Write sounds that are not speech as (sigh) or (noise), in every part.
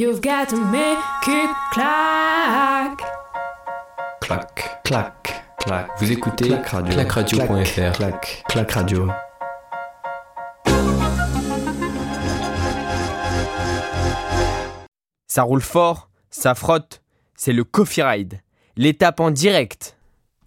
You've got to make it clack. Clac, clac, clac. Vous écoutez Clac Radio. clacradio.fr. Clac, clac radio. Ça roule fort, ça frotte, c'est le Coffee Ride. L'étape en direct.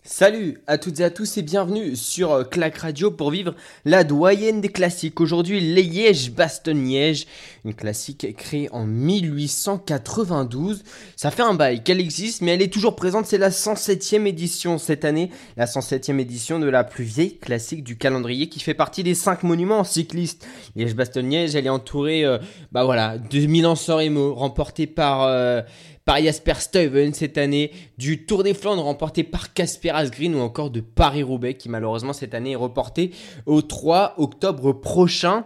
Salut à toutes et à tous et bienvenue sur euh, Clac Radio pour vivre la doyenne des classiques. Aujourd'hui, Liège-Bastogne-Liège, une classique créée en 1892. Ça fait un bail qu'elle existe, mais elle est toujours présente. C'est la 107e édition cette année, la 107e édition de la plus vieille classique du calendrier qui fait partie des 5 monuments cyclistes. Liège-Bastogne-Liège, elle est entourée, euh, bah voilà, de Milan-San Remo, remporté par... euh, par Jasper Stuyven cette année, du Tour des Flandres remporté par Casper Asgreen ou encore de Paris-Roubaix qui malheureusement cette année est reporté au 3 octobre prochain.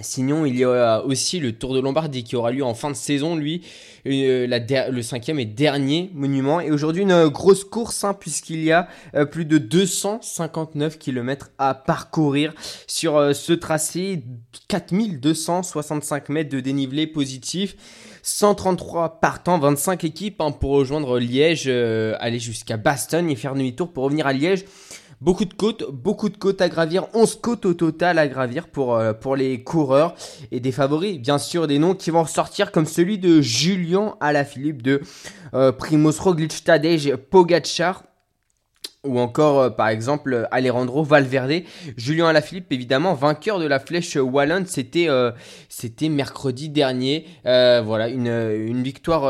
Sinon, il y a aussi le Tour de Lombardie qui aura lieu en fin de saison, lui, euh, le cinquième et dernier monument. Et aujourd'hui, une euh, grosse course, hein, puisqu'il y a euh, plus de 259 km à parcourir sur ce tracé, 4265 mètres de dénivelé positif. 133 partants, 25 équipes hein, pour rejoindre Liège, euh, aller jusqu'à Bastogne et faire demi-tour pour revenir à Liège. Beaucoup de côtes, beaucoup de côtes à gravir, 11 côtes au total à gravir pour, euh, pour les coureurs et des favoris, bien sûr des noms qui vont ressortir comme celui de Julien Alaphilippe, de euh, Primoz Roglic, Tadej Pogacar ou encore euh, par exemple Alejandro Valverde, Julien Alaphilippe évidemment vainqueur de la flèche wallonne, c'était euh, mercredi dernier, Euh, voilà une, victoire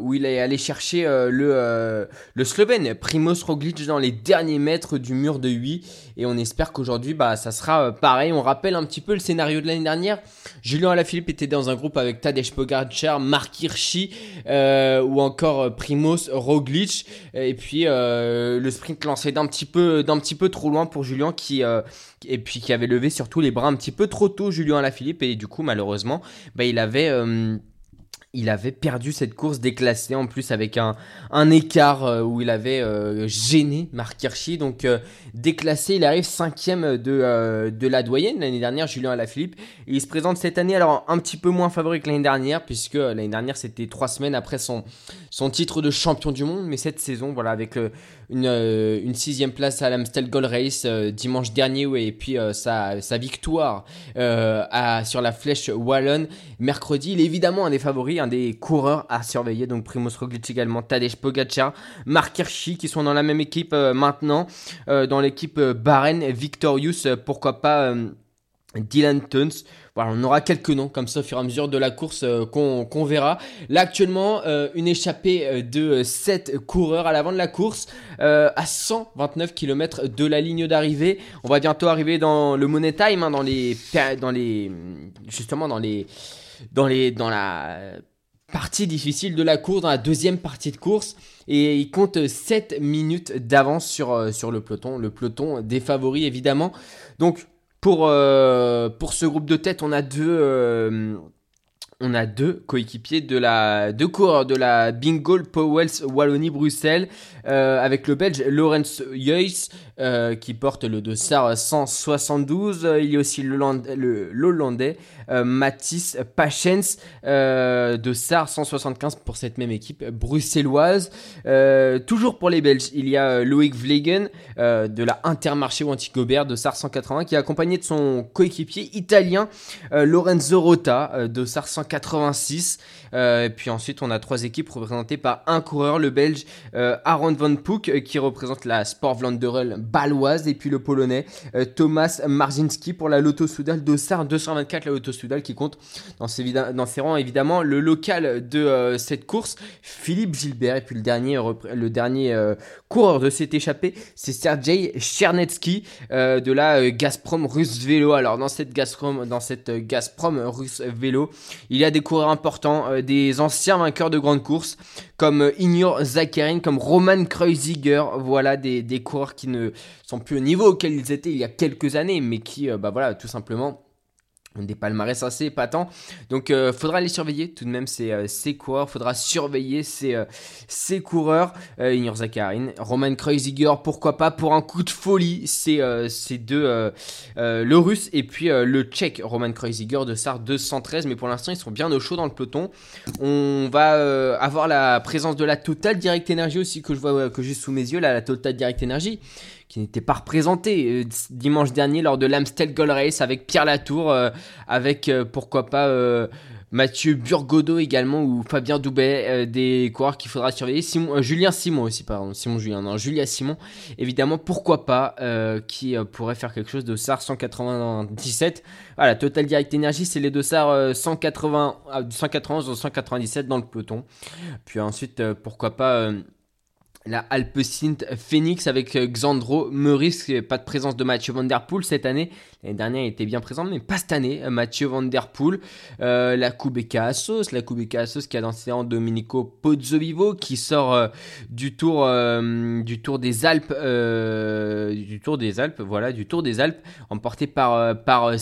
où il est allé chercher le le Slovène Primoz Roglic dans les derniers mètres du mur de 8 et on espère qu'aujourd'hui bah ça sera euh, pareil. On rappelle un petit peu le scénario de l'année dernière. Julien Alaphilippe était dans un groupe avec Tadej Pogacar, Mark Hirschi euh, ou encore euh, Primoz Roglic et puis le sprint lancé d'un petit peu d'un petit peu trop loin pour Julien qui et puis qui avait levé surtout les bras un petit peu trop tôt Julien Alaphilippe et du coup malheureusement bah, il avait il avait perdu cette course déclassée en plus avec un, écart euh, où il avait euh, gêné Marc Hirschi. Donc euh, déclassé, il arrive cinquième de, la doyenne. L'année dernière, Julien Alaphilippe. Il se présente cette année alors un petit peu moins favori que l'année dernière puisque l'année dernière c'était trois semaines après son, titre de champion du monde. Mais cette saison, voilà, avec une, euh, une sixième place à l'Amstel Gold Race euh, dimanche dernier et puis euh, sa, victoire sur la flèche wallonne mercredi. Il est évidemment un des favoris, un des coureurs à surveiller. Donc Primoz Roglic également, Tadej Pogacar, Mark Hirschi qui sont dans la même équipe maintenant, dans l'équipe Bahreïn Victorious. pourquoi pas Dylan Tuns. On aura quelques noms comme ça au fur et à mesure de la course euh, qu'on verra. Là actuellement, euh, une échappée euh, de 7 coureurs à l'avant de la course à 129 km de la ligne d'arrivée. On va bientôt arriver dans le money time, hein, dans les justement dans les dans les dans la partie difficile de la course, dans la deuxième partie de course. Et il compte 7 minutes d'avance sur, sur le peloton. Le peloton des favoris, évidemment. Donc, pour, euh, pour ce groupe de tête, on a deux, euh, on a deux coéquipiers de la, deux coureurs de la Bingo Powells Wallonie-Bruxelles, euh, avec le Belge Laurens Joyce, euh, qui porte le dossard 172. Euh, Il y a aussi l'Hollandais euh, Mathis Pachens, euh, dossard 175 pour cette même équipe bruxelloise. Euh, toujours pour les Belges, il y a Loïc Vlegen de la Intermarché ou Antigobert de SAR 180 qui est accompagné de son coéquipier italien Lorenzo Rota euh, de SAR 186. Euh, et puis ensuite, on a trois équipes représentées par un coureur, le Belge euh, Aaron Van Poek euh, qui représente la Sport Vlaanderen baloise et puis le Polonais euh, Thomas Marzinski pour la Lotto Soudal Dossard 224 la Lotto Soudal qui compte dans ses, dans rangs évidemment. Le local de euh, cette course Philippe Gilbert et puis le dernier le dernier euh, coureur de cette échappée c'est Sergei Chernetsky euh, de la euh, Gazprom Russe Vélo alors dans cette Gazprom dans cette euh, Gazprom Russe Vélo il y a des coureurs importants euh, des anciens vainqueurs de grandes courses comme euh, Ignor Zakharin comme Roman Kreuziger. Voilà des, des coureurs qui ne sont plus au niveau auquel ils étaient il y a quelques années mais qui euh, bah voilà tout simplement des palmarès assez épatants. Donc euh, faudra les surveiller tout de même ces, euh, ces faudra surveiller ces, euh, ces coureurs. Euh, Ignor Roman Kreuziger, pourquoi pas pour un coup de folie, c'est ces deux, le russe et puis le tchèque Roman Kreuziger de SAR 213, mais pour l'instant ils sont bien au chaud dans le peloton. On va avoir la présence de la Total Direct Energy aussi que je vois que j'ai sous mes yeux, là, la Total Direct Energy qui n'était pas représenté euh, dimanche dernier lors de l'Amstel Gold Race avec Pierre Latour, euh, avec euh, pourquoi pas Mathieu Burgodeau également ou Fabien Doubet, des coureurs qu'il faudra surveiller. Julien Simon aussi, pardon, Simon Julien, non, Julia Simon, évidemment, pourquoi pas, qui pourrait faire quelque chose de SAR 197. Voilà, Total Direct Energy, c'est les deux SAR 180, 191 ou 197 dans le peloton. Puis ensuite, pourquoi pas la Alpecin Phoenix avec euh, Xandro Meurice, pas de présence de Mathieu Van Der Poel cette année. L'année dernière, il était bien présent, mais pas cette année. Euh, Mathieu Van Der Poel, euh, la Kubeka Assos, la Kubeka Assos qui a dansé en Domenico Pozzovivo, qui sort du tour du tour des Alpes, du tour des Alpes, voilà, du tour des Alpes, emporté par par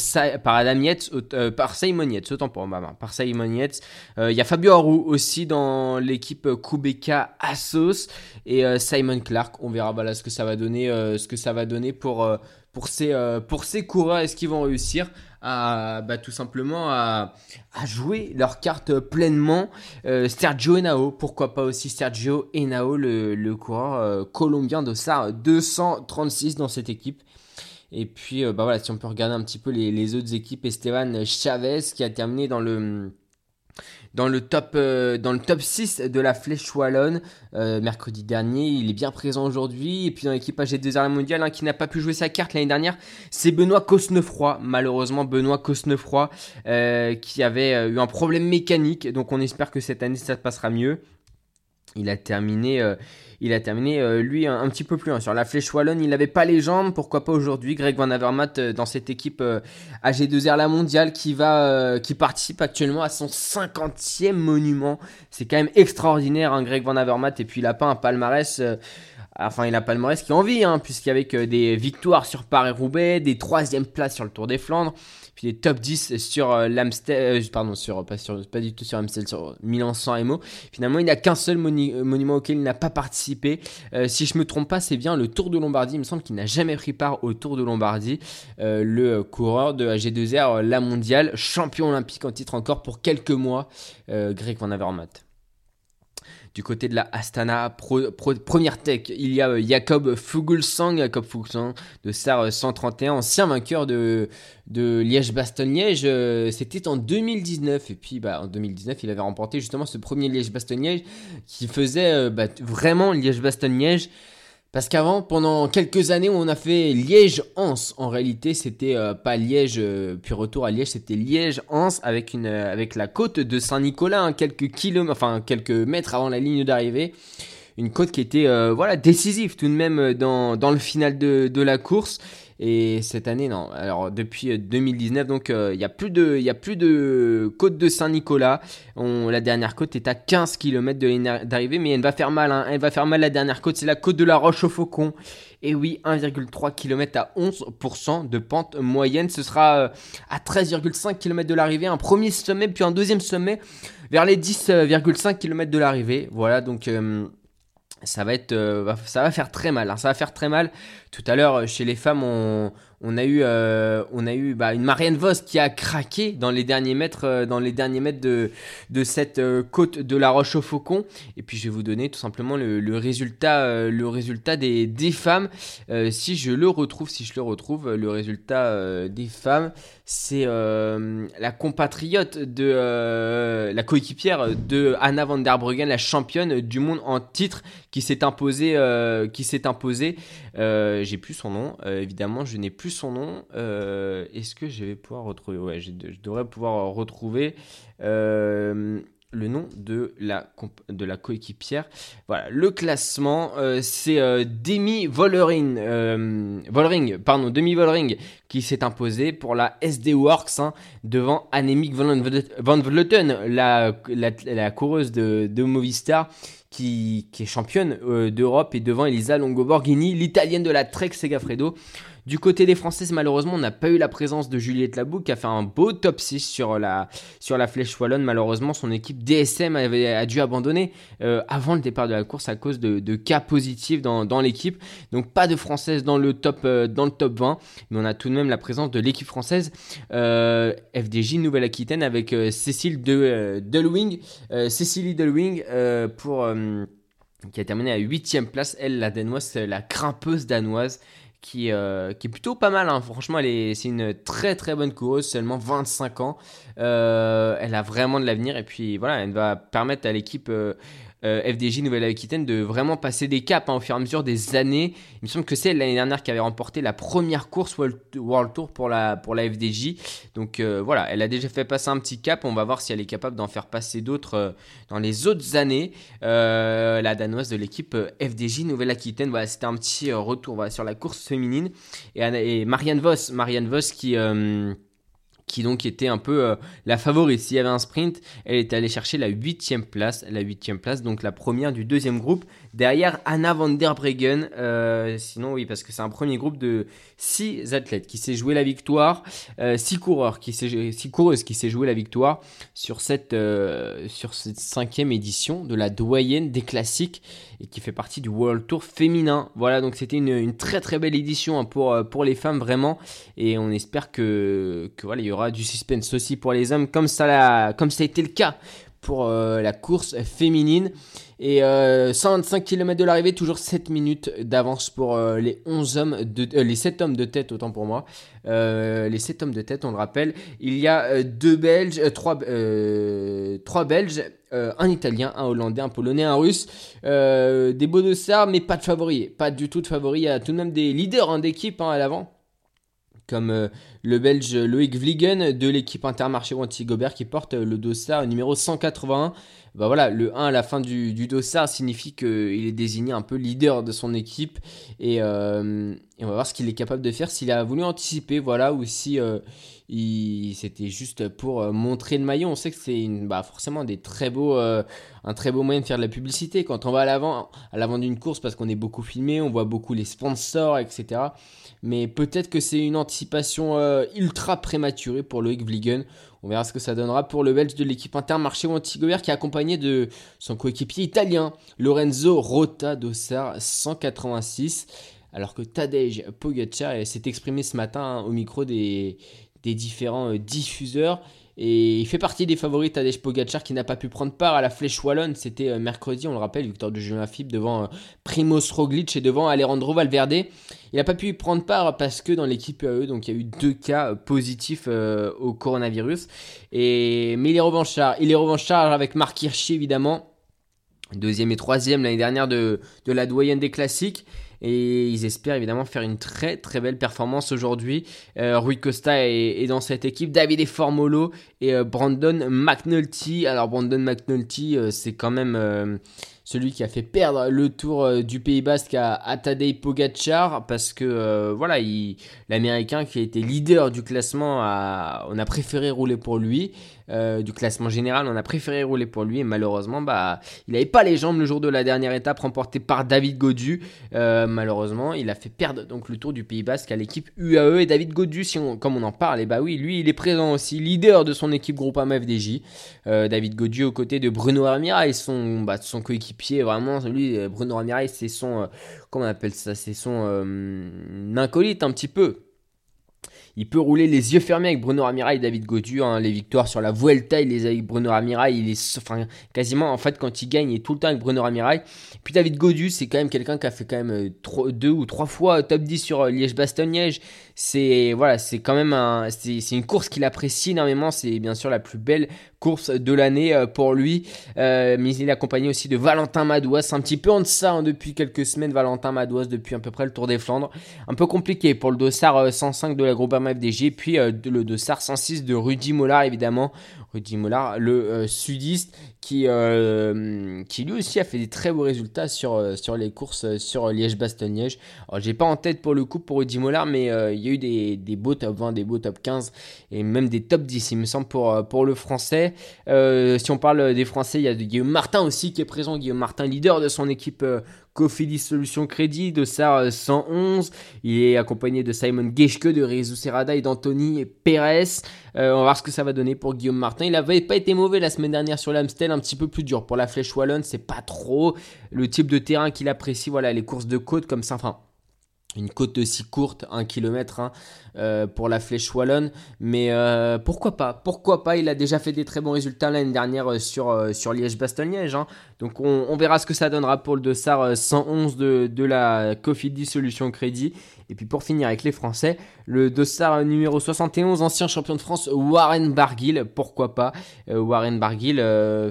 par Adam Yates, par Simon Yates, autant pour moi, par Simon Yates. Il y a Fabio Aru aussi dans l'équipe Kubeka Assos et euh, Simon Clark. On verra ce que ça va donner, euh, ce que ça va donner pour, euh, pour, ces, pour ces coureurs. Est-ce qu'ils vont réussir à bah, tout simplement à, jouer leur carte pleinement? Sergio Enao, pourquoi pas aussi Sergio Enao, le, coureur colombien de SAR 236 dans cette équipe. Et puis, bah voilà, si on peut regarder un petit peu les autres équipes, Esteban Chavez qui a terminé dans le dans le top, euh, dans le top 6 de la Flèche Wallonne euh, mercredi dernier. Il est bien présent aujourd'hui. Et puis dans l'équipage des Arts mondiales, hein, qui n'a pas pu jouer sa carte l'année dernière, c'est Benoît Cosnefroy. Malheureusement, Benoît Cosnefroy euh, qui avait eu un problème mécanique. Donc on espère que cette année ça se passera mieux. Il a terminé, euh, il a terminé euh, lui un, petit peu plus loin. Sur la flèche wallonne, il n'avait pas les jambes, pourquoi pas aujourd'hui. Greg Van Avermaet euh, dans cette équipe AG2R La Mondiale qui va, qui participe actuellement à son 50e monument. C'est quand même extraordinaire, hein, Greg Van Avermaet. Et puis il a pas un palmarès. Enfin, il a le palmarès qui en vit, hein, puisqu'avec des victoires sur Paris-Roubaix, des troisièmes places sur le Tour des Flandres, puis les top 10 sur euh, euh, pardon, sur, pas, sur, pas du tout sur Amstel, sur Milan San. Finalement, il n'y a qu'un seul euh, monument auquel il n'a pas participé. si je me trompe pas, c'est bien le Tour de Lombardie. Il me semble qu'il n'a jamais pris part au Tour de Lombardie. le coureur de AG2R, la mondiale, champion olympique en titre encore pour quelques mois, Greg Van Avermaet. Du côté de la Astana Première Tech, il y a euh, Jacob Fuglsang, Jacob Fuglsang de SAR 131, ancien vainqueur de, de Liège-Bastogne-Liège. Euh, c'était en 2019. Et puis bah, en 2019, il avait remporté justement ce premier Liège-Bastogne-Liège qui faisait euh, bah, vraiment Liège-Bastogne-Liège. Parce qu'avant, pendant quelques années, on a fait Liège-Anse. En réalité, c'était euh, pas Liège, euh, puis retour à Liège, c'était une, euh, avec la côte de Saint-Nicolas, hein, quelques kilomètres, enfin quelques mètres avant la ligne d'arrivée. Une côte qui était, voilà, décisive tout de même dans, le final de la course. Et cette année, non. Alors depuis 2019, euh, donc euh, il n'y a plus de, il a plus de côte de Saint-Nicolas. La dernière côte est à 15 km de d'arrivée, mais elle va faire mal. Hein. Elle va faire mal la dernière côte, c'est la côte de la Roche au Faucon. Et oui, 1,3 km à 11% de pente moyenne. Ce sera euh, à 13,5 km de l'arrivée, un premier sommet, puis un deuxième sommet vers les 10,5 km de l'arrivée. Voilà, donc ça va être, ça va faire très mal. Hein. Ça va faire très mal. Tout à l'heure, chez les femmes, on, a eu, euh, on a eu bah, une Marianne Vos qui a craqué dans les derniers mètres, euh, dans les derniers mètres de, cette euh, côte de la Roche au Faucon. Et puis je vais vous donner tout simplement le, le résultat, le résultat des, des femmes. si je le retrouve, si je le retrouve, le résultat des femmes, c'est la compatriote de la coéquipière de Anna van der Bruggen, la championne du monde en titre, qui s'est imposée, qui s'est imposée. J'ai plus son nom, évidemment, je n'ai plus son nom. Euh, est-ce que je vais pouvoir retrouver? Ouais, je, devrais pouvoir retrouver euh, le nom de la, de la coéquipière. Voilà, le classement, euh, c'est Demi Vollering, Vollering, pardon, Demi Vollering qui s'est imposé pour la SD Works hein, devant Annemiek van Vleuten, la, coureuse de, de Movistar. Qui, est championne d'Europe et devant Elisa Longo Borghini, l'italienne de la Trek Segafredo. Du côté des Françaises, malheureusement, on n'a pas eu la présence de Juliette Labou qui a fait un beau top 6 sur la, flèche wallonne. Malheureusement, son équipe DSM a dû abandonner euh, avant le départ de la course à cause de, cas positifs dans, l'équipe. Donc pas de Françaises dans le top, euh, dans le top 20, mais on a tout de même la présence de l'équipe française euh, FDJ Nouvelle-Aquitaine avec Cécile de, Delwing, Cécilie Delwing qui a terminé à 8 place. Elle, la danoise, la grimpeuse danoise qui, euh, qui est plutôt pas mal. Hein. Franchement, c'est une très très bonne coureuse, seulement 25 ans. Euh, elle a vraiment de l'avenir et puis voilà, elle va permettre à l'équipe euh, euh, FDJ Nouvelle-Aquitaine de vraiment passer des caps hein, au fur et à mesure des années. Il me semble que c'est l'année dernière qui avait remporté la première course World Tour pour la, pour la FDJ. Donc euh, voilà, elle a déjà fait passer un petit cap. On va voir si elle est capable d'en faire passer d'autres euh, dans les autres années. la danoise de l'équipe FDJ Nouvelle-Aquitaine. Voilà, c'était un petit retour sur la course féminine. Et, et Marianne Voss, Marianne Voss qui qui donc était un peu euh, la favorite. S'il y avait un sprint, elle était allée chercher la huitième place, la huitième place, donc la première du deuxième groupe, derrière Anna van der Breggen. Euh, sinon, oui, parce que c'est un premier groupe de six athlètes qui s'est joué la victoire, euh, six coureurs qui s'est, coureuses qui s'est joué la victoire sur cette sur cette cinquième édition de la doyenne des classiques et qui fait partie du World Tour féminin. Voilà, donc c'était une, très très belle édition hein, pour les femmes vraiment, et on espère que que il y aura du suspense aussi pour les hommes, comme ça, comme ça a été le cas pour euh, la course féminine. Et 125 euh, km de l'arrivée, toujours 7 minutes d'avance pour euh, les 11 hommes de, les 7 hommes de tête, autant pour moi. les 7 hommes de tête, on le rappelle. Il y a deux Belges, 3, trois Belges, un Italien, un Hollandais, un Polonais, un Russe. des beaux dossards, mais pas de favoris. Pas du tout de favoris. Il y a tout de même des leaders hein, d'équipe hein, à l'avant comme euh, le Belge Loïc Vliegen de l'équipe Intermarché Wanty Gobert qui porte le dossard numéro 181. Bah voilà, le 1 à la fin du, dossard signifie qu'il est désigné un peu leader de son équipe et, euh, on va voir ce qu'il est capable de faire s'il a voulu anticiper, voilà, ou si euh, c'était juste pour montrer le maillot. On sait que c'est bah forcément des très beaux, un très beau moyen de faire de la publicité quand on va à l'avant, à l'avant d'une course parce qu'on est beaucoup filmé, on voit beaucoup les sponsors, etc mais peut-être que c'est une anticipation euh, ultra prématurée pour Loïc Vliegen. On verra ce que ça donnera pour le Belge de l'équipe Intermarché Montigobert qui est accompagné de son coéquipier italien Lorenzo Rota Dossard 186 alors que Tadej Pogacar s'est exprimé ce matin hein, au micro des, des différents euh, diffuseurs et il fait partie des favoris Tadej Pogacar qui n'a pas pu prendre part à la Flèche Wallonne. C'était euh, mercredi, on le rappelle, victoire de Julien Philippe devant euh, Primoz Roglic et devant Alejandro Valverde. Il n'a pas pu prendre part parce que dans l'équipe UAE, donc il y a eu deux cas euh, positifs au coronavirus. Et, mais il est revanchard. Il est revanchard avec Marc Hirschi évidemment. Deuxième et troisième l'année dernière de, de la doyenne des classiques et ils espèrent évidemment faire une très très belle performance aujourd'hui. Euh, Rui Costa est, dans cette équipe, David Formolo et euh, Brandon McNulty. Alors Brandon McNulty, euh, c'est quand même celui qui a fait perdre le tour du Pays Basque à, Tadej Pogacar parce que voilà, l'Américain qui a été leader du classement, on a préféré rouler pour lui. Euh, du classement général. On a préféré rouler pour lui et malheureusement, bah, il n'avait pas les jambes le jour de la dernière étape remportée par David Godu. Euh, malheureusement, il a fait perdre donc le Tour du Pays Basque à l'équipe UAE et David Godu, si on, comme on en parle, et bah oui, lui, il est présent aussi, leader de son équipe Groupama FDJ. Euh, David Godu aux côtés de Bruno Ramirez, son, bah, son coéquipier, vraiment, lui, Bruno Ramirez, c'est son, comment on appelle ça, c'est son incolite un petit peu. Il peut rouler les yeux fermés avec Bruno Ramirez et David Godu. Hein. les victoires sur la Vuelta, il les a avec Bruno Ramirez. Il est, quasiment, en fait, quand il gagne, il est tout le temps avec Bruno Ramirez. Puis David Godu, c'est quand même quelqu'un qui a fait quand même euh, deux ou trois fois top 10 sur euh, Liège-Bastogne-Liège. C'est voilà, c'est quand même c'est une course qu'il apprécie énormément. C'est bien sûr la plus belle course de l'année euh, pour lui. mais il est accompagné aussi de Valentin Madouas. Un petit peu en deçà hein, depuis quelques semaines. Valentin Madouas depuis à peu près le Tour des Flandres. Un peu compliqué pour le dossard 105 de la Groupama FDG. Puis le dossard 106 de Rudy Mollard évidemment. Rudy Mollard, le sudiste qui, euh, qui lui aussi a fait des très beaux résultats sur, euh, les courses euh, sur Liège-Bastogne-Liège. Alors j'ai pas en tête pour le coup pour Rudy Mollard, mais il y a eu des, des, beaux top 20, des beaux top 15 et même des top 10, il me semble, pour, pour le français. si on parle des français, il y a Guillaume Martin aussi qui est présent. Guillaume Martin, leader de son équipe Cofidis Solutions Crédit, de SAR 111. Il est accompagné de Simon Geschke, de Rezu Serrada et d'Anthony Perez. on va voir ce que ça va donner pour Guillaume Martin. Il n'avait pas été mauvais la semaine dernière sur l'Amstel, un petit peu plus dur pour la Flèche Wallonne. C'est pas trop le type de terrain qu'il apprécie. Voilà, les courses de côte comme ça. Enfin, une côte aussi courte, un kilomètre hein, euh, pour la flèche wallonne. Mais euh, pourquoi pas? Pourquoi pas? Il a déjà fait des très bons résultats l'année dernière euh, sur, Liège-Bastogne-Liège. Hein. Donc on, verra ce que ça donnera pour le Dossard 111 de, de la Cofidis Solution Crédit. Et puis pour finir avec les Français, le Dossard numéro 71, ancien champion de France, Warren Barguil. Pourquoi pas Warren Barguil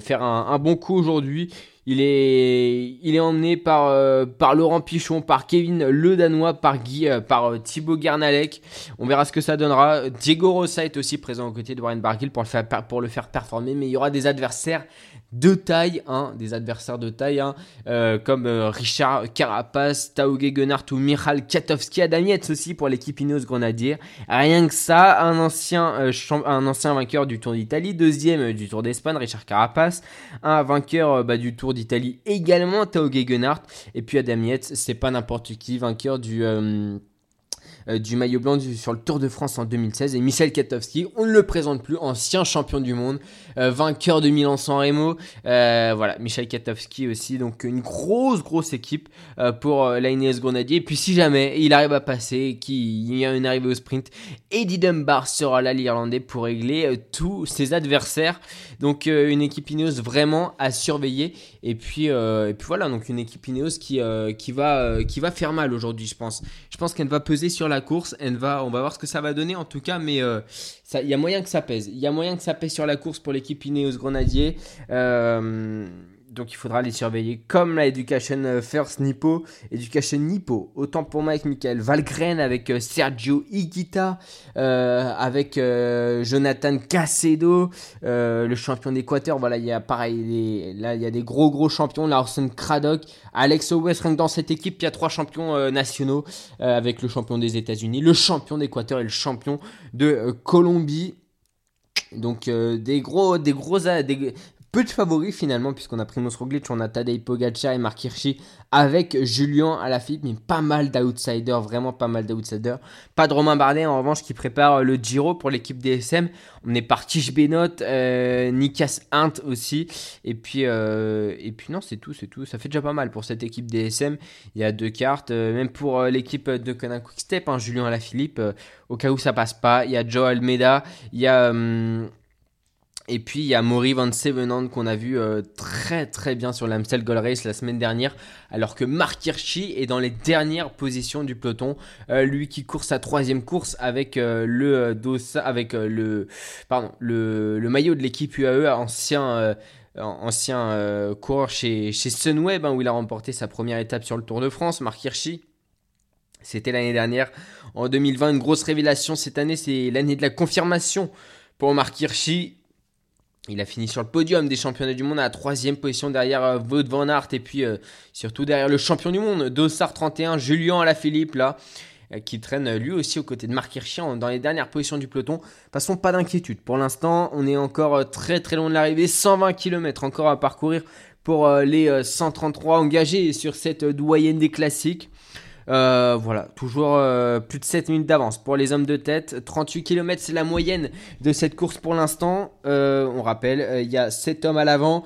faire un, bon coup aujourd'hui il est, emmené par, euh, par Laurent Pichon, par Kevin Le Danois, par Guy, euh, par euh, Thibaut Gernalek. On verra ce que ça donnera. Diego Rossa est aussi présent aux côtés de Warren Barguil pour le faire performer. Mais il y aura des adversaires de taille, hein, des adversaires de taille, hein, euh, comme euh, Richard Carapace, Tauge Gunnart ou Michal Katowski, Adamietz aussi pour l'équipe Ineos Grenadier. Rien que ça, un ancien, euh, vainqueur du Tour d'Italie, deuxième du Tour d'Espagne, Richard Carapace, un vainqueur bah, du Tour d'Italie également, Tauge Gunnart, et puis Adamietz, c'est pas n'importe qui, vainqueur du du maillot blanc sur le Tour de France en 2016. Et Michel Katowski, on ne le présente plus, ancien champion du monde, vainqueur de Milan-San Remo. Euh, voilà, Michel Katowski aussi. Donc une grosse, grosse équipe pour la Grenadier. Et puis si jamais il arrive à passer, qu'il y a une arrivée au sprint, Eddie Dunbar sera là, l'Irlandais, pour régler tous ses adversaires. Donc une équipe Ineos vraiment à surveiller. Et puis, et puis voilà, donc une équipe Ineos qui, qui, va, qui va faire mal aujourd'hui, je pense. Je pense qu'elle va peser sur la course. Elle va, on va voir ce que ça va donner en tout cas, mais euh, il y a moyen que ça pèse. Il y a moyen que ça pèse sur la course pour l'équipe Ineos Grenadier. Euh, donc il faudra les surveiller comme la Education First Nippo, Education Nippo. Autant pour moi avec Michael Valgren, avec euh, Sergio Higuita, avec Jonathan Casedo, le champion d'Équateur. Voilà, il y a pareil, là il y a des gros gros champions, Larson Craddock, Alex Owes, dans cette équipe, il y a trois champions nationaux avec le champion des États-Unis, le champion d'Équateur et le champion de Colombie. Donc des gros, des gros, peu de favoris finalement, puisqu'on a Primoz Roglic, on a Tadej Pogacar et Mark Hirschi avec Julien Alaphilippe, mais pas mal d'outsiders, vraiment pas mal d'outsiders. Pas de Romain Bardet en revanche qui prépare le Giro pour l'équipe DSM. On est parti Benot, euh, Nikas Hunt aussi, et puis euh, et puis non c'est tout, c'est tout. Ça fait déjà pas mal pour cette équipe DSM. Il y a deux cartes, euh, même pour l'équipe de Conan Quickstep, hein, Julien Alaphilippe. au cas où ça passe pas, il y a Joe Almeida, il y a hum, et puis il y a Maury Van Sevenand qu'on a vu euh, très très bien sur l'Amstel Gold Race la semaine dernière, alors que Mark Hirschi est dans les dernières positions du peloton. Euh, lui qui court sa troisième course avec euh, le avec le pardon le, maillot de l'équipe UAE, ancien ancien coureur chez, chez Sunweb hein, où il a remporté sa première étape sur le Tour de France. Mark Hirschi. C'était l'année dernière. En 2020, une grosse révélation. Cette année, c'est l'année de la confirmation pour Mark Hirschi. Il a fini sur le podium des championnats du monde à la troisième position derrière euh, Wout van Aert et puis euh, surtout derrière le champion du monde, Dossard 31, Julien Alaphilippe là, euh, qui traîne lui aussi aux côtés de Marc Hirschi dans les dernières positions du peloton. Passons pas d'inquiétude. Pour l'instant, on est encore très très loin de l'arrivée, 120 km encore à parcourir pour les 133 engagés sur cette doyenne des classiques. Euh, voilà, toujours euh, plus de 7 minutes d'avance pour les hommes de tête. 38 km, c'est la moyenne de cette course pour l'instant. Euh, on rappelle, il y a 7 hommes à l'avant,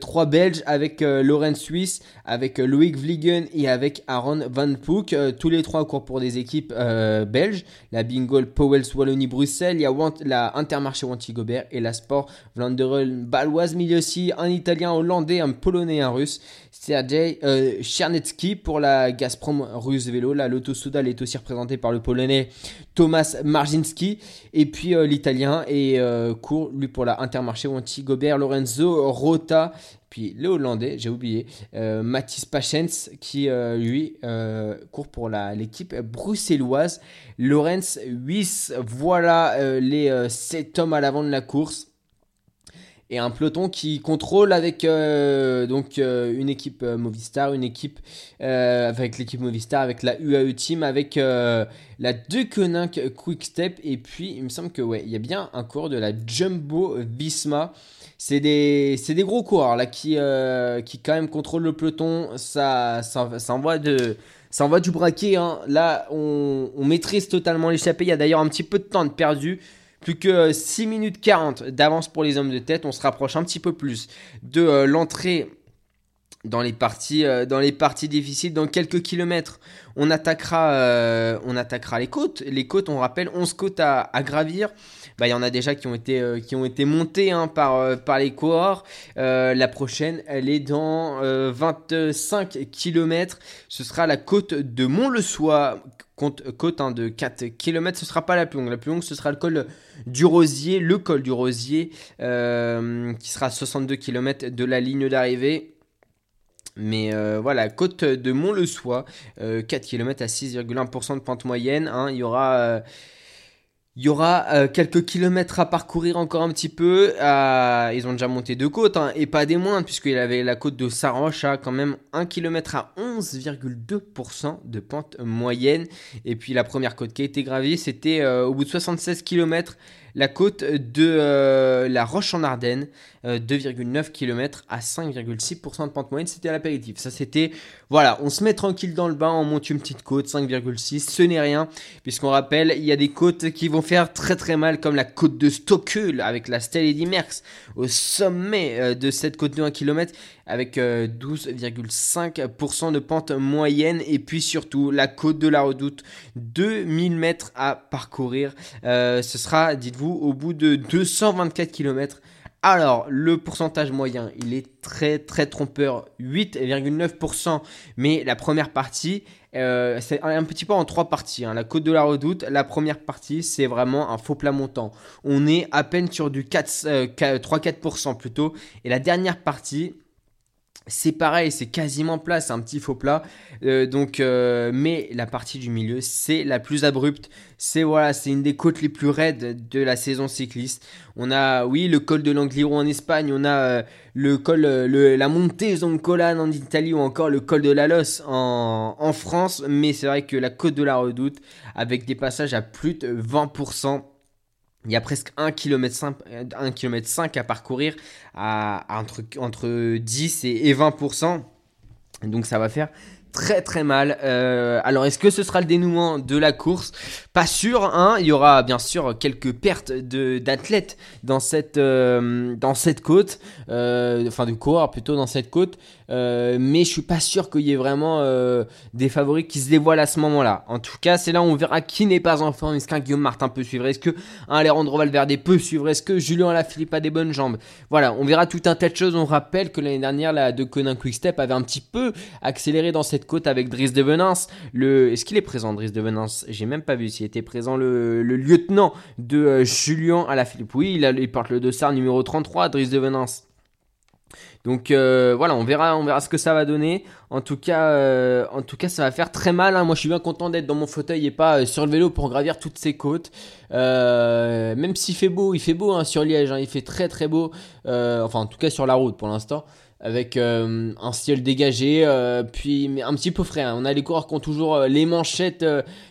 3 Belges avec Lorenz Suisse, avec Loïc Vliegen et avec Aaron Van Poek. tous les trois courent pour des équipes belges. La Bingol Powells Wallonie-Bruxelles, il y a la Intermarché Wanty Gobert et la Sport Vlaanderen Baloise, mais il y a aussi un Italien, un Hollandais, un Polonais un Russe. Sergej Chernetsky pour la Gazprom russe vélo. La Lotto Soudal est aussi représentée par le Polonais Thomas Marzinski. Et puis euh, l'Italien euh, court, lui, pour la Intermarché Wanty Gobert, Lorenzo Rota. Puis le Hollandais, j'ai oublié, euh, Mathis Pachens, qui lui court pour l'équipe bruxelloise. Lorenz Wyss, voilà les 7 hommes à l'avant de la course. Et un peloton qui contrôle avec euh, donc euh, une équipe euh, Movistar, une équipe avec l'équipe Movistar, avec la UAE Team, avec la De Quick Step et puis il me semble que ouais, il y a bien un cours de la Jumbo Visma. C'est des, des gros coureurs là qui, qui quand même contrôlent le peloton. Ça, ça, ça envoie de, ça envoie du braquet. Hein. Là, on, on maîtrise totalement l'échappée. Il y a d'ailleurs un petit peu de temps de perdu. Plus que 6 minutes 40 d'avance pour les hommes de tête. On se rapproche un petit peu plus de euh, l'entrée dans les parties euh, dans les parties difficiles dans quelques kilomètres. On attaquera euh, on attaquera les côtes. Les côtes on rappelle 11 côtes à, gravir. Bah, il y en a déjà qui ont été qui ont été montées hein, par par les cohorts. La prochaine elle est dans 25 kilomètres. Ce sera la côte de Mont-le-Soie. Côte, hein, de 4 km, ce sera pas la plus longue. La plus longue, ce sera le col du Rosier, le col du Rosier, euh, qui sera à 62 km de la ligne d'arrivée. Mais euh, voilà, côte de Mont-le-Soie, 4 km à 6,1% de pente moyenne. Hein. il y aura euh, il y aura euh, quelques kilomètres à parcourir encore un petit peu. ils ont déjà monté deux côtes, hein, et pas des moindres, puisqu'il avait la côte de Saranche à quand même 1 km à 11,2% de pente moyenne. Et puis la première côte qui a été gravée, c'était euh, au bout de 76 km la côte de euh, la Roche en Ardennes, 2,9 km à 5,6% de pente moyenne, c'était à l'apéritif. Ça c'était, voilà, on se met tranquille dans le bain, on monte une petite côte, 5,6, ce n'est rien, puisqu'on rappelle, il y a des côtes qui vont faire très très mal, comme la côte de Stockhul avec la Stella Merckx au sommet euh, de cette côte de 1 km avec 12,5% euh, de pente moyenne et puis surtout la côte de la redoute 2000 mètres à parcourir ce sera dites-vous au bout de 224 km. Alors, le pourcentage moyen, il est très très trompeur, 8,9%. Mais la première partie, euh, c'est un petit peu en trois parties. Hein. La côte de la redoute, la première partie, c'est vraiment un faux plat montant. On est à peine sur du 3-4% euh, plutôt. Et la dernière partie, c'est pareil, c'est quasiment plat, c'est un petit faux plat. Euh, donc, euh, mais la partie du milieu, c'est la plus abrupte. C'est voilà, c'est une des côtes les plus raides de la saison cycliste. On a, oui, le col de l'Angliru en Espagne, on a euh, le col, la montée Zoncolan en Italie ou encore le col de la Losse en France. Mais c'est vrai que la côte de la Redoute, avec des passages à plus de 20%. Il y a presque 1 km 5, km 5 à parcourir entre, entre 10 et, 20%. Donc ça va faire très très mal. Euh, alors est-ce que ce sera le dénouement de la course? Pas sûr. Hein Il y aura bien sûr quelques pertes d'athlètes dans cette euh, côte, euh, enfin de coureurs plutôt dans cette côte. Mais je suis pas sûr qu'il y ait vraiment des favoris qui se dévoilent à ce moment-là. En tout cas, c'est là où on verra qui n'est pas en forme. Est-ce qu'un Guillaume Martin peut suivre? Est-ce que un Alejandro Valverde peut suivre? Est-ce que Julien Alaphilippe a des bonnes jambes? Voilà, on verra tout un tas de choses. On rappelle que l'année dernière, la de Conin Quickstep avait un petit peu accéléré dans cette côte avec Driss de Venance. Le... Est-ce qu'il est présent, Driss de Venance? J'ai même pas vu s'il était présent le, lieutenant de euh, Julien à la Philippe. Oui, il, a... il porte le dossard numéro 33, Driss de Venance. Donc euh, voilà, on verra, on verra ce que ça va donner. En tout cas, euh, ça va faire très mal. Hein. Moi, je suis bien content d'être dans mon fauteuil et pas sur le vélo pour gravir toutes ces côtes. même s'il fait beau, il fait beau hein, sur Liège. Hein. il fait très très beau. enfin, en tout cas sur la route pour l'instant avec euh, un ciel dégagé, euh, puis un petit peu frais. Hein. On a les coureurs qui ont toujours euh, les manchettes,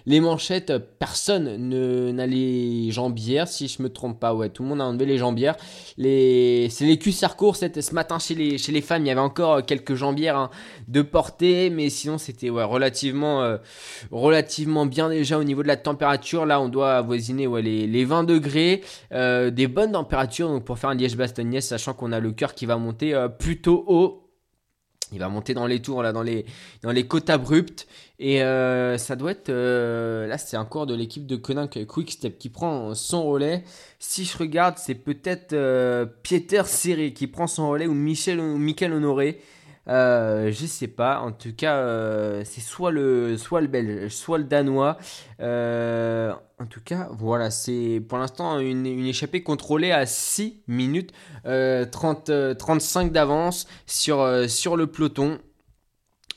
les manchettes. Personne ne n'a les jambières, si je me trompe pas. Ouais, tout le monde a enlevé les jambières. C'est les cuissards courts. Ce matin chez les chez les femmes, il y avait encore quelques jambières hein, de portée, mais sinon c'était relativement relativement bien déjà au niveau de la température. Là, on doit avoisiner les, les 20 degrés, des bonnes températures donc pour faire un liège-bastogne, sachant qu'on a le cœur qui va monter plutôt Il va monter dans les tours, là, dans les, dans les côtes abruptes. Et euh, ça doit être. Euh, là, c'est un cours de l'équipe de Conin Quickstep qui prend son relais. Si je regarde, c'est peut-être euh, Pieter Serré qui prend son relais ou Michel Honoré. Euh, je sais pas. En tout cas, euh, c'est soit le, soit le belge, soit le danois. Euh, en tout cas, voilà, c'est pour l'instant une, échappée contrôlée à 6 minutes 30, 35 d'avance sur, sur le peloton.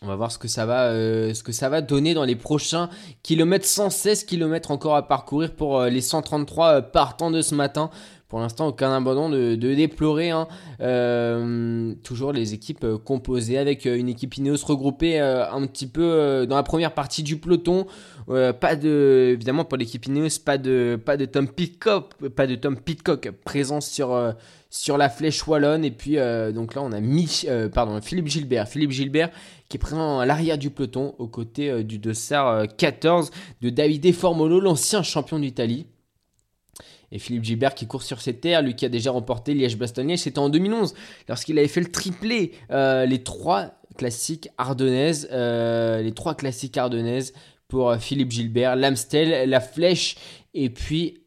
On va voir ce que ça va, ce que ça va donner dans les prochains kilomètres. 116 kilomètres encore à parcourir pour les 133 partants de ce matin Pour l'instant, aucun abandon de, déplorer. hein. Euh, toujours les équipes euh, composées avec euh, une équipe Ineos regroupée euh, un petit peu dans la première partie du peloton. Pas de, évidemment pour l'équipe Ineos, pas de, pas de Tom Pitcock, pas de Tom Pitcock présent sur sur la flèche wallonne. Et puis donc là, on a euh, pardon, Philippe Gilbert, Philippe Gilbert qui est présent à l'arrière du peloton aux côtés du dossard euh, 14 de Davide Formolo, l'ancien champion d'Italie. Et Philippe Gilbert qui court sur ses terres, lui qui a déjà remporté Liège-Bastogne-Liège, c'était en 2011, lorsqu'il avait fait le triplé, euh, les trois classiques ardennaises, euh, les trois classiques ardennaises pour euh, Philippe Gilbert, l'Amstel, la Flèche, et puis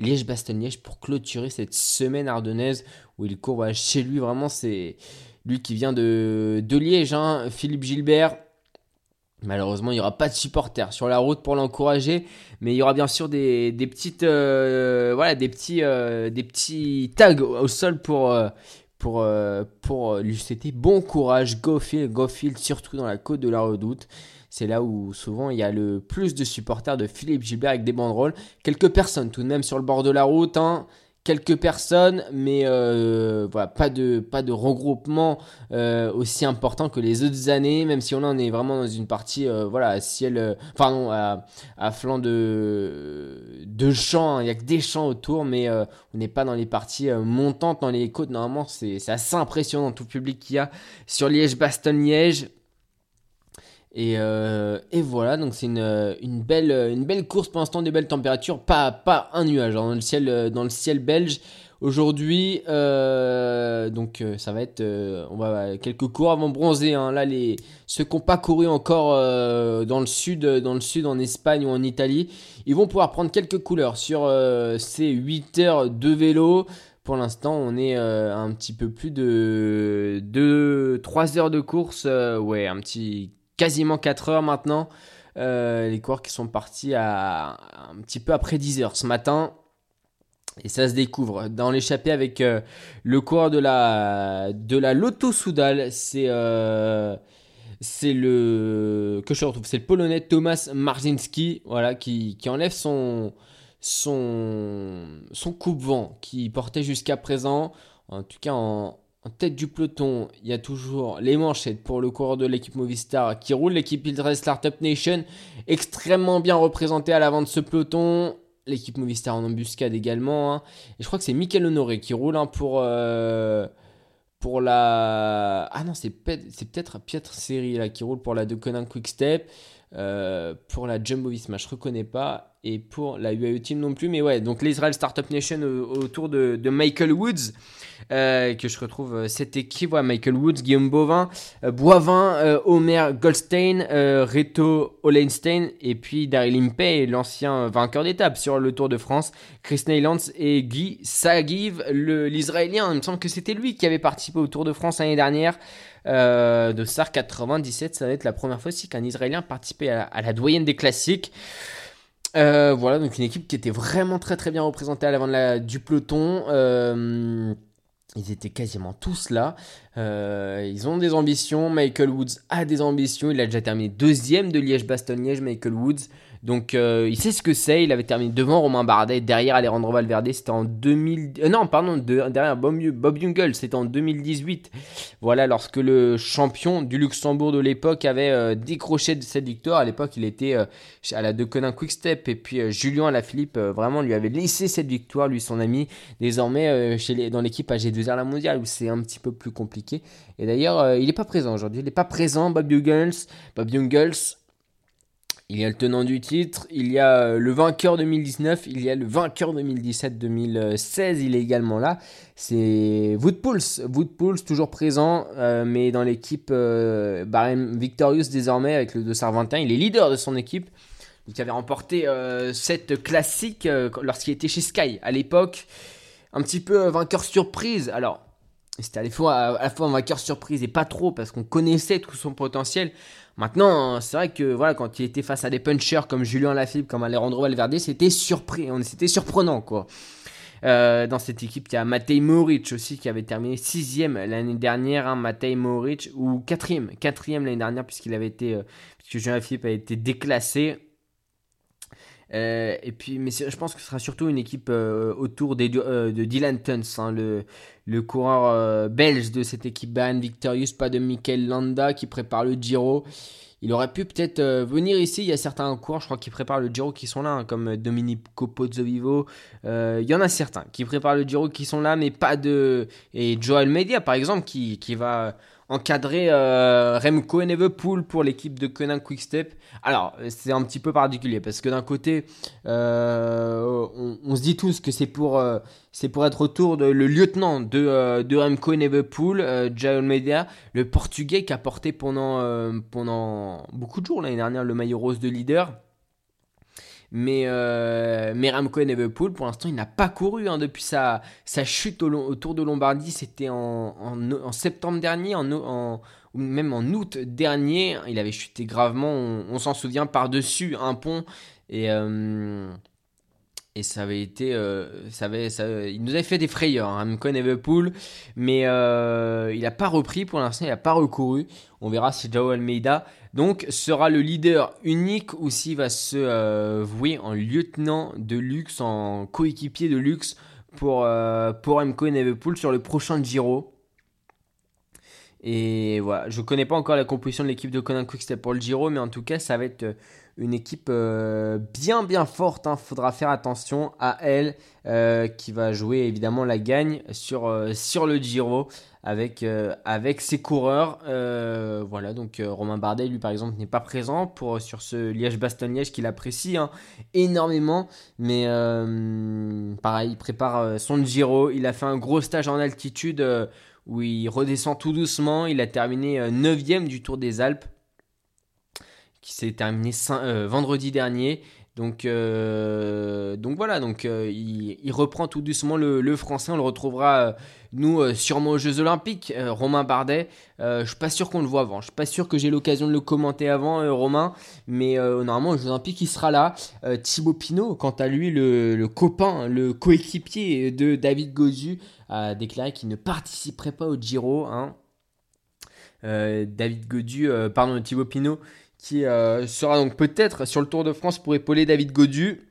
Liège-Bastogne-Liège pour clôturer cette semaine ardennaise où il court chez lui, vraiment c'est lui qui vient de, de Liège, hein, Philippe Gilbert. Malheureusement, il n'y aura pas de supporters sur la route pour l'encourager, mais il y aura bien sûr des, euh, voilà, des petits, euh, des petits tags au, sol pour, euh, lui bon courage, go Phil, go Phil, surtout dans la côte de la Redoute. C'est là où souvent il y a le plus de supporters de Philippe Gilbert avec des banderoles. Quelques personnes tout de même sur le bord de la route, hein. Quelques personnes, mais euh, voilà, pas de, pas de regroupement euh, aussi important que les autres années, même si on en est vraiment dans une partie, euh, voilà, à ciel, non, à, à flanc de, de champs, hein. il n'y a que des champs autour, mais on n'est pas dans les parties montantes, dans les côtes, normalement c'est c'est assez impressionnant tout le public qu'il y a sur Liège-Bastogne-Liège. Et, euh, et voilà, donc c'est une, une, belle, une belle course pour l'instant, des belles températures, pas, un nuage hein, dans, le ciel, euh, belge. Aujourd'hui, euh, donc euh, ça va être, euh, on va quelques cours avant bronzer. Hein. Là, les ceux qui n'ont pas couru encore euh, dans le sud, dans le sud, en Espagne ou en Italie, ils vont pouvoir prendre quelques couleurs sur euh, ces 8 heures de vélo. Pour l'instant, on est euh, un petit peu plus de, de 3 heures de course, euh, ouais, un petit quasiment 4 heures maintenant. Euh, les coureurs qui sont partis à un petit peu après 10 heures ce matin. Et ça se découvre dans l'échappée avec euh, le coureur de la de la Lotto Soudal, c'est euh, c'est le que je retrouve, c'est le polonais Thomas Marzinski, voilà, qui, qui enlève son son son coupe-vent qui portait jusqu'à présent. En tout cas, en, en tête du peloton, il y a toujours les manchettes pour le coureur de l'équipe Movistar qui roule. L'équipe Ildrace Startup Nation, extrêmement bien représentée à l'avant de ce peloton. L'équipe Movistar en embuscade également. hein. Et je crois que c'est Michael Honoré qui roule hein, pour, euh, pour la. Ah non, c'est peut- c'est peut-être Pietro Seri qui roule pour la Deconin Quick Step. Euh, pour la Jumbo Visma, je reconnais pas. Et pour la UAE Team non plus. Mais ouais, donc l'Israel Startup Nation au- autour de, Michael Woods. euh, que je retrouve euh, cette équipe. Ouais, Michael Woods, Guillaume Bovin, Boivin, euh, Omer Goldstein, Reto Olenstein. Et puis Daryl Impey, l'ancien vainqueur d'étape sur le Tour de France. Chris Neylands et Guy Sagiv, l'Israélien. Il me semble que c'était lui qui avait participé au Tour de France l'année dernière. Euh, de SAR 97, ça va être la première fois aussi qu'un Israélien participait à la, doyenne des classiques. Euh, voilà, donc une équipe qui était vraiment très très bien représentée à l'avant de la- du peloton. Euh, ils étaient quasiment tous là. Ils ont des ambitions. Michael Woods a des ambitions. Il a déjà terminé deuxième de Liège-Bastogne-Liège, Michael Woods. Donc euh, il sait ce que c'est. Il avait terminé devant Romain Bardet, derrière Alejandro Valverde. C'était en 2000. euh, non, pardon, de- derrière Bob, Bob Jungels. C'était en 2018. Voilà, lorsque le champion du Luxembourg de l'époque avait euh, décroché de cette victoire. À l'époque, il était à la Deconin Quick Step. Et puis Julien Alaphilippe euh, vraiment lui avait laissé cette victoire, lui son ami. Désormais, chez dans l'équipe AG2R La Mondiale, où c'est un petit peu plus compliqué. Et d'ailleurs, il n'est pas présent aujourd'hui. Il n'est pas présent, Bob Jungels. Bob Jungels. Il y a le tenant du titre, il y a euh, le vainqueur 2019, il y a le vainqueur 2017-2016, il est également là. C'est Woodpulse, Woodpulse toujours présent, euh, mais dans l'équipe euh, Victorious désormais avec le Dossard 21. Il est leader de son équipe, qui avait remporté euh, cette classique lorsqu'il était chez Sky à l'époque. Un petit peu vainqueur surprise. Alors, c'était à la fois, à la fois un vainqueur surprise et pas trop parce qu'on connaissait tout son potentiel. Maintenant, c'est vrai que voilà, quand il était face à des punchers comme Julien Lafilippe, comme Alejandro Valverde, c'était surpris, c'était surprenant quoi. Euh, dans cette équipe, il y a Matej Moric aussi qui avait terminé sixième l'année dernière, hein, Matej Moric ou quatrième, quatrième l'année dernière puisqu'il avait été, euh, puisque Julien Lafilippe a été déclassé. Euh, et puis, mais je pense que ce sera surtout une équipe euh, autour euh, de Dylan Tuns, hein, le, le coureur belge de cette équipe Bahn Victorious, pas de Michael Landa qui prépare le Giro. Il aurait pu peut-être venir ici. Il y a certains coureurs, je crois, qui préparent le Giro qui sont là, hein, comme Dominico Pozzovivo. il y en a certains qui préparent le Giro qui sont là, mais pas de. Et Joel Media, par exemple, qui, qui va encadrer euh, Remco Evenepoel pour l'équipe de Conan Quickstep. Alors, c'est un petit peu particulier parce que d'un côté, euh, on, se dit tous que c'est pour, euh, pour être autour de le lieutenant de, de Remco Evenepoel, Jael Media, le portugais qui a porté pendant beaucoup de jours l'année dernière le maillot rose de leader. Mais, euh, mais Ramco pour l'instant, il n'a pas couru hein, depuis sa, chute au, autour de Lombardie. C'était en, septembre dernier, en, en, ou même en août dernier. Il avait chuté gravement, on, s'en souvient, par-dessus un pont. Et, euh, et ça avait été. Euh, ça avait, il nous avait fait des frayeurs, hein, Ramco Evenepoel. Mais euh, il n'a pas repris pour l'instant, il n'a pas recouru. On verra si Joao Almeida donc sera le leader unique ou s'il va se euh, vouer en lieutenant de luxe, en coéquipier de luxe pour, pour MCO et Nevepool sur le prochain Giro. Et voilà, je connais pas encore la composition de l'équipe de Conan Quickstep pour le Giro, mais en tout cas, ça va être une équipe euh, bien bien forte. Il hein. faudra faire attention à elle, qui va jouer évidemment la gagne sur, sur le Giro avec, euh, ses coureurs. Euh, voilà, donc euh, Romain Bardet, lui par exemple, n'est pas présent sur ce Liège-Bastogne-Liège qu'il apprécie hein, énormément. Mais pareil, il prépare son Giro. Il a fait un gros stage en altitude où il redescend tout doucement. Il a terminé 9ème du Tour des Alpes qui s'est terminé vendredi dernier. Donc, euh, donc voilà, donc euh, il, reprend tout doucement le, français. On le retrouvera, euh, nous, sûrement aux Jeux Olympiques. Romain Bardet, je suis pas sûr qu'on le voit avant. Je suis pas sûr que j'ai l'occasion de le commenter avant, Romain. Mais normalement, aux Jeux Olympiques, il sera là. Thibaut Pinot, quant à lui, le, copain, le coéquipier de David Gozu, a déclaré qu'il ne participerait pas au Giro. Hein. David Godu, pardon, Thibaut Pinot qui euh, sera donc peut-être sur le Tour de France pour épauler David Godu.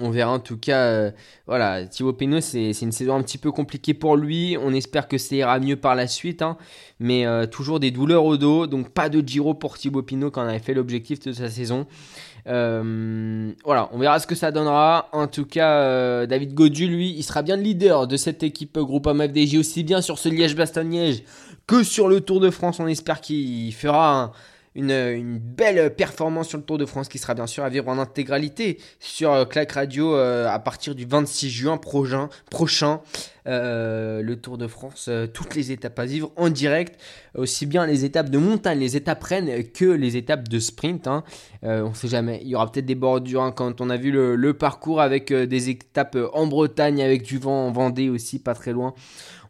On verra en tout cas. Euh, voilà, Thibaut Pinot, c'est une saison un petit peu compliquée pour lui. On espère que ça ira mieux par la suite. Hein. Mais euh, toujours des douleurs au dos. Donc pas de Giro pour Thibaut Pinot quand on avait fait l'objectif de sa saison. voilà, on verra ce que ça donnera. En tout cas, David Godu, lui, il sera bien le leader de cette équipe Groupama FDJ, aussi bien sur ce Liège-Bastogne-Liège que sur le Tour de France. On espère qu'il fera un une, belle performance sur le Tour de France qui sera bien sûr à vivre en intégralité sur euh, Clac Radio euh, à partir du 26 juin prochain. prochain euh, le Tour de France, toutes les étapes à vivre en direct, aussi bien les étapes de montagne, les étapes reines que les étapes de sprint. Hein. on ne sait jamais, il y aura peut-être des bordures hein, quand on a vu le, parcours avec des étapes en Bretagne, avec du vent en Vendée aussi, pas très loin.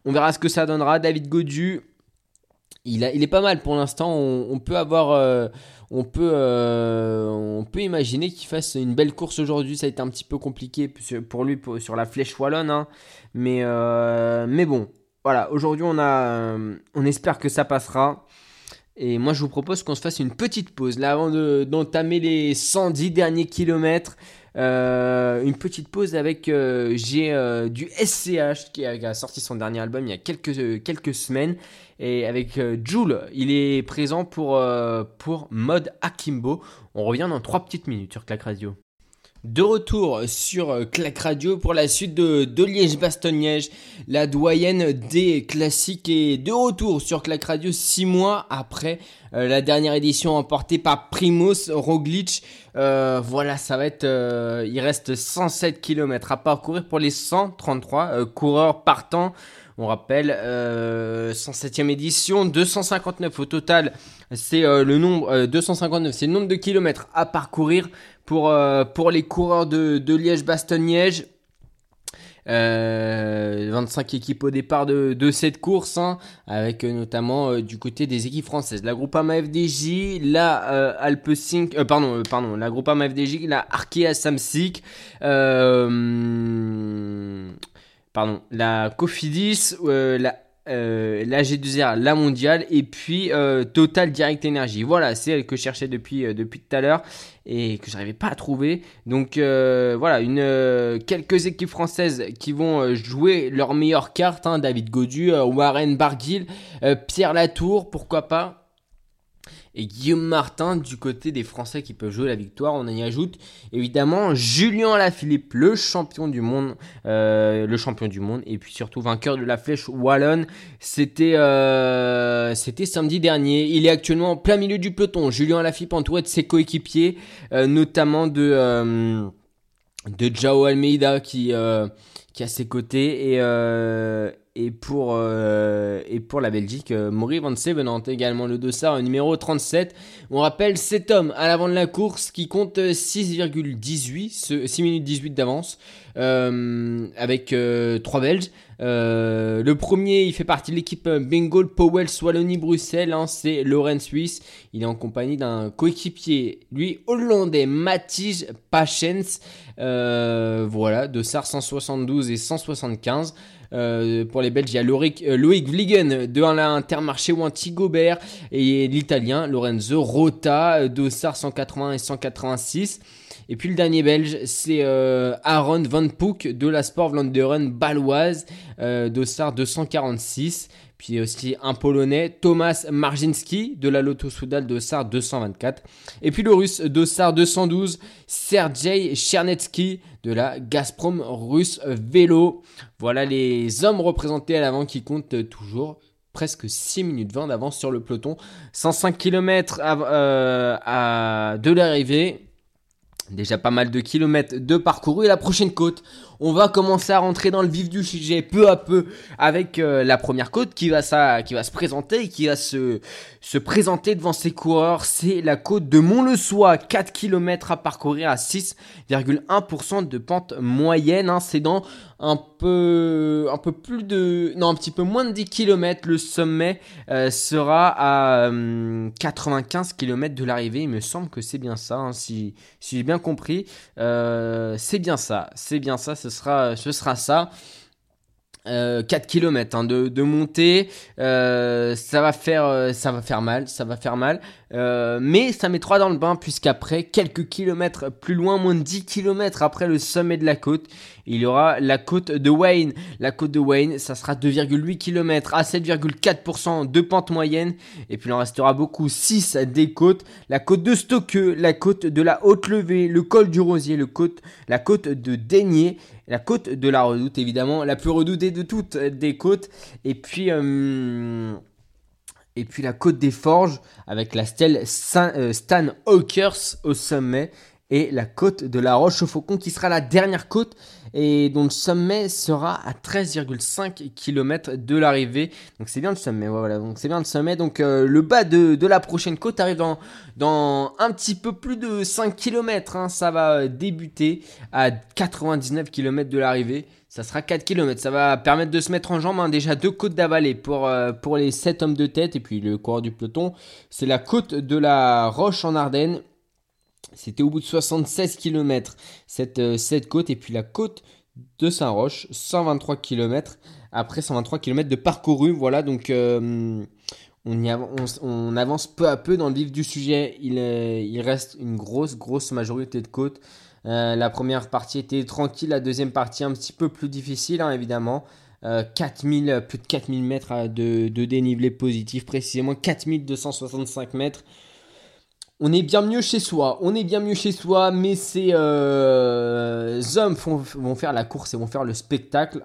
On verra ce que ça donnera. David Godu, il, est pas mal pour l'instant. On, peut avoir, euh, on peut, euh, on peut imaginer qu'il fasse une belle course aujourd'hui. Ça a été un petit peu compliqué pour lui sur la flèche wallonne, hein. mais, euh, mais bon, voilà. Aujourd'hui, on a, on espère que ça passera. Et moi, je vous propose qu'on se fasse une petite pause là avant d'entamer les 110 derniers kilomètres. une petite pause avec j'ai du SCH qui a, qui a, sorti son dernier album il y a quelques, quelques semaines et avec euh, Jules, il est présent pour, euh, pour Mode Akimbo. On revient dans 3 petites minutes sur Clac Radio. De retour sur euh, Clac Radio pour la suite de, de Liège-Bastogne-Liège, la doyenne des classiques et de retour sur Clac Radio 6 mois après la dernière édition emportée par Primoz Roglic. voilà, ça va être, il reste 107 km à parcourir pour les 133 coureurs partants. On rappelle, 107e euh, édition, 259 au total. C'est euh, le nombre, 259, euh, c'est le nombre de kilomètres à parcourir pour, les coureurs de, Liège-Bastogne-Liège. 25 équipes au départ de, cette course, hein, avec notamment du côté des équipes françaises. La Groupama FDJ, la Alpe pardon, pardon, la Groupama FDJ, la Arkea Samsic, la Cofidis, euh, la euh, la G2R, la mondiale, et puis euh, Total Direct Energy. Voilà, c'est elle que je cherchais depuis, depuis tout à l'heure et que j'arrivais pas à trouver. Donc voilà, quelques équipes françaises qui vont jouer leurs meilleures cartes. Hein. David Godu, Warren Barguil, Pierre Latour, pourquoi pas et Guillaume Martin du côté des Français qui peuvent jouer la victoire. On y ajoute évidemment Julien Lafilippe, le champion du monde, euh, le champion du monde, et puis surtout vainqueur de la flèche wallonne. C'était euh, c'était samedi dernier. Il est actuellement en plein milieu du peloton. Julien Lafilippe entouré de ses coéquipiers, euh, notamment de de Jao Almeida qui qui à ses côtés et et pour, euh, et pour la Belgique, euh, Maury Van Sevenant également le dossard numéro 37. On rappelle cet homme à l'avant de la course qui compte 6,18, 6 minutes 18 d'avance euh, avec 3 Belges. le premier, il fait partie de l'équipe Bengal Powell Wallonie Bruxelles. Hein, c'est Lorenz Suisse. Il est en compagnie d'un coéquipier, lui hollandais, Matij Pachens. voilà, de SAR 172 et 175. Euh, pour les Belges, il y a Loïc, euh, Loïc Vliegen de l'Intermarché ou Gobert et l'Italien Lorenzo Rota, Dossard 180 et 186. Et puis le dernier belge, c'est euh, Aaron Van Poek de la Sport Vlaanderen baloise, Dossard 246. Puis aussi un Polonais, Thomas Marginski de la Lotto Soudal Dossard 224. Et puis le Russe Dossard 212, Sergei Chernetsky de la Gazprom Russe Vélo. Voilà les hommes représentés à l'avant qui comptent toujours presque 6 minutes 20 d'avance sur le peloton. 105 km euh, à, de l'arrivée. Déjà pas mal de kilomètres de parcouru et la prochaine côte on va commencer à rentrer dans le vif du sujet peu à peu avec euh, la première côte qui va, se présenter et qui va se, se présenter devant ses coureurs. C'est la côte de Mont-le-Soie, 4 km à parcourir à 6,1% de pente moyenne. Hein. C'est dans un peu, plus de, non, un petit peu moins de 10 km. Le sommet euh, sera à 95 euh, km de l'arrivée. Il me semble que c'est bien ça, hein, si, j'ai bien compris. c'est bien ça, c'est bien ça ce sera, ce sera ça. 4 euh, km hein, de, de, montée, euh, ça va faire, euh, ça va faire mal, ça va faire mal, mais ça met 3 dans le bain puisqu'après quelques kilomètres plus loin, moins de 10 km après le sommet de la côte, il y aura la côte de Wayne. La côte de Wayne, ça sera 2,8 km à 7,4% de pente moyenne, et puis il en restera beaucoup 6 des côtes, la côte de Stockeux, la côte de la Haute Levée, le col du Rosier, la côte de Daigné la côte de la redoute, évidemment, la plus redoutée de toutes des côtes. Et puis, euh, et puis la côte des Forges, avec la stèle euh, Stan Hawkers au sommet et la côte de la Roche au Faucon qui sera la dernière côte et dont le sommet sera à 13,5 km de l'arrivée. Donc c'est bien le sommet, voilà, donc c'est bien le sommet. Donc euh, le bas de, la prochaine côte arrive dans, un petit peu plus de 5 km. Hein. Ça va débuter à 99 km de l'arrivée. Ça sera 4 km. Ça va permettre de se mettre en jambe. Hein. Déjà deux côtes d'avalée pour, euh, les 7 hommes de tête et puis le coureur du peloton. C'est la côte de la Roche en Ardennes c'était au bout de 76 km cette, euh, cette côte et puis la côte de Saint-Roch, 123 km après 123 km de parcouru. Voilà donc euh, on, avance peu à peu dans le vif du sujet. Il, euh, il reste une grosse grosse majorité de côtes. la première partie était tranquille, la deuxième partie un petit peu plus difficile hein, évidemment. 4000, plus de 4000 mètres de, de dénivelé positif, précisément 4265 mètres on est bien mieux chez soi, on est bien mieux chez soi, mais ces euh, hommes vont faire la course et vont faire le spectacle.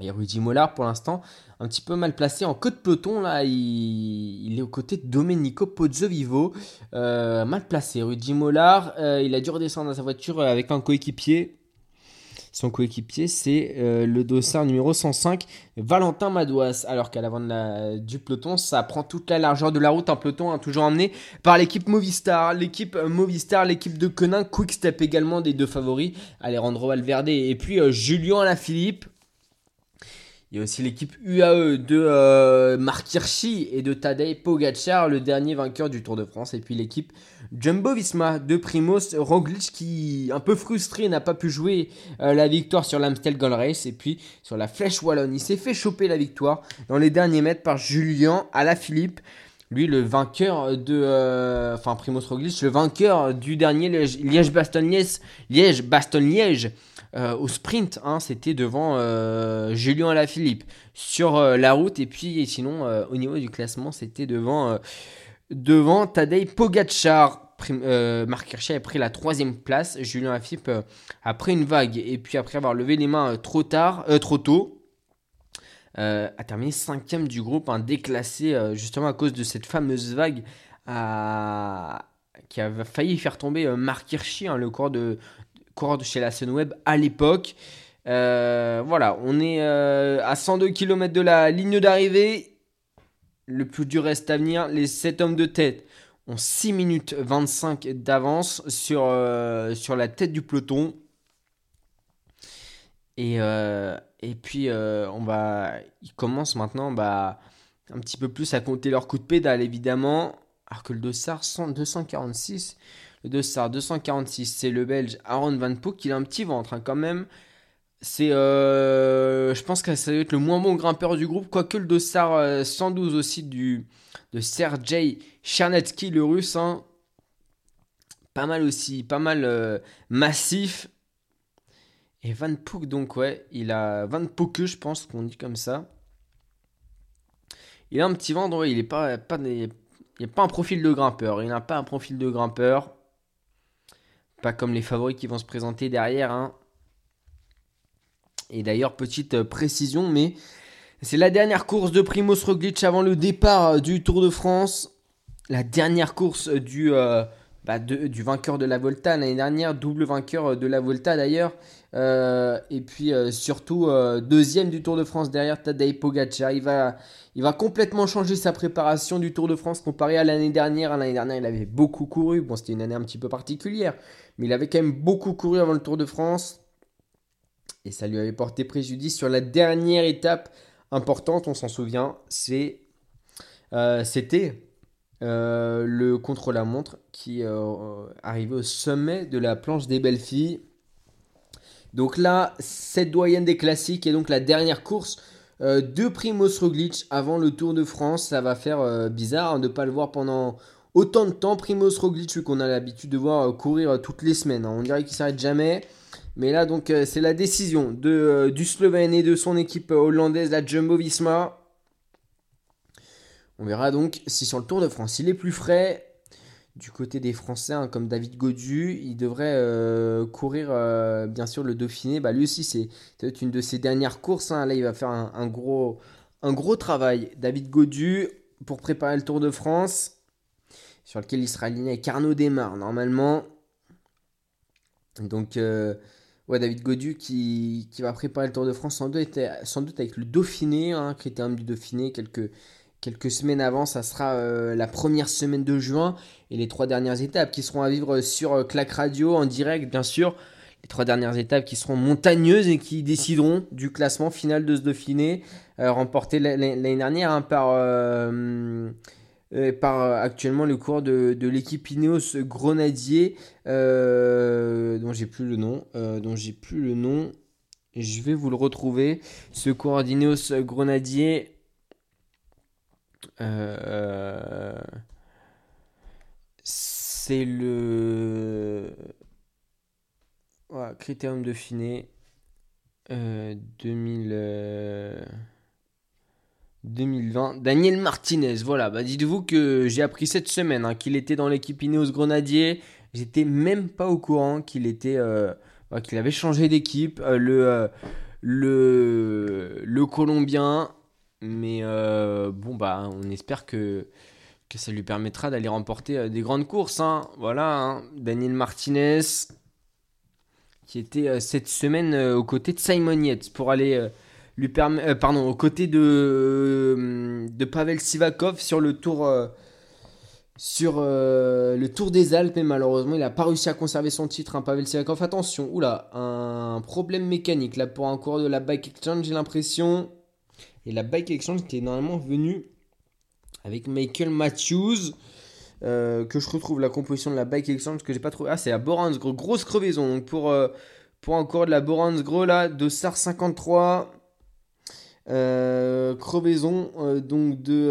Et Rudy Mollard, pour l'instant, un petit peu mal placé en queue de peloton. Là, il, est aux côtés de Domenico Pozzovivo. Euh, mal placé. Rudy Mollard, euh, il a dû redescendre dans sa voiture avec un coéquipier. Son coéquipier, c'est euh, le dossard numéro 105, Valentin Madouas. Alors qu'à l'avant du peloton, ça prend toute la largeur de la route. Un peloton hein, toujours emmené par l'équipe Movistar. L'équipe euh, Movistar, l'équipe de Quick Quickstep également des deux favoris, Alejandro Valverde et puis euh, Julien Alaphilippe. Il y a aussi l'équipe UAE de Hirschi et de Tadej Pogacar, le dernier vainqueur du Tour de France. Et puis l'équipe Jumbo Visma de Primoz Roglic qui, un peu frustré, n'a pas pu jouer euh, la victoire sur l'Amstel Gold Race. Et puis sur la Flèche Wallonne, il s'est fait choper la victoire dans les derniers mètres par Julien Alaphilippe. Lui, le vainqueur de. euh, enfin, Primoz Roglic, le vainqueur du dernier Liège- Liège-Bastogne-Liège. Liège-Bastogne-Liège. euh, au sprint, hein, c'était devant Julien Alaphilippe sur la route et puis sinon au niveau du classement c'était devant devant Tadej Pogacar. Euh, Marc Hirschi a pris la troisième place. Julien Alaphilippe euh, a pris une vague et puis après avoir levé les mains euh, trop tard, euh, trop tôt, euh, a terminé cinquième du groupe, un déclassé justement à cause de cette fameuse vague qui a failli faire tomber Marc Hirschi, hein, le coureur de, de chez la Sunweb à l'époque. Voilà, on est à 102 km de la ligne d'arrivée. Le plus dur reste à venir. Les 7 hommes de tête ont 6 minutes 25 d'avance sur, euh, sur la tête du peloton. Et, euh, puis, euh, on va, ils commencent maintenant bah, un petit peu plus à compter leur coup de pédale, évidemment. Alors que le Dossard 100 246, le Dossard 246, c'est le Belge Aaron Van Poek. Il a un petit ventre hein, quand même. C'est, euh, je pense que ça doit être le moins bon grimpeur du groupe, quoique le Dossard euh, 112 aussi du, de Sergei Chernetsky, le russe. hein. Pas mal aussi, pas mal euh, massif. Et Van Poek, donc ouais, il a Van Poeke, je pense qu'on dit comme ça. Il a un petit ventre, ouais, il est pas, pas n'a pas un profil de grimpeur. Il n'a pas un profil de grimpeur. Pas comme les favoris qui vont se présenter derrière. hein. Et d'ailleurs, petite euh, précision, mais c'est la dernière course de Primoz Roglic avant le départ euh, du Tour de France. La dernière course du, euh, bah, du vainqueur de la Volta l'année dernière, double vainqueur de la Volta d'ailleurs. Et puis surtout deuxième du Tour de France derrière Tadej Pogacar. Il va, il va complètement changer sa préparation du Tour de France comparé à l'année dernière. L'année dernière, il avait beaucoup couru. Bon, c'était une année un petit peu particulière, mais il avait quand même beaucoup couru avant le Tour de France. Et ça lui avait porté préjudice sur la dernière étape importante, on s'en souvient. Euh, c'était euh, le contre-la-montre qui euh, arrivait au sommet de la planche des belles filles. Donc là, cette doyenne des classiques est donc la dernière course de Primoz Roglic avant le Tour de France. Ça va faire bizarre hein, de ne pas le voir pendant autant de temps. Primoz Roglic, vu qu'on a l'habitude de voir courir toutes les semaines. hein. On dirait qu'il s'arrête jamais. Mais là, donc, euh, c'est la décision euh, du Slovène et de son équipe euh, hollandaise, la Jumbo Visma. On verra donc si sur le Tour de France il est plus frais. Du côté des Français, hein, comme David Godu, il devrait courir bien sûr le Dauphiné. Bah, lui aussi, c'est peut-être une de ses dernières courses. hein. Là, il va faire un, gros, travail. David Godu pour préparer le Tour de France, sur lequel il sera aligné avec Arnaud normalement. Donc, ouais, David Godu qui, qui va préparer le Tour de France sans doute, sans doute avec le Dauphiné, hein, critérium du Dauphiné, quelques, quelques semaines avant, ça sera euh, la première semaine de juin et les trois dernières étapes qui seront à vivre sur euh, Clac Radio en direct, bien sûr. Les trois dernières étapes qui seront montagneuses et qui décideront du classement final de ce Dauphiné, euh, remporté l'année dernière hein, par, euh, par euh, actuellement le cours de, de l'équipe Ineos Grenadier, euh, dont j'ai plus le nom, dont j'ai plus le nom. Je vais vous le retrouver. Ce coureur d'Ineos Grenadier. C'est le voilà, Critérium Dauphiné euh, 2000, euh, 2020. Daniel Martinez, voilà. Bah, Dites-vous que j'ai appris cette semaine hein, qu'il était dans l'équipe Ineos Grenadier. J'étais même pas au courant qu'il était, euh, bah, qu'il avait changé d'équipe. Euh, le, euh, le, le Colombien. Mais bon, bah, on espère que, que ça lui permettra d'aller remporter des grandes courses. hein. Voilà, hein. Daniel Martinez, qui était cette semaine aux côtés de Simon Yates pour aller euh, lui permettre. pardon, aux côtés de, euh, de Pavel Sivakov sur le tour. euh, sur euh, le Tour des Alpes, et malheureusement, il n'a pas réussi à conserver son titre. hein, Pavel Sivakov, attention, oula, un problème mécanique là pour un coureur de la Bike Exchange, j'ai l'impression. Et la Bike Exchange qui est normalement venue avec Michael Matthews. euh, que je retrouve la composition de la Bike Exchange que j'ai pas trouvé. Ah, c'est la Borans Gros, grosse crevaison. Donc pour, euh, pour encore de la Borans Gros là, de SAR 53. Crevaison donc de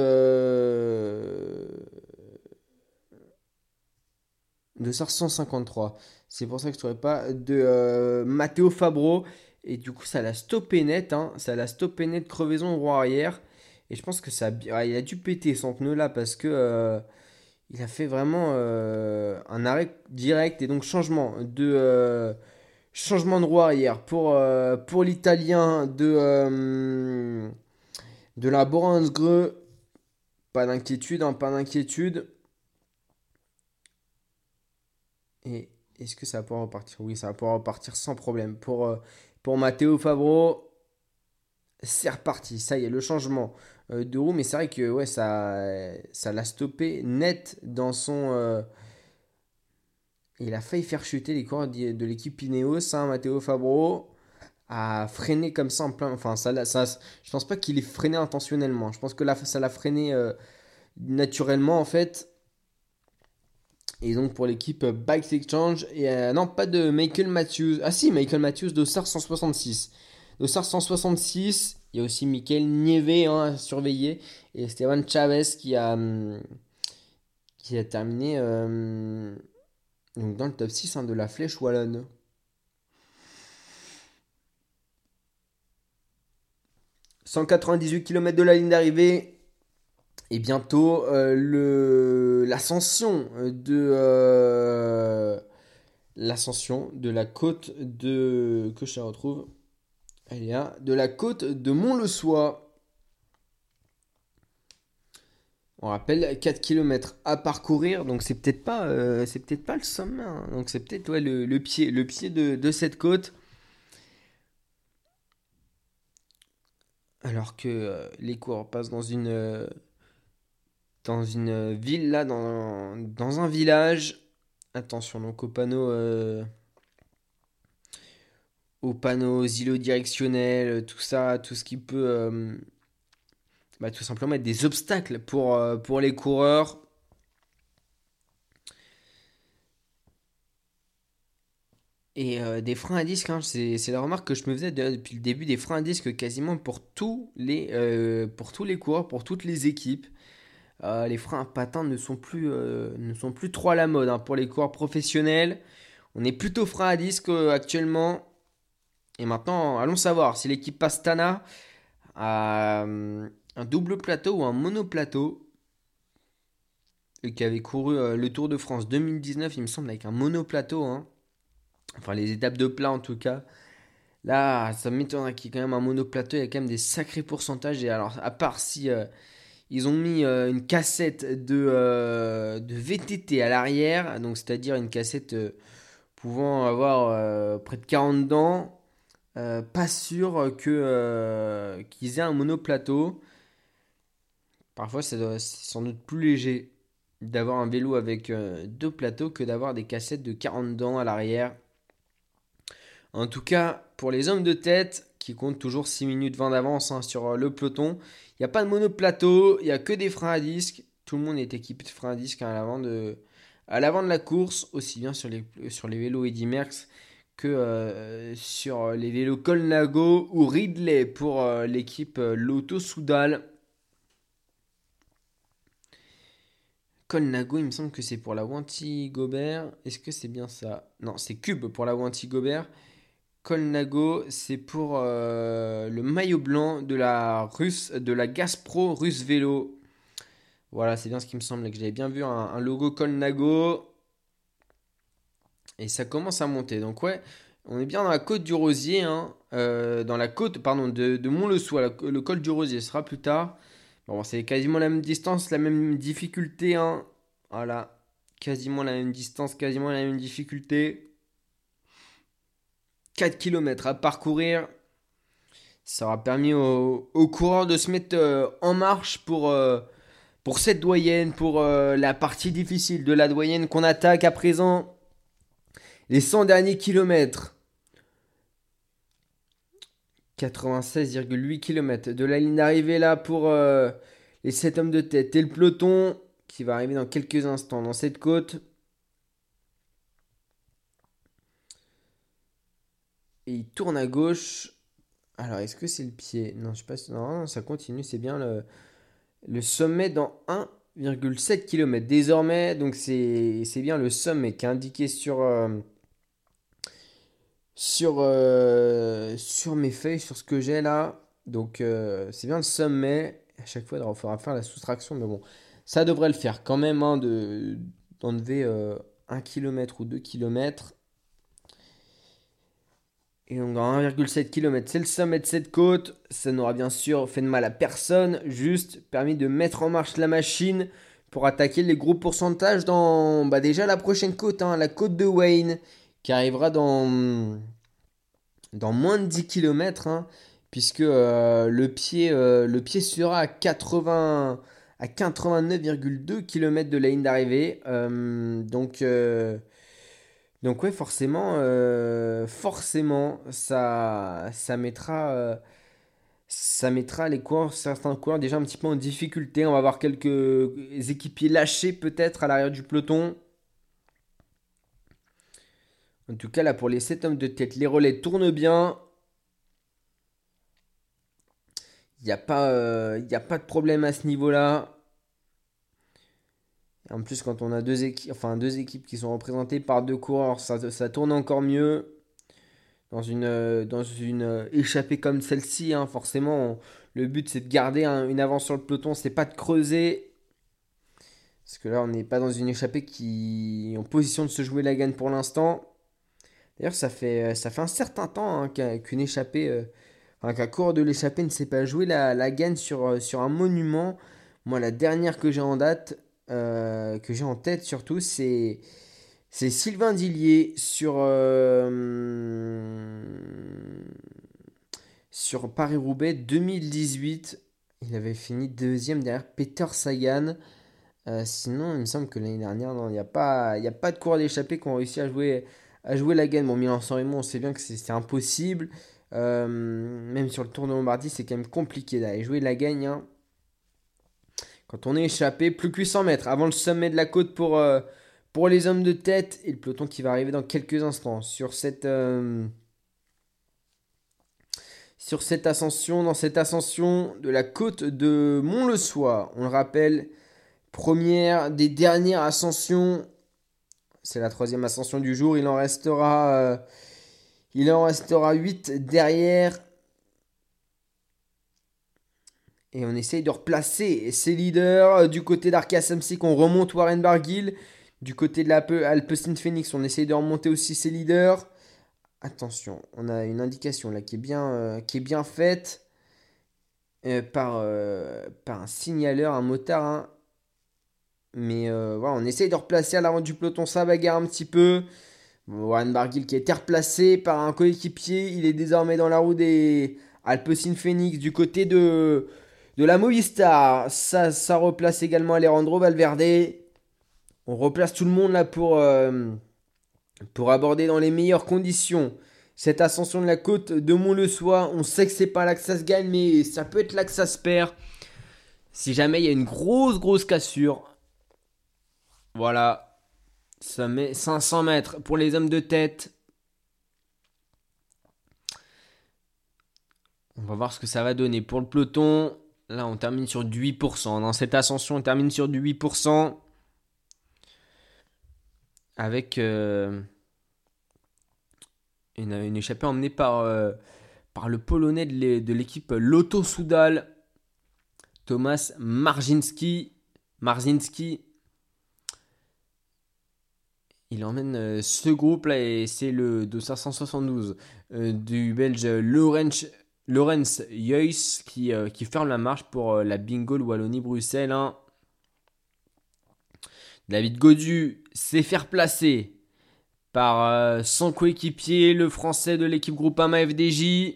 de SAR 153 c'est pour ça que je trouvais pas de Matteo Fabro. Et du coup ça l'a stoppé net hein. ça l'a stoppé net crevaison au roi arrière. Et je pense que ça a, il a dû péter son pneu là parce que il a fait vraiment euh, un arrêt direct et donc changement de euh, changement de roue arrière pour, euh, pour l'italien de de la Greux. Pas d'inquiétude, hein, pas d'inquiétude. Et est-ce que ça va pouvoir repartir? Oui, ça va pouvoir repartir sans problème. Pour, pour Matteo Favreau, c'est reparti. Ça y est, le changement. Euh, de roue, mais c'est vrai que ouais, ça l'a stoppé net dans son. Euh, il a failli faire chuter les coureurs de l'équipe Ineos, hein, Matteo Fabro a freiné comme ça en plein. Enfin, ça, ça, je pense pas qu'il ait freiné intentionnellement. Je pense que ça l'a freiné euh, naturellement en fait. Et donc pour l'équipe Bikes Exchange, et non, pas de Michael Matthews. Ah si, Michael Matthews de SAR 166. De SAR 166, il y a aussi Michael Nieve hein, à surveiller et Esteban Chavez qui a, hum, qui terminé euh, donc dans le top 6 hein, de la flèche wallonne. « 198 km de la ligne d'arrivée et bientôt euh, l'ascension de euh, l'ascension de la côte de que je retrouve elle est de la côte de Mont-le-Soie. On rappelle 4 km à parcourir, donc c'est peut-être pas, euh, le sommet, hein. donc c'est peut-être le, pied, le pied de, cette côte. Alors que euh, les coureurs passent dans une, euh, dans une ville là, dans, un village. Attention donc au panneau aux panneaux, aux îlots directionnels, tout ça, tout ce qui peut bah, tout simplement être des obstacles pour, euh, pour les coureurs. Et euh, des freins à disque, hein, c'est, la remarque que je me faisais depuis le début, des freins à disque quasiment pour tous les, pour tous les coureurs, pour toutes les équipes. les freins à patins ne sont plus, ne sont plus trop à la mode hein, pour les coureurs professionnels. On est plutôt frein à disque actuellement. Et maintenant, allons savoir si l'équipe Pastana a euh, un double plateau ou un monoplateau. Qui avait couru euh, le Tour de France 2019, il me semble, avec un monoplateau. Hein. Enfin, les étapes de plat en tout cas. Là, ça m'étonnerait qu'il y ait quand même un monoplateau. Il y a quand même des sacrés pourcentages. Et alors, à part si euh, ils ont mis une cassette de, de VTT à l'arrière, donc c'est-à-dire une cassette pouvant avoir près de 40 dents euh, pas sûr que euh, qu'ils aient un monoplateau. Parfois, c'est sans doute plus léger d'avoir un vélo avec euh, deux plateaux que d'avoir des cassettes de 40 dents à l'arrière. En tout cas, pour les hommes de tête qui comptent toujours 6 minutes 20 d'avance hein, sur le peloton, il n'y a pas de monoplateau, il n'y a que des freins à disque. Tout le monde est équipé de freins à disque hein, à l'avant de, la course, aussi bien sur les, vélos Eddy Merckx que euh, sur les vélos Colnago ou Ridley pour euh, l'équipe euh, Lotto Soudal. Colnago, il me semble que c'est pour la Wanty Gobert. Est-ce que c'est bien ça? Non, c'est Cube pour la Wanty Gobert. Colnago, c'est pour le maillot blanc de la Russe, de la Russe Vélo. Voilà, c'est bien ce qui me semble que j'avais bien vu un, logo Colnago. Et ça commence à monter. Donc ouais, on est bien dans la côte du Rosier, hein, euh, dans la côte, pardon, de, de Mont-le-Soie. Le col du Rosier sera plus tard. Bon, c'est quasiment la même distance, la même difficulté. Hein. Voilà, quasiment la même distance, quasiment la même difficulté. 4 km à parcourir. Ça aura permis aux, coureurs de se mettre euh, en marche pour, euh, pour cette doyenne, pour la partie difficile de la doyenne qu'on attaque à présent les 100 derniers kilomètres. 96,8 km de la ligne d'arrivée là pour euh, les 7 hommes de tête et le peloton. qui va arriver dans quelques instants dans cette côte. Et il tourne à gauche. Alors, est-ce que c'est le pied? Non, je sais pas. Non, ça continue. C'est bien le, le sommet dans 1,7 km. Désormais, donc c'est bien le sommet qui est indiqué sur, euh, sur, euh, sur mes feuilles, sur ce que j'ai là. Donc, euh, c'est bien le sommet. À chaque fois, il faudra faire la soustraction. Mais bon, ça devrait le faire quand même hein, d'enlever 1 km ou 2 km. Et donc dans 1,7 km, c'est le sommet de cette côte. Ça n'aura bien sûr fait de mal à personne, juste permis de mettre en marche la machine pour attaquer les gros pourcentages dans bah déjà la prochaine côte, hein, la côte de Wayne, qui arrivera dans, dans moins de 10 km, hein, puisque euh, le, pied, euh, le pied sera à 80 à 89,2 km de la ligne d'arrivée. Euh, donc donc ouais, forcément, forcément, ça, ça mettra, ça mettra les coureurs, certains coureurs déjà un petit peu en difficulté. On va avoir quelques équipiers lâchés peut-être à l'arrière du peloton. En tout cas, là, pour les 7 hommes de tête, les relais tournent bien. Il n'y a, pas, euh, a pas de problème à ce niveau-là. En plus, quand on a deux équipes, enfin, deux équipes qui sont représentées par deux coureurs, ça, tourne encore mieux. Dans une, euh, euh, échappée comme celle-ci, hein, forcément, le but c'est de garder une avance sur le peloton, c'est pas de creuser. Parce que là, on n'est pas dans une échappée qui est en position de se jouer la gagne pour l'instant. D'ailleurs, ça fait, euh, ça fait un certain temps hein, qu'une échappée, enfin, qu'un coureur de l'échappée ne sait pas jouer la, la sur, sur un monument. Moi, la dernière que j'ai en date, euh, que j'ai en tête surtout, c'est c'est Sylvain Dillier sur euh, sur Paris-Roubaix 2018. Il avait fini deuxième derrière Peter Sagan. Euh, sinon, il me semble que l'année dernière, il n'y a, pas, a pas de coureurs d'échappée qui ont réussi à jouer, à jouer la gagne. Bon, Milan-San Remo, on sait bien que c'est impossible. même sur le Tour de Lombardie, c'est quand même compliqué d'aller jouer la gagne. Hein. Quand on est échappé, plus que 800 mètres avant le sommet de la côte pour, euh, pour les hommes de tête et le peloton qui va arriver dans quelques instants sur cette, euh, sur cette ascension, dans cette ascension de la côte de Mont-le-Soie. On le rappelle, première des dernières ascensions. C'est la troisième ascension du jour. Il en restera, euh, il en restera 8 derrière. Et on essaye de replacer ses leaders. Du côté d'Arca Samsic, on remonte Warren Barguil. Du côté de l'Alpecin Phoenix, on essaye de remonter aussi ses leaders. Attention, on a une indication là qui est bien, euh, faite euh, par, euh, par un signaleur, un motard. Hein. Mais voilà, on essaye de replacer à l'avant du peloton, ça bagarre un petit peu. Warren Barguil qui été replacé par un coéquipier. Il est désormais dans la roue des Alpecin Phoenix du côté de, de la Movistar. Ça, ça replace également Alejandro Valverde. On replace tout le monde là pour, euh, pour aborder dans les meilleures conditions cette ascension de la côte de Mont-le-Soie. On sait que c'est pas là que ça se gagne, mais ça peut être là que ça se perd. Si jamais il y a une grosse, grosse cassure. Voilà. Ça met 500 mètres pour les hommes de tête. On va voir ce que ça va donner pour le peloton. Là, on termine sur du 8%. Dans cette ascension, on termine sur du 8%. Avec euh, une, échappée emmenée par, euh, le Polonais de l'équipe Lotto Soudal, Thomas Marzinski. Marzinski. Il emmène euh, ce groupe là et c'est le 272 du Belge Lorenz Lorenz Joyce qui, euh, ferme la marche pour euh, la Bingo Wallonie-Bruxelles. Hein. David Godu s'est faire placer par euh, son coéquipier, le français de l'équipe Groupama FDJ.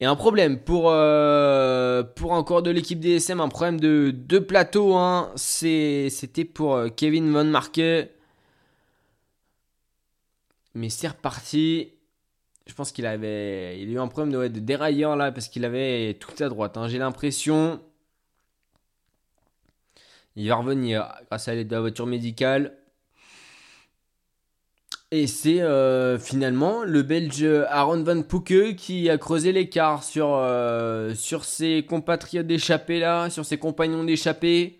Et un problème pour, pour encore de l'équipe DSM, un problème de deux plateaux. Hein. C'était pour Kevin Von Marke. Mais c'est reparti je pense qu'il avait il a eu un problème de, de dérailleur là parce qu'il avait tout à droite. Hein. J'ai l'impression. Il va revenir grâce à l'aide de la voiture médicale. Et c'est euh, finalement le Belge Aaron Van Pouke qui a creusé l'écart sur, euh, sur ses compatriotes d'échappée là, sur ses compagnons d'échappée.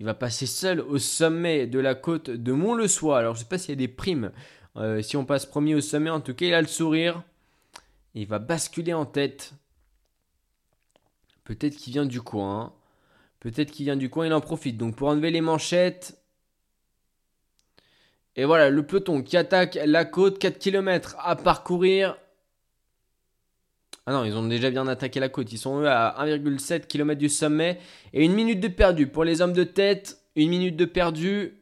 Il va passer seul au sommet de la côte de Mont-le-Soie. Alors je sais pas s'il y a des primes. Euh, si on passe premier au sommet, en tout cas il a le sourire. Il va basculer en tête. Peut-être qu'il vient du coin. Peut-être qu'il vient du coin, il en profite. Donc pour enlever les manchettes, et voilà, le peloton qui attaque la côte, 4 km à parcourir. Ah non, ils ont déjà bien attaqué la côte. Ils sont eux à 1,7 km du sommet. Et une minute de perdu pour les hommes de tête. Une minute de perdu.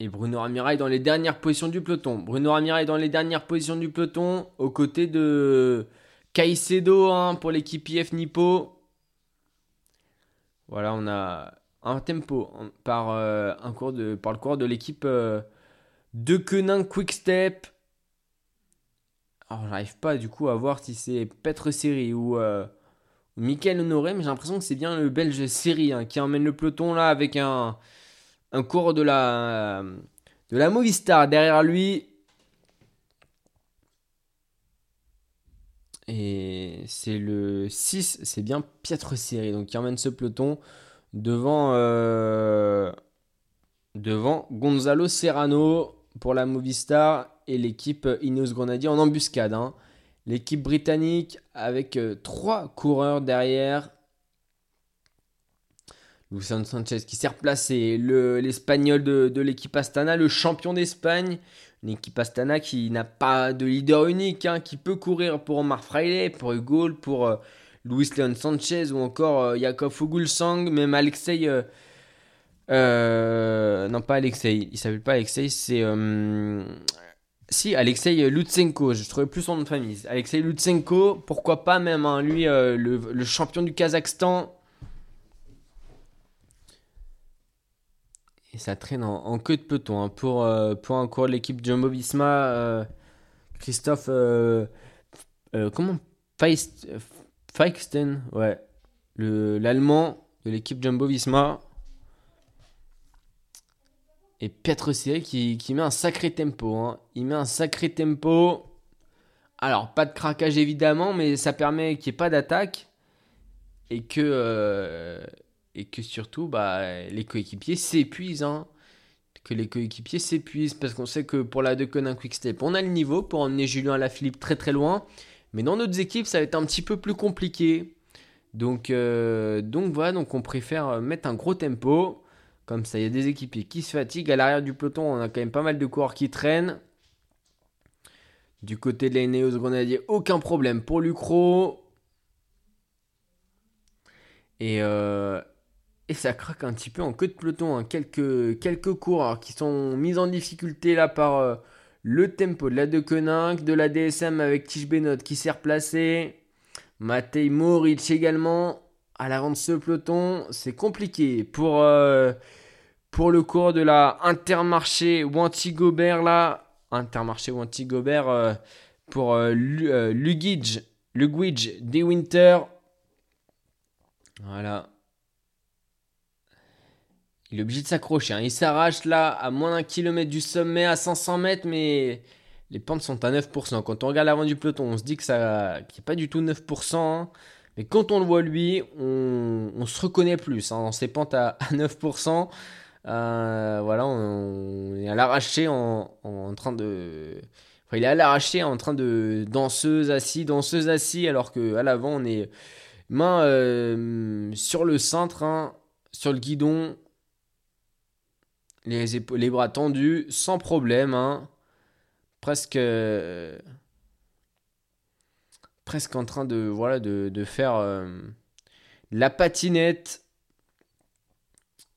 Et Bruno Ramirail dans les dernières positions du peloton. Bruno Ramirail dans les dernières positions du peloton. Aux côtés de Caicedo hein, pour l'équipe IF Nippo. Voilà, on a un tempo par, euh, par le cours de l'équipe euh, de Quenin Quick Step. Alors, j'arrive pas du coup à voir si c'est Petre Série ou, euh, Honoré, mais j'ai l'impression que c'est bien le belge Série hein, qui emmène le peloton là avec un, un cours de la, de la Movistar derrière lui. Et c'est le 6, c'est bien Pietre Série donc qui emmène ce peloton devant, euh, devant Gonzalo Serrano pour la Movistar et l'équipe Ineos Grenadier en embuscade. Hein. L'équipe britannique avec euh, trois coureurs derrière. Luciano Sanchez qui s'est replacé, l'espagnol de, l'équipe Astana, le champion d'Espagne, une équipe Astana qui n'a pas de leader unique, hein, qui peut courir pour Omar Fraile, pour Hugo, pour euh, Luis Leon Sanchez ou encore euh, Yakov Fugulsang, même Alexei. Euh, euh, non, pas Alexei, il s'appelle pas Alexei, c'est. si, Alexei Lutsenko, je trouvais plus son nom de famille. Alexei Lutsenko, pourquoi pas même, hein, lui, le, champion du Kazakhstan. Et ça traîne en, queue de peloton hein, pour, pour encore l'équipe Jumbo Visma. Christophe. comment Feist, Feixten, ouais. L'allemand de l'équipe Jumbo Visma. Et Pietro Siri qui, qui, met un sacré tempo. Hein. Il met un sacré tempo. Alors, pas de craquage évidemment, mais ça permet qu'il n'y ait pas d'attaque. Et que, euh, et que surtout, bah, les coéquipiers s'épuisent. Hein. Que les coéquipiers s'épuisent. Parce qu'on sait que pour la De Quick Quickstep, on a le niveau pour emmener Julien Lafilippe très très loin. Mais dans d'autres équipes, ça va être un petit peu plus compliqué. Donc, euh, donc voilà, donc on préfère mettre un gros tempo. Comme ça, il y a des équipiers qui se fatiguent. À l'arrière du peloton, on a quand même pas mal de coureurs qui traînent. Du côté de l'Eneos Grenadier, aucun problème pour Lucro. Et, euh, et ça craque un petit peu en queue de peloton. Hein. Quelques, quelques coureurs qui sont mis en difficulté là par, euh, le tempo de la De Koninck, de la DSM avec Tish Benot qui s'est replacé. Matej Moric également à l'avant de ce peloton. C'est compliqué pour, euh, le cours de la Intermarché Wanty Gobert là. Intermarché Wanty Gobert euh, pour euh, Lugidge, Lugwidge des Winter. Voilà. Il est obligé de s'accrocher. Hein. Il s'arrache là à moins d'un kilomètre du sommet, à 500 mètres, mais les pentes sont à 9%. Quand on regarde l'avant du peloton, on se dit que ça, qu'il a pas du tout 9%. Hein. Mais quand on le voit lui, on, se reconnaît plus hein, dans ses pentes à, 9%. Euh, voilà, on, est à l'arraché en, train de. Il est à l'arraché en train de danseuse assis, danseuse assis, alors que à l'avant on est main euh, sur le cintre, sur le guidon, les, bras tendus, sans problème. Hein. Presque. presque en train de, faire euh, la patinette.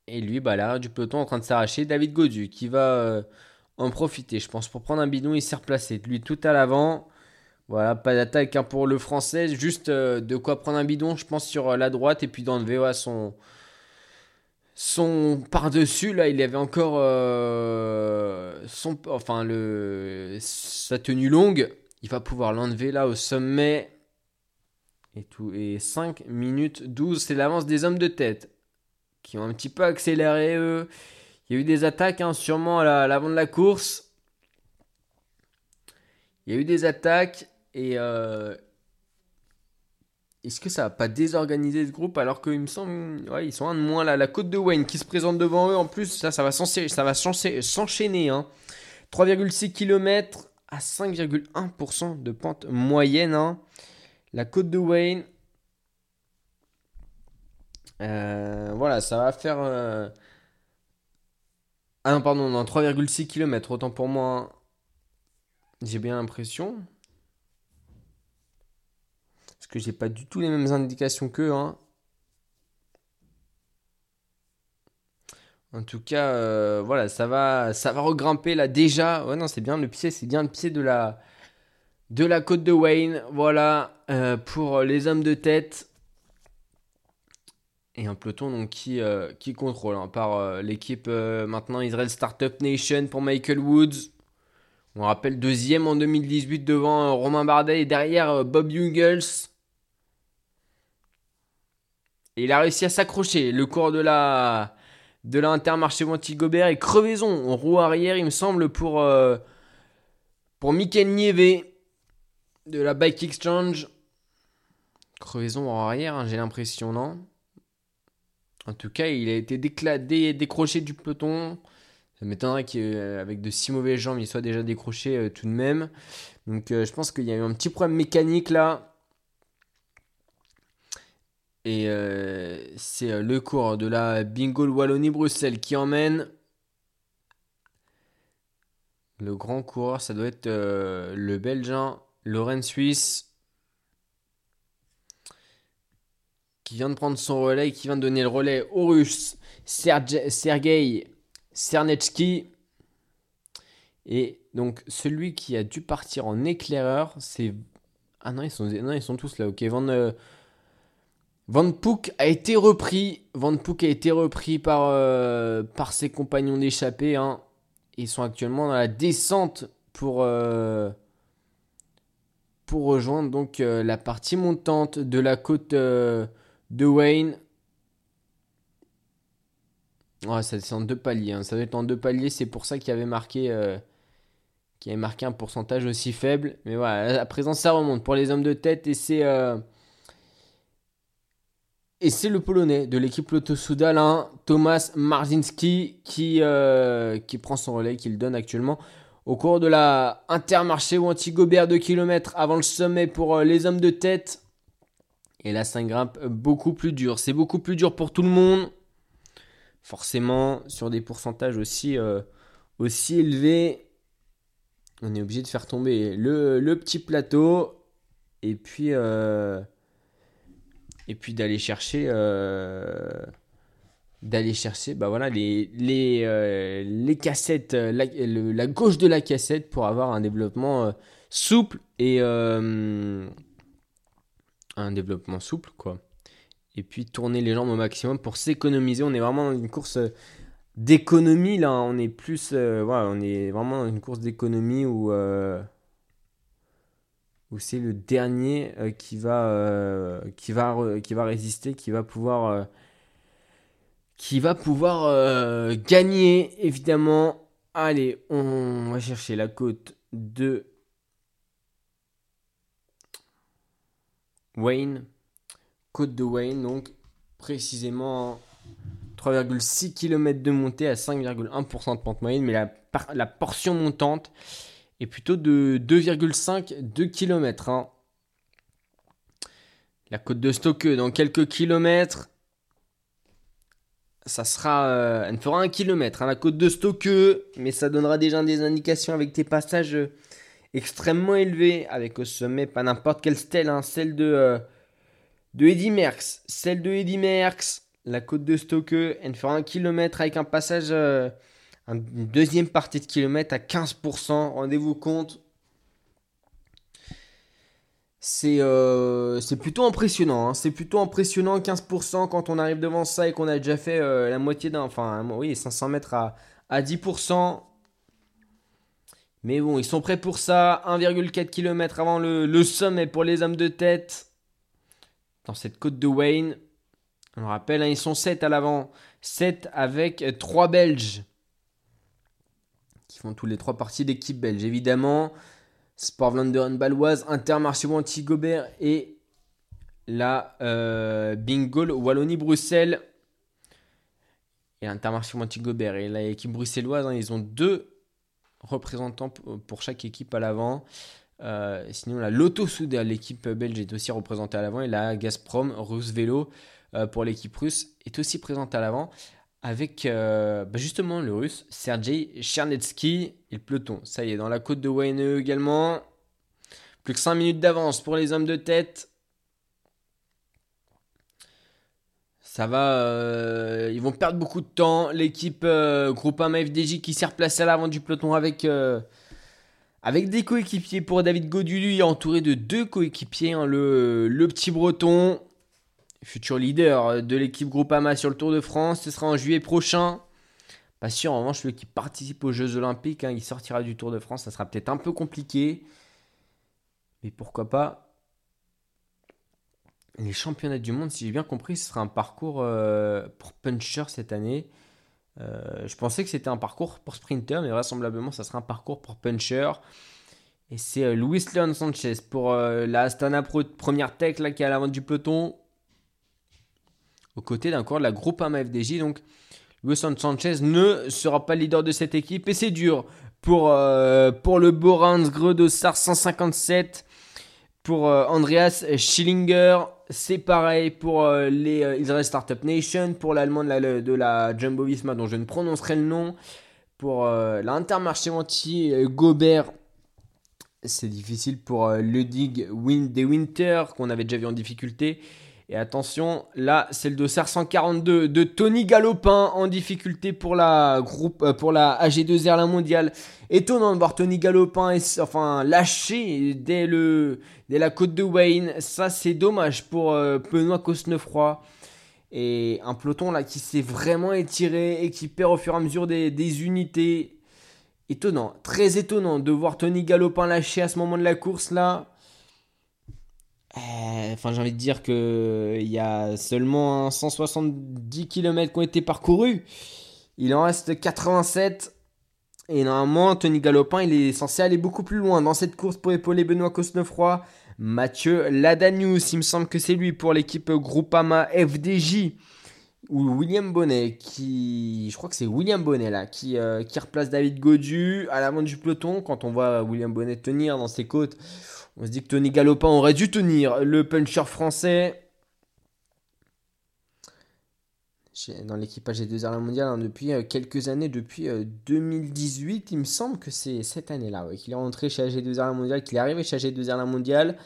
Et lui, bah là, du peloton en train de s'arracher. David Godu qui va euh, en profiter, je pense, pour prendre un bidon. Il s'est replacé. Lui, tout à l'avant. Voilà, pas d'attaque hein, pour le français. Juste euh, de quoi prendre un bidon, je pense, sur la droite. Et puis d'enlever ouais, son, son par-dessus, là, il avait encore euh, son, enfin, le, sa tenue longue. Il va pouvoir l'enlever là au sommet. Et, tout, et 5 minutes 12, c'est l'avance des hommes de tête qui ont un petit peu accéléré eux. Il y a eu des attaques, hein, sûrement à l'avant de la course. Il y a eu des attaques et euh, est-ce que ça va pas désorganiser ce groupe alors qu'il me semble, ouais, ils sont un de moins là. La côte de Wayne qui se présente devant eux en plus, ça, ça va s'enchaîner. Hein. 3,6 km à 5,1% de pente moyenne. Hein. La côte de Wayne, euh, voilà, ça va faire. Euh, ah non, pardon, non, 3,6 km, autant pour moi. J'ai bien l'impression. Parce que j'ai pas du tout les mêmes indications qu'eux. Hein. En tout cas, euh, voilà, ça va, ça va regrimper là déjà. Ouais, non, c'est bien le pied, c'est bien le pied de la, de la côte de Wayne. Voilà, pour les hommes de tête et un peloton donc, qui, euh, qui contrôle hein, par euh, l'équipe euh, maintenant Israel Startup Nation pour Michael Woods. On rappelle deuxième en 2018 devant Romain Bardet et derrière Bob Jungels. Et il a réussi à s'accrocher. Le cours de la de l'Intermarché Montigobert et crevaison en roue arrière, il me semble, pour, pour Mikel Nieve de la Bike Exchange. Crevaison en arrière, hein, j'ai l'impression, non? En tout cas, il a été décroché du peloton. Ça m'étonnerait qu'avec de si mauvaises jambes, il soit déjà décroché euh, tout de même. Donc euh, je pense qu'il y a eu un petit problème mécanique là. Et euh, c'est le cours de la Bingo Wallonie-Bruxelles qui emmène. Le grand coureur, ça doit être le Belgien Loren Suisse. qui vient de prendre son relais qui vient de donner le relais au russe Sergei Cernetsky. Et donc celui qui a dû partir en éclaireur, c'est... Ah non ils, sont... non, ils sont tous là, ok. Van, euh, Van Poek a été repris. Van Poek a été repris par, euh, par ses compagnons d'échappée. Hein. Ils sont actuellement dans la descente pour, euh, pour rejoindre donc la partie montante de la côte de Wayne. Ça c'est en deux paliers. Hein. Ça doit être en deux paliers. C'est pour ça qu'il avait marqué, euh, avait marqué un pourcentage aussi faible. Mais voilà, à présent ça remonte pour les hommes de tête et c'est euh, et c'est le Polonais de l'équipe Lotto Soudal, hein, Thomas Marzinski, qui euh, qui prend son relais, qui le donne actuellement au cours de la Intermarché ou Antigobert de km avant le sommet pour les hommes de tête. Et là, ça grimpe beaucoup plus dur. C'est beaucoup plus dur pour tout le monde. Forcément, sur des pourcentages aussi, euh, aussi élevés, on est obligé de faire tomber le, petit plateau et puis, euh, et puis d'aller chercher, euh, d'aller chercher bah voilà, les, les, les cassettes, la, la, gauche de la cassette pour avoir un développement souple et un développement souple, quoi. Et puis tourner les jambes au maximum pour s'économiser. On est vraiment dans une course d'économie là. On est plus, euh, voilà, on est vraiment dans une course d'économie où, euh, c'est le dernier euh, qui va, qui va, qui va résister, qui va pouvoir, qui va pouvoir gagner évidemment. Allez, on va chercher la côte de Wayne, côte de Wayne, donc précisément 3,6 km de montée à 5,1% de pente moyenne, mais la, portion montante est plutôt de 2,5 km. Hein. La côte de Stoke dans quelques kilomètres, ça sera, euh, elle fera un kilomètre. Hein, la côte de Stoke, mais ça donnera déjà des indications avec des passages extrêmement élevé, avec au sommet pas n'importe quelle stèle, hein, celle de, euh, de Eddy Merckx. Celle de Eddy Merckx, la côte de Stoke, elle fera un kilomètre avec un passage, euh, une deuxième partie de kilomètre à 15%. Rendez-vous compte. C'est euh, plutôt impressionnant. Hein. C'est plutôt impressionnant, 15% quand on arrive devant ça et qu'on a déjà fait la moitié d'un. Enfin, oui, 500 mètres à, à 10%. Mais bon, ils sont prêts pour ça. 1,4 km avant le, sommet pour les hommes de tête. dans cette côte de Wayne. On le rappelle, hein, ils sont 7 à l'avant. 7 avec 3 Belges. Font tous les 3 parties d'équipe belge, évidemment. Sport Vlaanderen Baloise, Intermarché Antigobert et la euh, Bingo Wallonie-Bruxelles. Et Intermarché Antigobert et l'équipe bruxelloise, hein, ils ont deux représentants pour chaque équipe à l'avant. Euh, sinon, la Lotto l'équipe belge, est aussi représentée à l'avant. Et la Gazprom Russe Vélo euh, pour l'équipe russe est aussi présente à l'avant. Avec euh, bah, justement le russe Sergei Chernetsky et le peloton. Ça y est, dans la côte de Wayne également. Plus que 5 minutes d'avance pour les hommes de tête. Ça va, ils vont perdre beaucoup de temps. L'équipe groupe 1 FDJ qui s'est replacée à l'avant du peloton avec avec des coéquipiers pour David Godulu, entouré de deux coéquipiers, hein, le, petit breton, futur leader de l'équipe Groupama sur le Tour de France, ce sera en juillet prochain. Pas sûr, en revanche, celui qui participe aux Jeux Olympiques, hein, il sortira du Tour de France, ça sera peut-être un peu compliqué. Mais pourquoi pas Les championnats du monde, si j'ai bien compris, ce sera un parcours euh, pour Puncher cette année. Euh, je pensais que c'était un parcours pour sprinter, mais vraisemblablement, ça sera un parcours pour puncher. Et c'est euh, Luis Leon Sanchez pour euh, la Astana première tech là, qui est à l'avant du peloton. Aux côtés d'un corps de la groupe FDJ. Donc, Luis Sanchez ne sera pas leader de cette équipe. Et c'est dur pour, pour le Borans Sar 157. Pour Andreas Schillinger, c'est pareil pour euh, les euh, Israel Startup Nation, pour l'allemand de la, Jumbo Visma dont je ne prononcerai le nom, pour euh, l'Intermarché anti Gobert. C'est difficile pour Ludig Win des Winter qu'on avait déjà vu en difficulté. Et attention, là, c'est le dossard 142 de Tony Galopin en difficulté pour la, groupe, euh, pour la AG2R la mondiale. Étonnant de voir Tony Galopin enfin, lâcher dès, le, dès la côte de Wayne. Ça, c'est dommage pour euh, Cosnefroy. Et un peloton là qui s'est vraiment étiré et qui perd au fur et à mesure des, des unités. Étonnant, très étonnant de voir Tony Galopin lâcher à ce moment de la course là. Euh, enfin, j'ai envie de dire qu'il y a seulement 170 km qui ont été parcourus. Il en reste 87. Et normalement, Tony Galopin, il est censé aller beaucoup plus loin dans cette course pour épauler Benoît Cosnefroy. Mathieu Ladanius, il me semble que c'est lui pour l'équipe Groupama FDJ. Ou William Bonnet, qui. Je crois que c'est William Bonnet là, qui, euh, qui replace David Godu à l'avant du peloton. Quand on voit William Bonnet tenir dans ses côtes, on se dit que Tony Galopin aurait dû tenir le puncher français. Dans l'équipage des deux la mondiale hein, depuis euh, quelques années, depuis 2018, euh, il me semble que c'est cette année-là qu'il est rentré chez AG2R la mondiale, qu'il est arrivé chez AG2R la mondiale.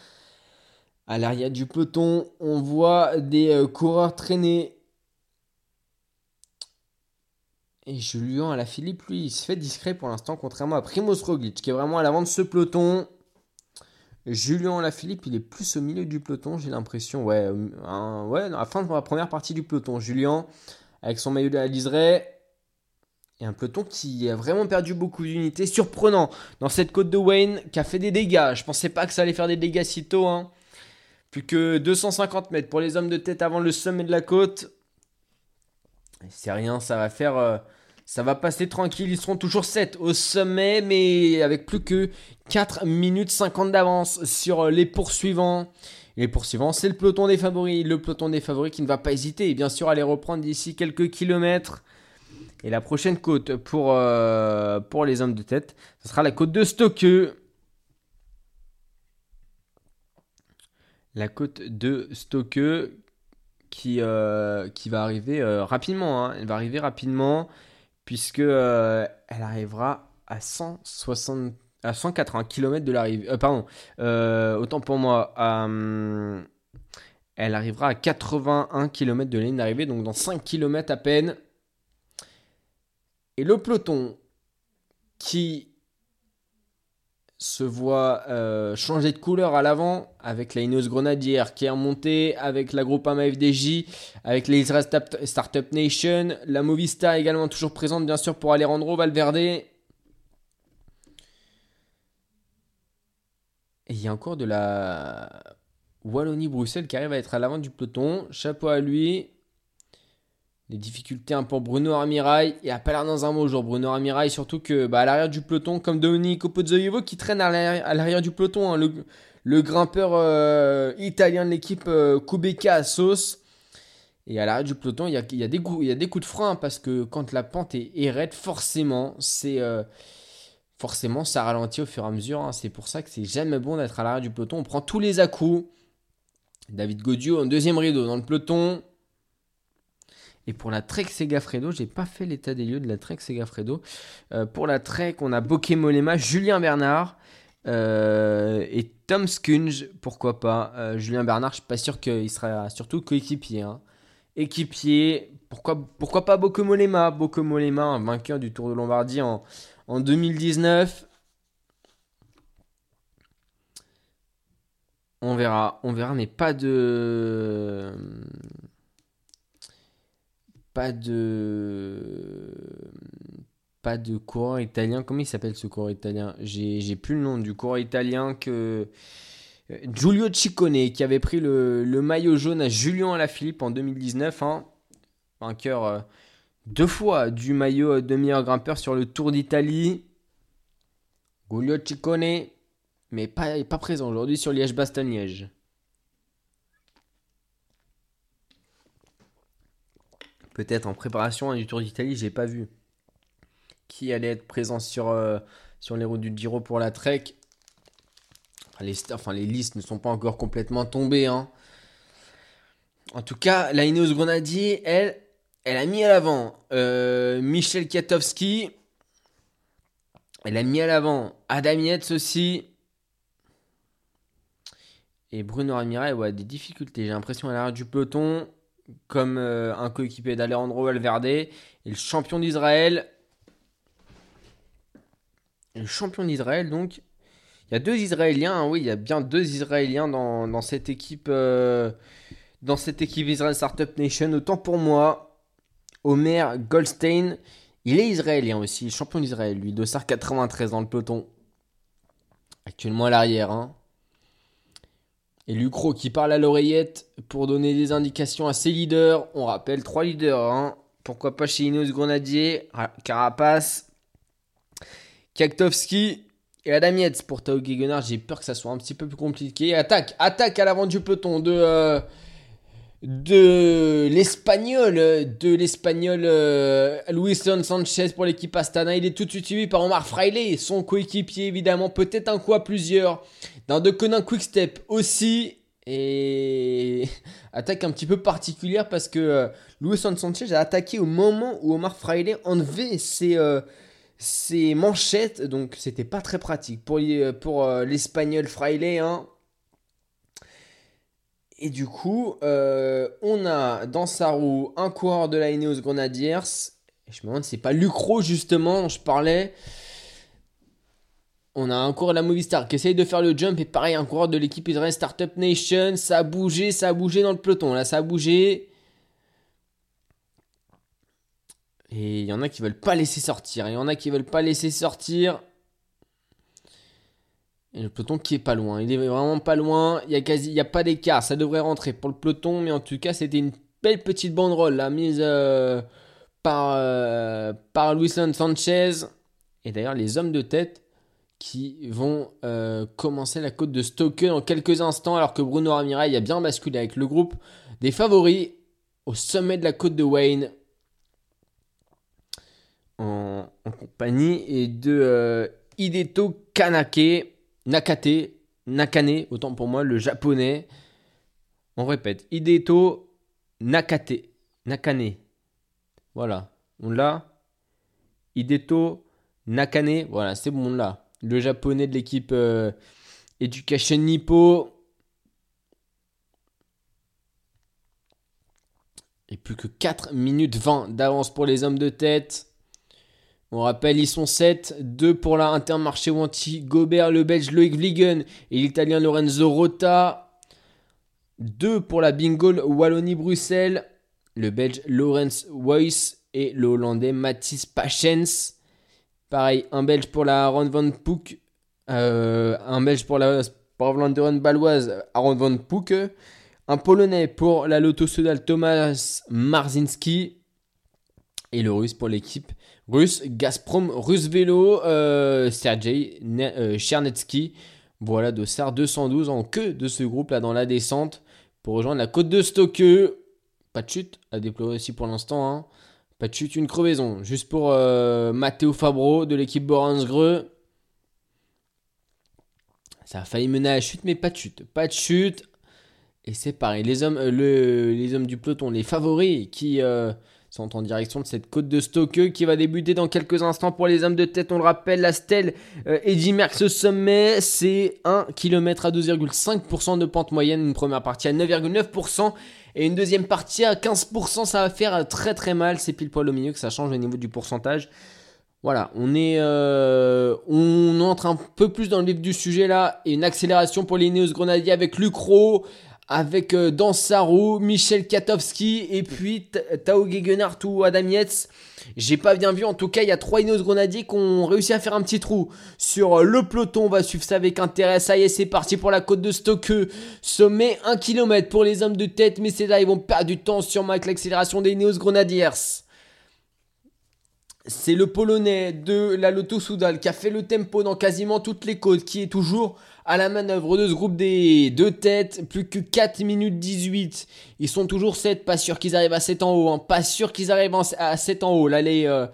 À l'arrière du peloton, on voit des euh, coureurs traîner. Et Julien à la Philippe, lui, il se fait discret pour l'instant, contrairement à Primoz Roglic, qui est vraiment à l'avant de ce peloton. Julien Lafilippe, il est plus au milieu du peloton, j'ai l'impression. Ouais, euh, ouais, à la fin de la première partie du peloton. Julien, avec son maillot de la. Et un peloton qui a vraiment perdu beaucoup d'unités. Surprenant dans cette côte de Wayne qui a fait des dégâts. Je pensais pas que ça allait faire des dégâts si tôt. Hein. Plus que 250 mètres pour les hommes de tête avant le sommet de la côte. C'est rien, ça va faire. Euh, ça va passer tranquille, ils seront toujours 7 au sommet, mais avec plus que 4 minutes 50 d'avance sur les poursuivants. les poursuivants, c'est le peloton des favoris. Le peloton des favoris qui ne va pas hésiter, et bien sûr, à les reprendre d'ici quelques kilomètres. Et la prochaine côte pour, euh, les hommes de tête, ce sera la côte de Stoke. La côte de Stoke qui, euh, va arriver euh, rapidement. Hein. Elle va arriver rapidement puisque euh, elle arrivera à 160 à 180 km de l'arrivée. Euh, pardon, euh, autant pour moi, elle arrivera à 81 km de la ligne d'arrivée, donc dans 5 km à peine. Et le peloton qui se voit euh, changer de couleur à l'avant avec la Ineos Grenadière qui est remontée, avec la Groupama FDJ, avec les Israel Startup Nation, la Movista également toujours présente bien sûr pour Alejandro Valverde. Et il y a encore de la Wallonie-Bruxelles qui arrive à être à l'avant du peloton. Chapeau à lui. Les difficultés un pour Bruno Armirail. Il a pas l'air dans un mot jour, Bruno Armirail. Surtout que bah, à l'arrière du peloton, comme Domenico Pozzoievo qui traîne à l'arrière du peloton. Hein, le, grimpeur euh, italien de l'équipe euh, Kubeka à sauce. Et à l'arrière du peloton, il y a, des coups, des de frein parce que quand la pente est, raide, forcément, c'est euh, forcément ça ralentit au fur et à mesure. Hein. C'est pour ça que c'est jamais bon d'être à l'arrière du peloton. On prend tous les à-coups. David Godio en deuxième rideau dans le peloton. Et pour la Trek Segafredo, j'ai pas fait l'état des lieux de la Trek Segafredo. Euh, pour la Trek, on a Bokeh Molema, Julien Bernard euh, et Tom Skunge, pourquoi pas. Euh, Julien Bernard, je suis pas sûr qu'il sera surtout coéquipier. Hein. Équipier, pourquoi, pourquoi pas Bokeh Molema Bokeh Molema, vainqueur du Tour de Lombardie en, en 2019. On verra, on verra, mais pas de pas de pas de coureur italien. Comment il s'appelle ce coureur italien? J'ai plus le nom du coureur italien que euh, Giulio Ciccone qui avait pris le, maillot jaune à Julien Alaphilippe en 2019. Hein. Vainqueur euh, deux fois du maillot de meilleur grimpeur sur le Tour d'Italie. Giulio Ciccone, mais pas, présent aujourd'hui sur Liège-Bastogne-Liège. Peut-être en préparation du Tour d'Italie, j'ai pas vu qui allait être présent sur, euh, les routes du Giro pour la Trek? les, enfin, les listes ne sont pas encore complètement tombées. Hein. En tout cas, la Ineos Grenadier, elle, elle a mis à l'avant euh, Michel Kiatowski. Elle a mis à l'avant Adam Yates aussi. Et Bruno Ramirez, ouais, des difficultés. J'ai l'impression à l'arrière du peloton comme euh, un coéquipier d'Alejandro Valverde. Le champion d'Israël. Le champion d'Israël, donc. Il y a deux Israéliens, hein, oui, il y a bien deux Israéliens dans, cette équipe. Euh, dans cette équipe Israel Startup Nation. Autant pour moi, Omer Goldstein, il est israélien aussi, champion d'Israël, lui, Dossard 93 dans le peloton. Actuellement à l'arrière, hein. Et Lucro qui parle à l'oreillette pour donner des indications à ses leaders. On rappelle trois leaders. Hein. Pourquoi pas chez Ineos Grenadier, Carapace, Kaktovski et Adam Yates pour Tao Gegenhardt. J'ai peur que ça soit un petit peu plus compliqué. Attaque, attaque à l'avant du peloton de, euh, de l'espagnol, de l'espagnol euh, Luisson Sanchez pour l'équipe Astana. Il est tout de suite suivi par Omar Fraile, son coéquipier évidemment, peut-être un coup à plusieurs. D'un de Conin Quickstep aussi. Et attaque un petit peu particulière parce que euh, Luisson Sanchez a attaqué au moment où Omar Fraile enlevait ses, euh, ses manchettes. Donc c'était pas très pratique pour, pour l'espagnol Fraile. Hein. Et du coup, euh, on a dans sa roue un coureur de la Ineos Grenadiers. je me demande si c'est pas Lucro justement dont je parlais. On a un coureur de la Movistar qui essaye de faire le jump. Et pareil, un coureur de l'équipe Israel Startup Nation. Ça a bougé, ça a bougé dans le peloton. Là, ça a bougé. Et il y en a qui veulent pas laisser sortir. Il y en a qui veulent pas laisser sortir. Et le peloton qui est pas loin. Il est vraiment pas loin. Il y a quasi, pas d'écart. Ça devrait rentrer pour le peloton, mais en tout cas, c'était une belle petite banderole la mise euh, par euh, par Sanchez. Et d'ailleurs, les hommes de tête qui vont euh, commencer la côte de Stoke dans quelques instants, alors que Bruno Ramirez a bien basculé avec le groupe des favoris au sommet de la côte de Wayne. En, compagnie et de Hideto Kanake. Nakate, Nakane, autant pour moi, le japonais. On répète, Hideto Nakate, Nakane. Voilà, on l'a. Hideto Nakane, voilà, c'est bon, on l'a. Le japonais de l'équipe euh, Education Nippo. Et plus que 4 minutes 20 d'avance pour les hommes de tête. On rappelle, ils sont 7, 2 pour la Intermarché Wanty, Gobert, le Belge Loïc Vliegen et l'Italien Lorenzo Rota. 2 pour la Bingo Wallonie-Bruxelles, le Belge Lorenz Weiss et le Hollandais Mathis Pachens. Pareil, un Belge pour la Ron Van Poek, euh, un Belge pour la, Sport Vlaanderen baloise Aaron Van Poek. Un Polonais pour la Lotto Sudal Thomas Marzinski. Et le Russe pour l'équipe russe Gazprom Russe Vélo euh, Sergei euh, Chernetsky. Voilà, Dossard 212 en queue de ce groupe là dans la descente pour rejoindre la côte de Stoke. Pas de chute à déplorer aussi pour l'instant. Hein. Pas de chute, une crevaison. Juste pour euh, Matteo Fabro de l'équipe Boransgreux. Ça a failli mener à la chute, mais pas de chute. Pas de chute. Et c'est pareil. Les hommes, le, les hommes du peloton, les favoris qui sont en direction de cette côte de Stoke qui va débuter dans quelques instants pour les hommes de tête. On le rappelle, la stèle euh, Eddie Merckx sommet, c'est 1 km à 2,5% de pente moyenne. Une première partie à 9,9% et une deuxième partie à 15%. Ça va faire très très mal. C'est pile poil au milieu que ça change au niveau du pourcentage. Voilà, on est, euh, on entre un peu plus dans le vif du sujet là et une accélération pour les Néos Grenadiers avec Lucro, avec euh, Michel Katowski et puis Tao Gegenhardt ou Adam. J'ai pas bien vu, en tout cas, il y a trois Inos Grenadiers qui ont réussi à faire un petit trou sur euh, le peloton. On va suivre ça avec intérêt. Ça y est, c'est parti pour la côte de Stoke. Sommet 1 km pour les hommes de tête, mais c'est là, ils vont perdre du temps sur Mike, l'accélération des Ineos Grenadiers. C'est le Polonais de la Lotto Soudal qui a fait le tempo dans quasiment toutes les côtes, qui est toujours à la manœuvre de ce groupe des deux têtes. Plus que 4 minutes 18. Ils sont toujours 7. Pas sûr qu'ils arrivent à 7 en haut. Hein. Pas sûr qu'ils arrivent à 7 en haut. Là, les, euh,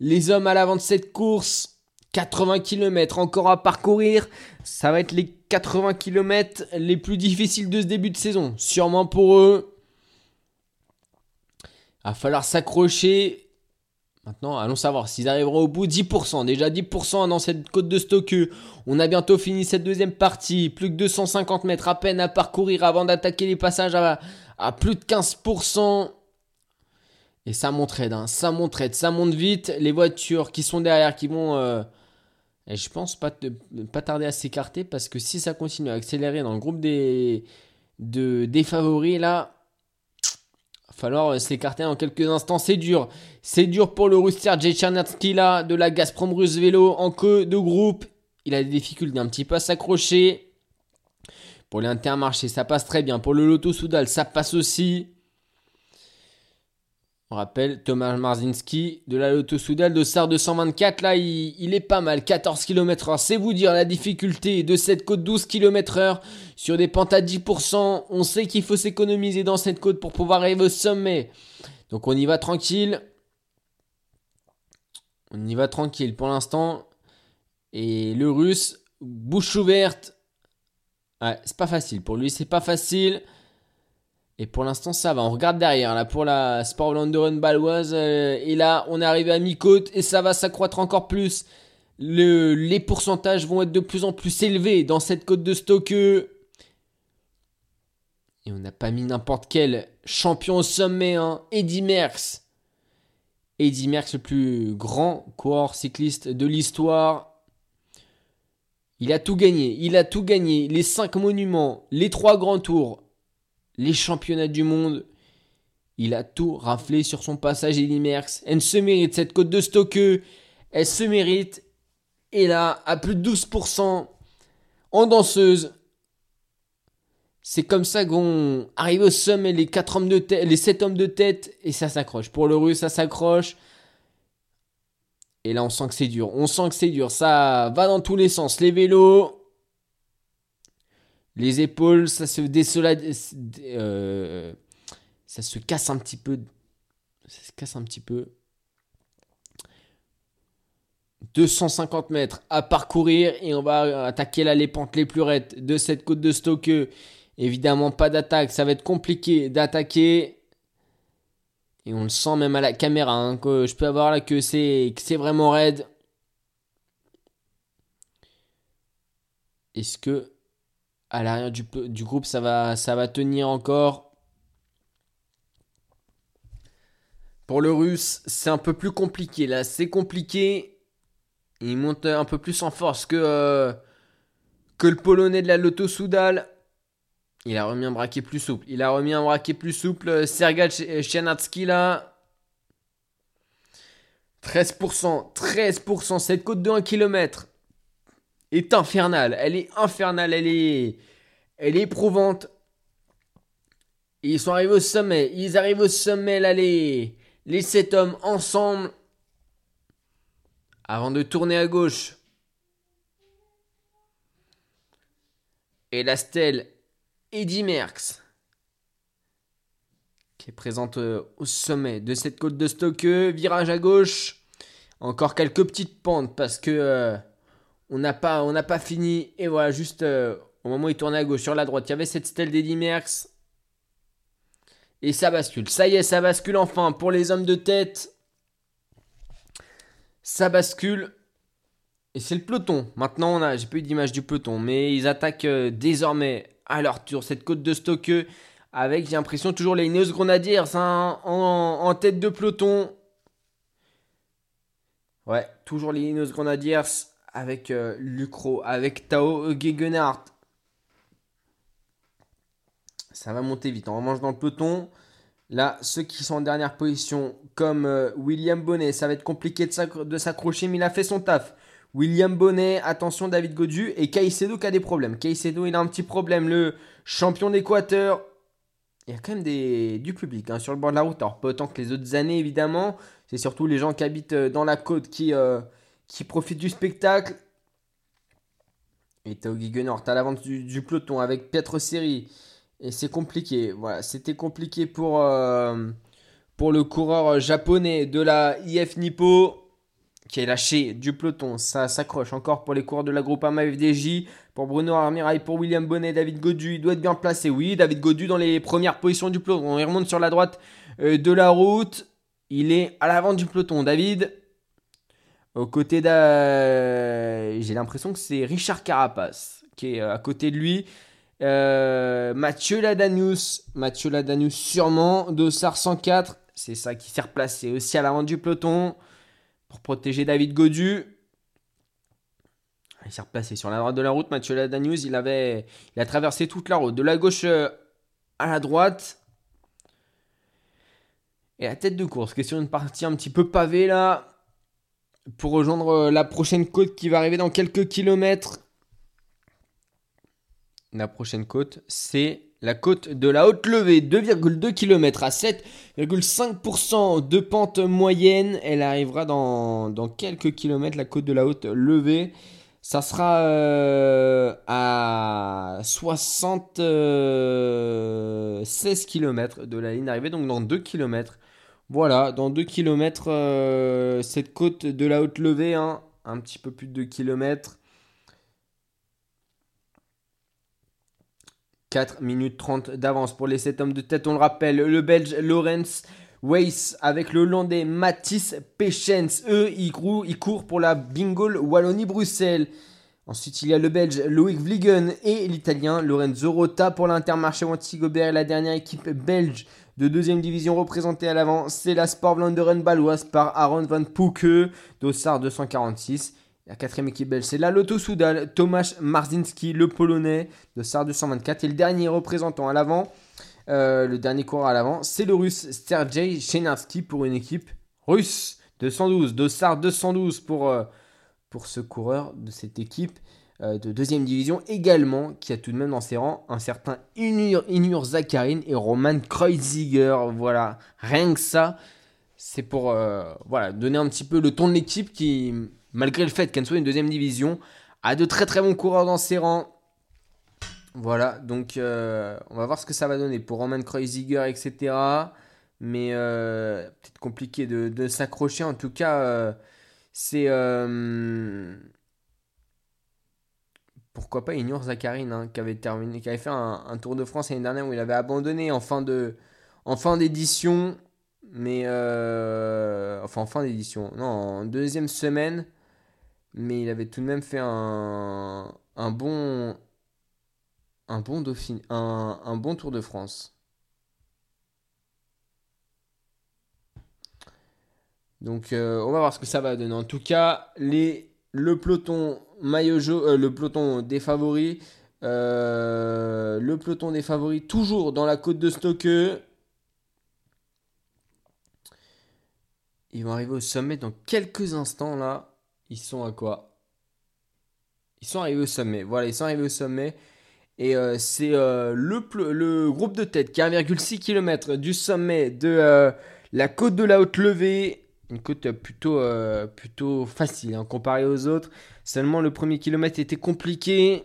les hommes à l'avant de cette course. 80 km encore à parcourir. Ça va être les 80 km les plus difficiles de ce début de saison. Sûrement pour eux. Va falloir s'accrocher Maintenant, allons savoir s'ils arriveront au bout. 10%, déjà 10% dans cette côte de Stoke. On a bientôt fini cette deuxième partie. Plus que 250 mètres à peine à parcourir avant d'attaquer les passages à, plus de 15%. Et ça monte hein. ça monte ça monte vite. Les voitures qui sont derrière, qui vont... Euh, et je pense pas, tarder à s'écarter parce que si ça continue à accélérer dans le groupe des, de, des favoris, là, falloir euh, s'écarter en quelques instants. C'est dur. C'est dur pour le Russe Sergei là de la Gazprom Russe Vélo en queue de groupe. Il a des difficultés un petit peu à s'accrocher. Pour l'Intermarché, ça passe très bien. Pour le Lotto Soudal, ça passe aussi. On rappelle Thomas Marzinski de la Lotto Soudal de SAR 224. Là, il, est pas mal. 14 km/h. C'est vous dire la difficulté de cette côte 12 km/h sur des pentes à 10%. On sait qu'il faut s'économiser dans cette côte pour pouvoir arriver au sommet. Donc on y va tranquille. On y va tranquille pour l'instant. Et le russe, bouche ouverte. C'est pas facile. Pour lui, c'est pas facile. Et pour l'instant, ça va. On regarde derrière, là, pour la Sport Run baloise. Euh, et là, on est arrivé à mi-côte et ça va s'accroître encore plus. Le, les pourcentages vont être de plus en plus élevés dans cette côte de Stoke. Et on n'a pas mis n'importe quel champion au sommet, hein. Eddy Merckx. Eddy Merckx, le plus grand coureur cycliste de l'histoire. Il a tout gagné. Il a tout gagné. Les 5 monuments, les 3 grands tours, les championnats du monde. Il a tout raflé sur son passage Merckx. Elle se mérite cette côte de Stoke. Elle se mérite. Et là, à plus de 12% en danseuse. C'est comme ça qu'on arrive au sommet, les quatre hommes de tête, les 7 hommes de tête, et ça s'accroche. Pour le russe, ça s'accroche. Et là, on sent que c'est dur. On sent que c'est dur. Ça va dans tous les sens. Les vélos, les épaules, ça se désolade, euh, ça se casse un petit peu. Ça se casse un petit peu. 250 mètres à parcourir et on va attaquer là les pentes les plus raides de cette côte de Stoke. Évidemment, pas d'attaque, ça va être compliqué d'attaquer. Et on le sent même à la caméra, hein, je peux avoir là que c'est vraiment raide. Est-ce que à l'arrière du, groupe, ça va, ça va tenir encore. Pour le russe, c'est un peu plus compliqué. Là, c'est compliqué. Il monte un peu plus en force que, euh, que le polonais de la Lotto Soudal. Il a remis un braquet plus souple. Il a remis un braquet plus souple. Sergej Chianatski là. 13%. 13%. Cette côte de 1 km est infernale. Elle est infernale, elle est, elle est éprouvante. Ils sont arrivés au sommet. Ils arrivent au sommet, là, les, sept hommes ensemble. Avant de tourner à gauche. Et la stèle Eddie Merckx. Qui est présente euh, au sommet de cette côte de Stoke. Virage à gauche. Encore quelques petites pentes parce que euh, on n'a pas, pas fini. Et voilà, juste euh, au moment où il tournait à gauche, sur la droite, il y avait cette stèle d'Eddie Merckx. Et ça bascule. Ça y est, ça bascule enfin pour les hommes de tête. Ça bascule. Et c'est le peloton. Maintenant, on a, j'ai eu d'image du peloton, mais ils attaquent euh, désormais à leur tour cette côte de Stoke avec, j'ai l'impression, toujours les Ineos Grenadiers hein, en, tête de peloton. Ouais, toujours les Ineos Grenadiers avec euh, Lucro, avec Tao Gegenhardt. Ça va monter vite. On remange dans le peloton. Là, ceux qui sont en dernière position, comme euh, William Bonnet, ça va être compliqué de s'accrocher, mais il a fait son taf. William Bonnet, attention David Godu et Caicedo qui a des problèmes. Caicedo, il a un petit problème. Le champion d'Équateur, il y a quand même du public hein, sur le bord de la route. Alors, pas autant que les autres années, évidemment. C'est surtout les gens qui habitent euh, dans la côte qui, qui profitent du spectacle. Et Tao Guigenort à l'avance du, peloton avec Pietro Seri. Et c'est compliqué. Voilà, c'était compliqué pour, euh, le coureur japonais de la IF Nippo qui est lâché du peloton. Ça s'accroche encore pour les coureurs de la groupe AMA FDJ. Pour Bruno Armirail, pour William Bonnet, David Godu. Il doit être bien placé. Oui, David Godu dans les premières positions du peloton. Il remonte sur la droite euh, de la route. Il est à l'avant du peloton. David, au côté d'un. J'ai l'impression que c'est Richard Carapace qui est euh, à côté de lui. Euh, Mathieu Ladanius, Mathieu Ladanius sûrement, Dossard 104, c'est ça qui s'est replacé aussi à l'avant du peloton pour protéger David Godu. Il s'est replacé sur la droite de la route. Mathieu Ladanius, il avait, il a traversé toute la route, de la gauche euh, à la droite. Et à tête de course, question une partie un petit peu pavée là, pour rejoindre euh, la prochaine côte qui va arriver dans quelques kilomètres la prochaine côte, c'est la côte de la haute levée, 2,2 km à 7,5% de pente moyenne. Elle arrivera dans, quelques kilomètres, la côte de la haute levée. Ça sera euh, à 76 km de la ligne d'arrivée, donc dans 2 km. Voilà, dans 2 km, euh, cette côte de la haute levée, hein, un petit peu plus de 2 km. 4 minutes 30 d'avance pour les 7 hommes de tête. On le rappelle, le Belge Lorenz Weiss avec le Hollandais Mathis Pechens. Eux, ils courent, pour la Bingle Wallonie-Bruxelles. Ensuite, il y a le Belge Loïc Vliegen et l'Italien Lorenzo Rota pour l'Intermarché Wanty-Gobert. La dernière équipe belge de deuxième division représentée à l'avant, c'est la Sport Vlaanderen Baloise par Aaron Van Pouke, Dossard 246. La quatrième équipe belge, c'est la Lotto Soudal, Tomasz Marzinski, le Polonais de SAR 224. Et le dernier représentant à l'avant, euh, le dernier coureur à l'avant, c'est le Russe Sergei Chenarski pour une équipe russe. 212, de SAR 212 pour, euh, pour ce coureur de cette équipe de deuxième division également, qui a tout de même dans ses rangs un certain Inur, Inur Zakharin et Roman Kreuziger. Voilà, rien que ça, c'est pour voilà, donner un petit peu le ton de l'équipe qui malgré le fait qu'elle soit une deuxième division, a de très très bons coureurs dans ses rangs. Voilà, donc euh, on va voir ce que ça va donner pour Roman Kreuziger, etc. Mais euh, peut-être compliqué de, s'accrocher. En tout cas, euh, c'est. Pourquoi pas Ignor Zakharine, hein, qui avait terminé, qui avait fait un, Tour de France l'année dernière où il avait abandonné en fin de, en fin d'édition, mais enfin en fin d'édition, non, en deuxième semaine, mais il avait tout de même fait un, bon un bon Dauphine, un, un, bon Tour de France. Donc euh, on va voir ce que ça va donner. En tout cas, les, le peloton maillot euh, le peloton des favoris, euh, le peloton des favoris toujours dans la côte de Stoke. Ils vont arriver au sommet dans quelques instants là. Ils sont à quoi? Ils sont arrivés au sommet. Voilà, ils sont arrivés au sommet. Et euh, c'est euh, le, groupe de tête qui est à 1,6 km du sommet de la côte de la haute levée. Une côte plutôt, euh, plutôt facile hein, comparée aux autres. Seulement le premier kilomètre était compliqué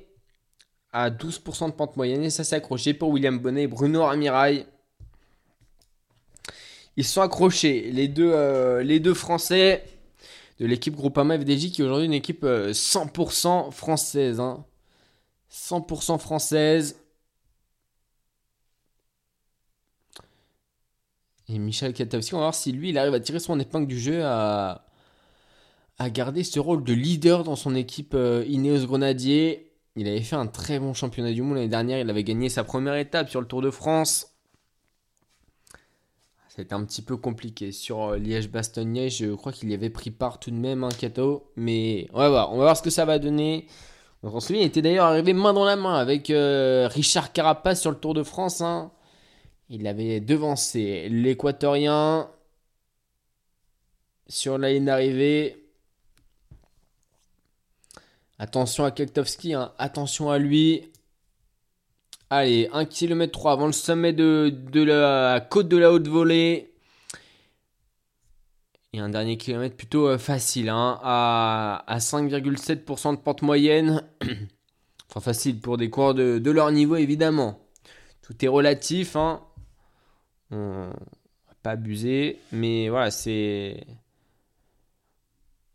à 12% de pente moyenne et ça s'est accroché pour William Bonnet et Bruno Ramirail. Ils sont accrochés, les deux, euh, les deux Français de l'équipe Groupama FDJ qui est aujourd'hui une équipe euh, 100% française. hein. 100% française. Et Michel Katowski, on va voir si lui, il arrive à tirer son épingle du jeu, à, à garder ce rôle de leader dans son équipe euh, Ineos Grenadier. Il avait fait un très bon championnat du monde l'année dernière. Il avait gagné sa première étape sur le Tour de France. C'était un petit peu compliqué. Sur euh, Liège-Bastogne-Liège, je crois qu'il y avait pris part tout de même, un Kato. Mais on va voir. On va voir ce que ça va donner. On s'en souvient, il était d'ailleurs arrivé main dans la main avec euh, Richard Carapace sur le Tour de France. hein. Il avait devancé l'Équatorien sur la ligne d'arrivée. Attention à Kektowski, hein. attention à lui. Allez, 1 km 3 avant le sommet de, la côte de la haute volée. Et un dernier kilomètre plutôt euh, facile, hein, à, à 5,7% de pente moyenne. (clears throat) enfin facile pour des coureurs de, de leur niveau évidemment. Tout est relatif, hein. On va pas abuser, mais voilà, c'est...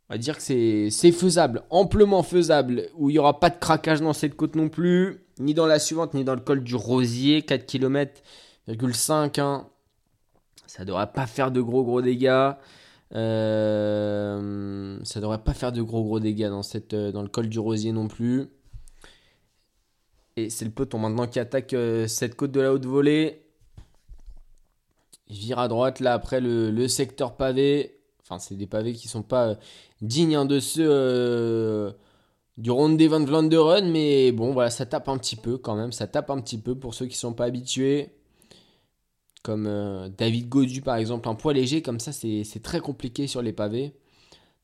On va dire que c'est faisable, amplement faisable, où il n'y aura pas de craquage dans cette côte non plus, ni dans la suivante, ni dans le col du Rosier, 4 km, 5, hein. Ça devrait pas faire de gros gros dégâts. Euh, ça devrait pas faire de gros gros dégâts dans, cette, euh, dans le col du Rosier non plus. Et c'est le peloton maintenant qui attaque euh, cette côte de la haute volée. Il vire à droite là après le, secteur pavé. Enfin, c'est des pavés qui sont pas euh, dignes hein, de ceux euh, du Ronde van Vlaanderen. Mais bon, voilà, ça tape un petit peu quand même. Ça tape un petit peu pour ceux qui sont pas habitués. Comme euh, David Godu par exemple. Un poids léger comme ça, c'est très compliqué sur les pavés.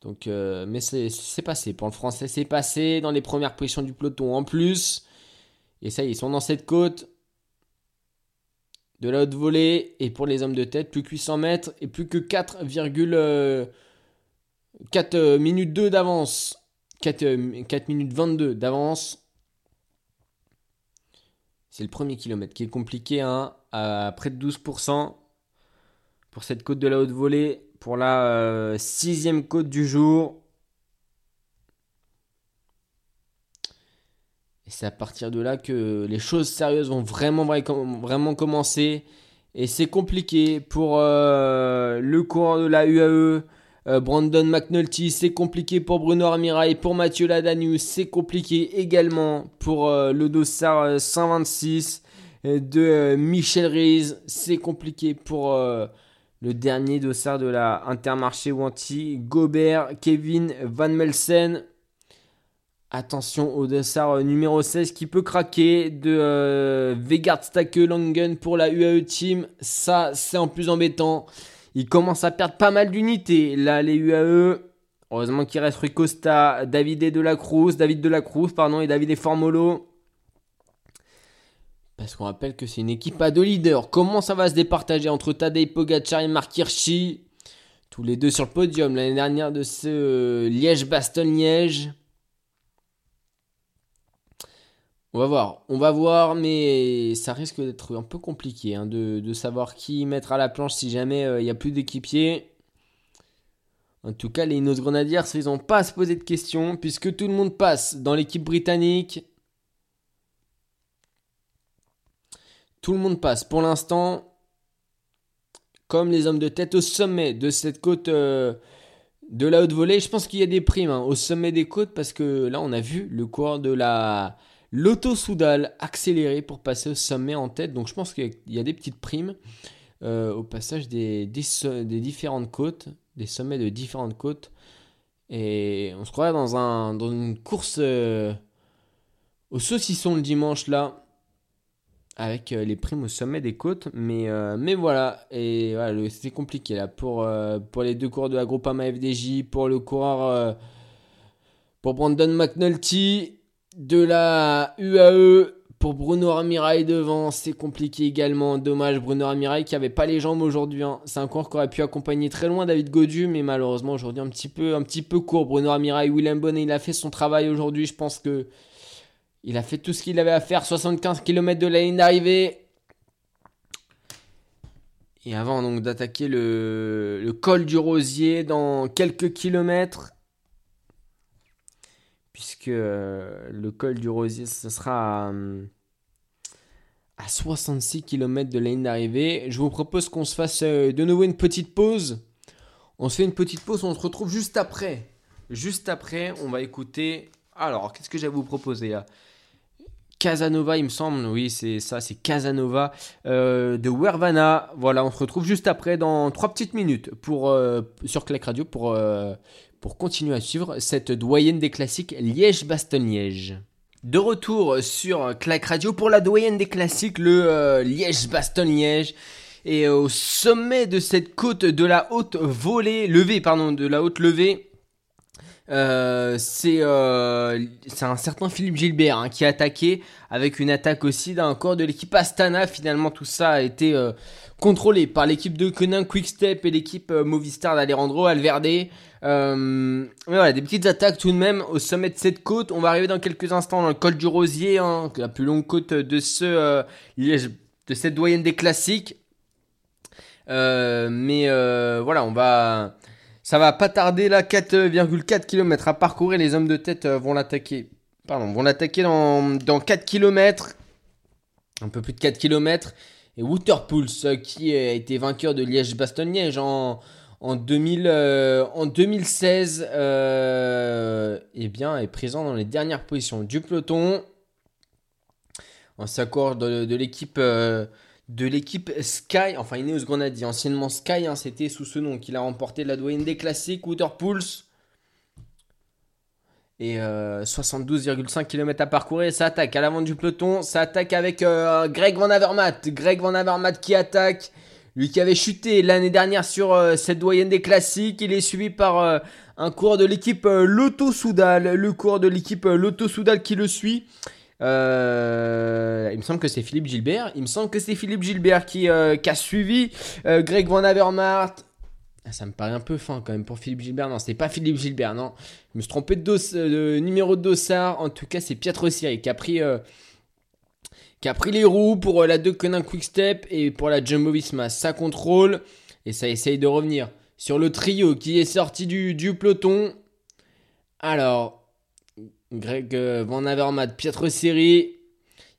Donc, euh, mais c'est passé. Pour le français, c'est passé dans les premières positions du peloton en plus. Et ça, ils sont dans cette côte de la haute volée. Et pour les hommes de tête, plus que 800 mètres et plus que 4,4 euh, minutes 2 d'avance. 4, euh, 4 minutes 22 d'avance. C'est le premier kilomètre qui est compliqué, hein, à près de 12% pour cette côte de la haute volée. Pour la euh, sixième côte du jour. Et c'est à partir de là que les choses sérieuses vont vraiment, vra- vraiment commencer. Et c'est compliqué pour euh, le coureur de la UAE, euh, Brandon McNulty. C'est compliqué pour Bruno Armirail, pour Mathieu Ladanius. C'est compliqué également pour euh, le dossard euh, 126 euh, de Michel Riz. C'est compliqué pour le dernier dossard de la Intermarché Wanty, Gobert, Kevin Van Melsen. Attention au dossard euh, numéro 16 qui peut craquer de euh, Vegard Stake Langen pour la UAE Team. Ça, c'est en plus embêtant. Il commence à perdre pas mal d'unités. Là, les UAE. Heureusement qu'il reste Rui Costa, David de la Cruz, David de la Cruz, pardon, et David Formolo. Parce qu'on rappelle que c'est une équipe à deux leaders. Comment ça va se départager entre Tadej Pogacar et Mark Hirschi? Tous les deux sur le podium l'année dernière de ce euh, Liège-Bastogne-Liège. On va voir, on va voir, mais ça risque d'être un peu compliqué hein, de, de savoir qui mettre à la planche si jamais euh, il n'y a plus d'équipiers. En tout cas, les Inos Grenadiers, ils n'ont pas à se poser de questions, puisque tout le monde passe dans l'équipe britannique. Tout le monde passe pour l'instant, comme les hommes de tête au sommet de cette côte euh, de la haute volée. Je pense qu'il y a des primes hein, au sommet des côtes, parce que là, on a vu le coureur de la l'auto-soudal accéléré pour passer au sommet en tête. Donc je pense qu'il y a des petites primes euh, au passage des, différentes côtes, des sommets de différentes côtes. Et on se croirait dans, un, dans une course euh, au saucisson le dimanche là, avec euh, les primes au sommet des côtes. Mais, voilà, et c'était compliqué là pour, pour les deux coureurs de la Groupama FDJ, pour le coureur, pour Brandon McNulty. De la UAE pour Bruno Ramirail devant, c'est compliqué également. Dommage, Bruno Ramirail qui avait pas les jambes aujourd'hui. hein. C'est un coureur qui aurait pu accompagner très loin David Godu, mais malheureusement aujourd'hui un petit peu, un petit peu court. Bruno Ramirail, Willem Bonnet, il a fait son travail aujourd'hui. Je pense que il a fait tout ce qu'il avait à faire. 75 km de la ligne d'arrivée. Et avant donc d'attaquer le, le col du Rosier dans quelques kilomètres, puisque euh, le col du Rosier, ce sera à, hum, à 66 km de la ligne d'arrivée. Je vous propose qu'on se fasse euh, de nouveau une petite pause. On se fait une petite pause, on se retrouve juste après. Juste après, on va écouter. Alors, qu'est-ce que j'ai à vous proposer Casanova, il me semble, oui, c'est ça, c'est Casanova euh, de Wervana. Voilà, on se retrouve juste après dans trois petites minutes pour, sur Clac Radio pour, pour continuer à suivre cette doyenne des classiques Liège-Bastogne-Liège. De retour sur Clac Radio pour la doyenne des classiques, le euh, Liège-Bastogne-Liège. Et au sommet de cette côte de la haute volée, levée, pardon, de la haute levée, euh, c'est euh, c'est un certain Philippe Gilbert hein, qui a attaqué avec une attaque aussi d'un corps de l'équipe Astana. Finalement, tout ça a été contrôlé par l'équipe de Conin Quickstep et l'équipe Movistar d'Alejandro Alverde. Euh, mais voilà, des petites attaques tout de même au sommet de cette côte. On va arriver dans quelques instants dans le col du Rosier, hein, la plus longue côte de ce euh, de cette doyenne des classiques. Euh, mais euh, voilà, on va. Ça va pas tarder là, 4,4 km à parcourir. Les hommes de tête euh, vont l'attaquer. Pardon, vont l'attaquer dans, dans 4 km. Un peu plus de 4 km. Et Waterpools, euh, qui a été vainqueur de Liège-Bastogne-Liège en, en, 2000, euh, 2016, euh, eh bien, est présent dans les dernières positions du peloton. On s'accorde de, l'équipe euh, de l'équipe Sky, enfin Ineos Grenadier, anciennement Sky, hein, c'était sous ce nom qu'il a remporté la doyenne des classiques, Waterpools. Et euh, 72,5 km à parcourir, ça attaque à l'avant du peloton, ça attaque avec euh, Greg Van Avermaet, Greg Van Avermaet qui attaque, lui qui avait chuté l'année dernière sur euh, cette doyenne des classiques, il est suivi par euh, un coureur de l'équipe euh, Lotto Soudal, le coureur de l'équipe Lotto Soudal qui le suit. Il me semble que c'est Philippe Gilbert. Il me semble que c'est Philippe Gilbert qui, a suivi Greg Van Avermaet. Ah, ça me paraît un peu fin quand même pour Philippe Gilbert. Non, c'est pas Philippe Gilbert, non. Je me suis trompé de, numéro de dossard. En tout cas, c'est Pietro Siri qui a pris, qui a pris les roues pour euh, la De Conin Quickstep et pour la Jumbo Visma. Ça contrôle et ça essaye de revenir sur le trio qui est sorti du, du peloton. Alors, Greg euh, Van Avermaet, Pietro Seri.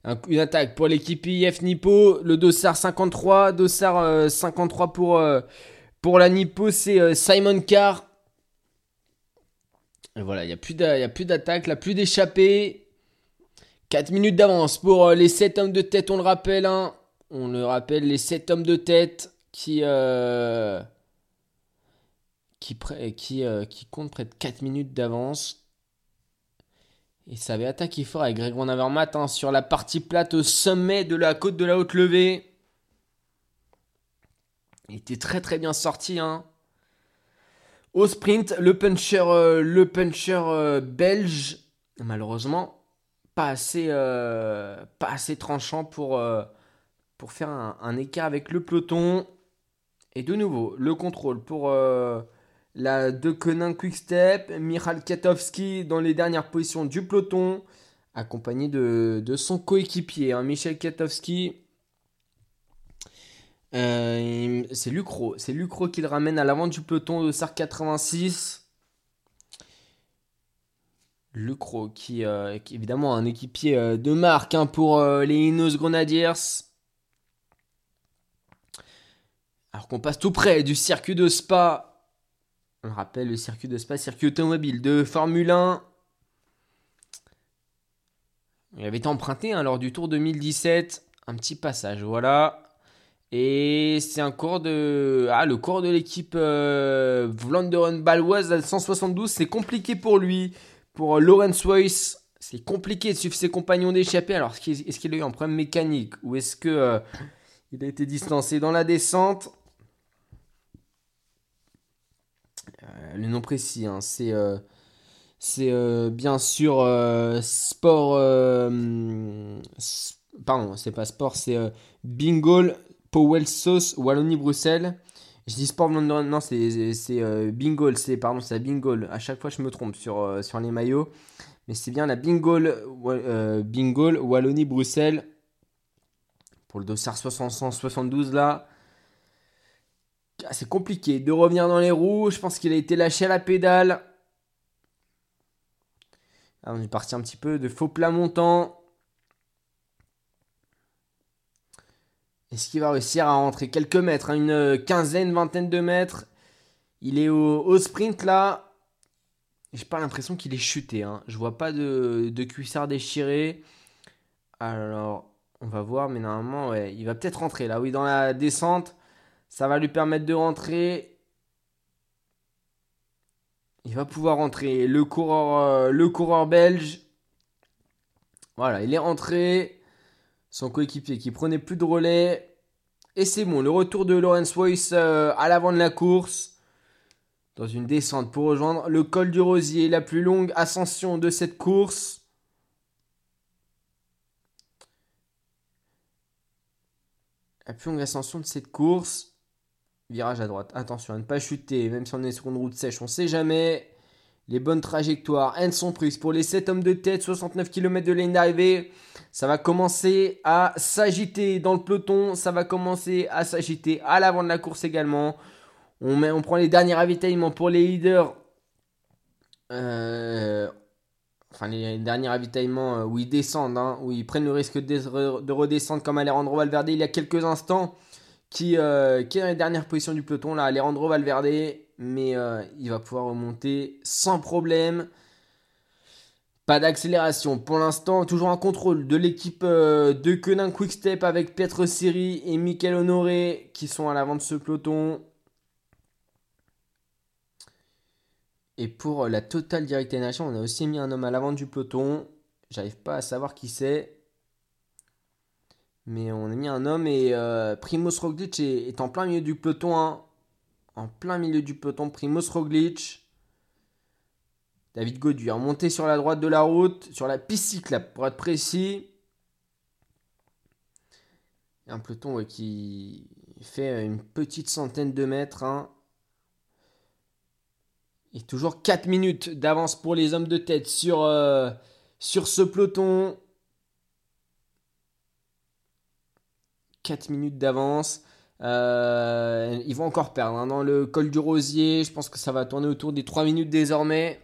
Un- une attaque pour l'équipe IF Nippo. Le dossard 53. Dossard euh, 53 pour, euh, pour la Nippo, c'est Simon Carr. Et voilà, il n'y a plus d'a- il y a plus d'attaque, là, plus d'échappée. 4 minutes d'avance pour euh, les 7 hommes de tête, on le rappelle. hein. On le rappelle, les 7 hommes de tête qui, euh, qui, euh, qui comptent près de 4 minutes d'avance. Et ça avait attaqué fort avec Greg Van hein, sur la partie plate au sommet de la côte de la haute levée. Il était très très bien sorti. Hein. Au sprint, le puncher, le puncher belge, malheureusement, pas assez, euh, pas assez tranchant pour, euh, faire un, écart avec le peloton. Et de nouveau, le contrôle pour euh, la De Koning Quickstep, Michal Katowski dans les dernières positions du peloton, accompagné de, son coéquipier, hein, Michel Katowski. C'est Lucro, c'est Lucro qui le ramène à l'avant du peloton de SAR 86. Lucro qui, euh, qui est évidemment un équipier euh, de marque hein, pour euh, les Ineos Grenadiers. Alors qu'on passe tout près du circuit de Spa. On rappelle le circuit de Spa, circuit automobile de Formule 1. Il avait été emprunté hein, lors du Tour 2017. Un petit passage, voilà. Et c'est un cours de. Ah, le cours de l'équipe euh, Vlaanderen Baloise à 172. C'est compliqué pour lui. Pour euh, Lawrence Weiss, c'est compliqué de suivre ses compagnons d'échappée. Alors, est-ce qu'il a eu un problème mécanique Ou est-ce que euh, il a été distancé dans la descente? Euh, Le nom précis, hein, c'est. euh, C'est bien sûr Sport. pardon, c'est pas Sport, c'est Bingo Powell Sauce Wallonie-Bruxelles. Je dis Sport London, non, c'est c'est, euh, Bingo, c'est pardon, c'est la Bingo. À chaque fois, je me trompe sur, euh, sur les maillots. Mais c'est bien la Bingo, euh, Wallonie-Bruxelles. Pour le dossard 672 là. Ah, C'est compliqué de revenir dans les roues. Je pense qu'il a été lâché à la pédale. Ah, on est parti un petit peu de faux plat montant. Est-ce qu'il va réussir à rentrer quelques mètres, hein, une quinzaine, vingtaine de mètres? Il est au, sprint là. J'ai pas l'impression qu'il est chuté. Hein. Je vois pas de, de cuissard déchiré. Alors, on va voir, mais normalement, ouais, il va peut-être rentrer là. Oui, dans la descente, ça va lui permettre de rentrer. Il va pouvoir rentrer. Le coureur, euh, le coureur belge. Voilà, il est rentré. Son coéquipier qui prenait plus de relais. Et c'est bon, le retour de Lawrence Weiss euh, à l'avant de la course. Dans une descente pour rejoindre le col du Rosier, la plus longue ascension de cette course. La plus longue ascension de cette course. Virage à droite. Attention à ne pas chuter, même si on est sur une route sèche, on sait jamais. Les bonnes trajectoires, elles sont prises pour les 7 hommes de tête, 69 km de ligne d'arrivée. Ça va commencer à s'agiter dans le peloton, ça va commencer à s'agiter à l'avant de la course également. On, prend les derniers ravitaillements pour les leaders. Euh, enfin, les derniers ravitaillements euh, où ils descendent, hein, où ils prennent le risque de, de redescendre comme Alejandro Valverde il y a quelques instants, qui, euh, est dans les dernières positions du peloton. Là, Alejandro Valverde, mais euh, il va pouvoir remonter sans problème. Pas d'accélération pour l'instant, toujours un contrôle de l'équipe euh, de Quenin Quickstep avec Pietre Siri et Michael Honoré qui sont à l'avant de ce peloton. Et pour euh, la Total Direct Nation, on a aussi mis un homme à l'avant du peloton. J'arrive pas à savoir qui c'est. Mais on a mis un homme et euh, Primoz Roglic est, est en plein milieu du peloton. hein. En plein milieu du peloton, Primoz Roglic. David Godu a monté sur la droite de la route, sur la piste cyclable pour être précis. Un peloton qui fait une petite centaine de mètres. hein. Et toujours 4 minutes d'avance pour les hommes de tête sur, euh, sur ce peloton. 4 minutes d'avance. Euh, ils vont encore perdre hein, dans le col du Rosier. Je pense que ça va tourner autour des 3 minutes désormais.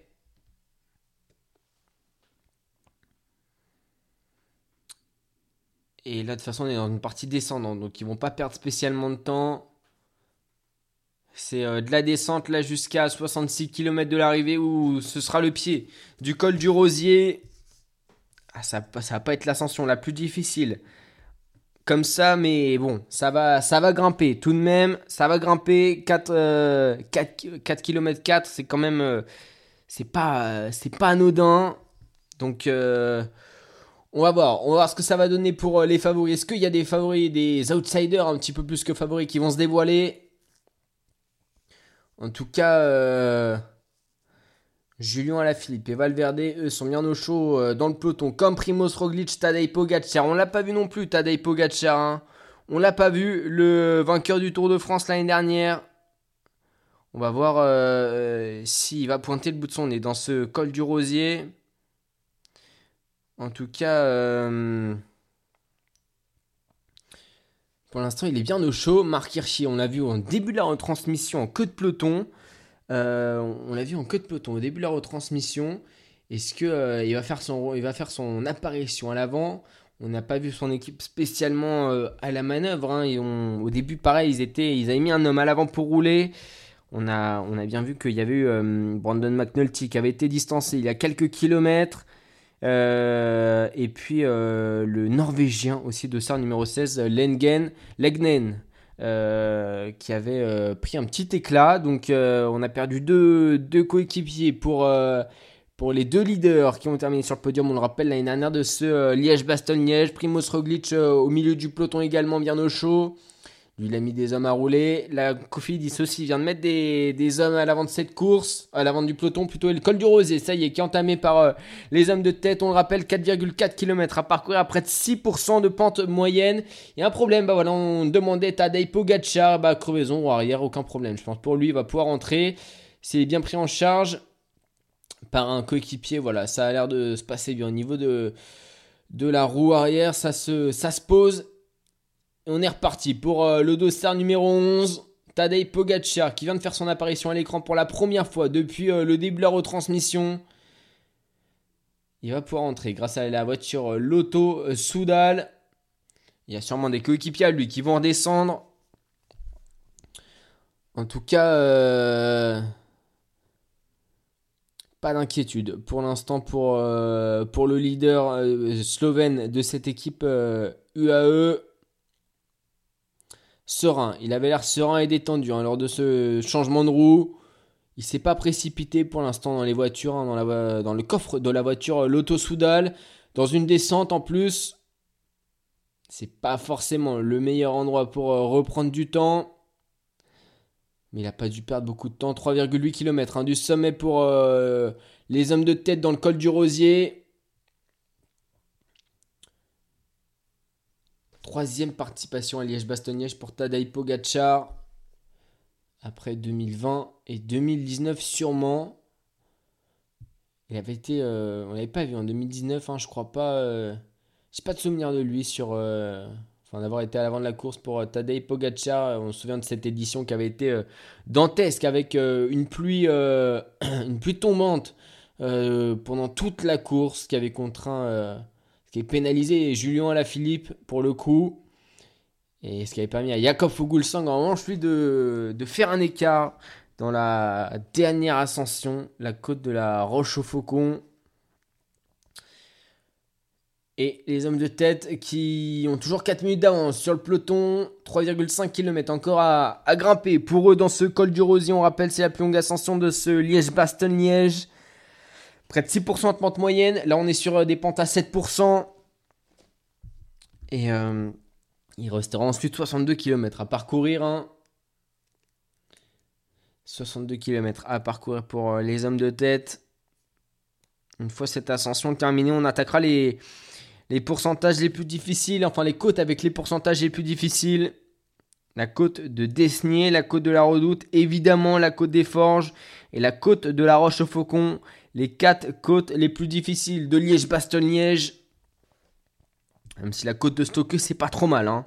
Et là, de toute façon, on est dans une partie descendante. Donc, ils vont pas perdre spécialement de temps. C'est euh, de la descente là jusqu'à 66 km de l'arrivée où ce sera le pied du col du Rosier. Ah, ça, ça va pas être l'ascension la plus difficile. Comme ça, mais bon, ça va, ça va grimper tout de même. Ça va grimper 4, euh, 4, 4 km 4, c'est quand même. euh, c'est pas, euh, c'est pas anodin. Donc, euh, on va voir. On va voir ce que ça va donner pour les favoris. Est-ce qu'il y a des favoris, des outsiders un petit peu plus que favoris qui vont se dévoiler? En tout cas, Julien Alaphilippe et Valverde, eux, sont bien au chaud euh, dans le peloton. Comme Primoz Roglic, Tadej Pogacar. On l'a pas vu non plus, Tadej Pogacar. hein. On l'a pas vu, le vainqueur du Tour de France l'année dernière. On va voir euh, s'il va pointer le bout de son nez dans ce col du Rosier. En tout cas, euh, pour l'instant, il est bien au chaud. Marc Hirschi, on l'a vu en début de la retransmission en queue de peloton. Euh, on l'a vu en queue de peloton au début de la retransmission. Est-ce que euh, il va faire son, il va faire son apparition à l'avant? On n'a pas vu son équipe spécialement euh, à la manœuvre. hein. Et on- au début, pareil, ils étaient, ils avaient mis un homme à l'avant pour rouler. On a, on a bien vu qu'il y avait eu Brandon McNulty qui avait été distancé il y a quelques kilomètres. Et puis le Norvégien aussi de ça numéro 16, Lengen, Legnen, euh, qui avait euh, pris un petit éclat. Donc euh, on a perdu deux, deux coéquipiers pour, pour les deux leaders qui ont terminé sur le podium. On le rappelle l'année dernière de ce Liège-Bastogne-Liège. Primoz Roglic au milieu du peloton également bien au chaud. Lui, il a mis des hommes à rouler. La Cofidis aussi vient de mettre des, hommes à l'avant de cette course, à l'avant du peloton plutôt. Le col du Rosé, ça y est, qui est entamé par euh, les hommes de tête. On le rappelle, 4,4 km à parcourir à près de 6% de pente moyenne. Il y a un problème, bah voilà, on demandait Tadej Pogacar, bah crevaison ou arrière, aucun problème. Je pense pour lui, il va pouvoir entrer. C'est bien pris en charge par un coéquipier. Voilà, ça a l'air de se passer bien au niveau de, la roue arrière. Ça se pose on est reparti pour euh, le numéro 11. Tadej Pogacar qui vient de faire son apparition à l'écran pour la première fois depuis euh, le début de la retransmission. Il va pouvoir entrer grâce à la voiture euh, Lotto Soudal. Il y a sûrement des coéquipiers à lui qui vont redescendre. En tout cas, pas d'inquiétude pour l'instant pour, pour le leader slovène de cette équipe UAE serein. Il avait l'air serein et détendu hein, lors de ce changement de roue. Il s'est pas précipité pour l'instant dans les voitures, hein, dans, le coffre de la voiture euh, Loto Soudal. Dans une descente en plus, c'est pas forcément le meilleur endroit pour euh, reprendre du temps. Mais il n'a pas dû perdre beaucoup de temps. 3,8 km hein, du sommet pour euh, les hommes de tête dans le col du Rosier. Troisième participation à Liège-Bastogne-Liège pour Tadej Pogacar. Après 2020 et 2019 sûrement. Il avait été... Euh, on l'avait pas vu en 2019, hein, je crois pas... Euh, j'ai pas de souvenir de lui sur... Euh, enfin, d'avoir été à l'avant de la course pour Tadej Pogacar. On se souvient de cette édition qui avait été dantesque avec une pluie, (clears throat) une pluie tombante pendant toute la course qui avait contraint qui est pénalisé Julien Alaphilippe pour le coup. Et ce qui avait permis à Jakob Fuglsang en manche lui de, faire un écart dans la dernière ascension, la côte de la Roche au Faucon. Et les hommes de tête qui ont toujours 4 minutes d'avance sur le peloton, 3,5 km encore à, grimper. Pour eux, dans ce col du Rosier, on rappelle, c'est la plus longue ascension de ce Liège-Bastogne-Liège. Près de 6% de pente moyenne. Là, on est sur euh, des pentes à 7%. Et euh, il restera ensuite 62 km à parcourir. 62 hein. km à parcourir pour euh, les hommes de tête. Une fois cette ascension terminée, on attaquera les, pourcentages les plus difficiles, enfin les côtes avec les pourcentages les plus difficiles. La côte de Desnier, la côte de la Redoute, évidemment la côte des Forges et la côte de la Roche au Faucon les quatre côtes les plus difficiles de Liège-Bastogne-Liège. Même si la côte de Stoke, c'est pas trop mal. Hein.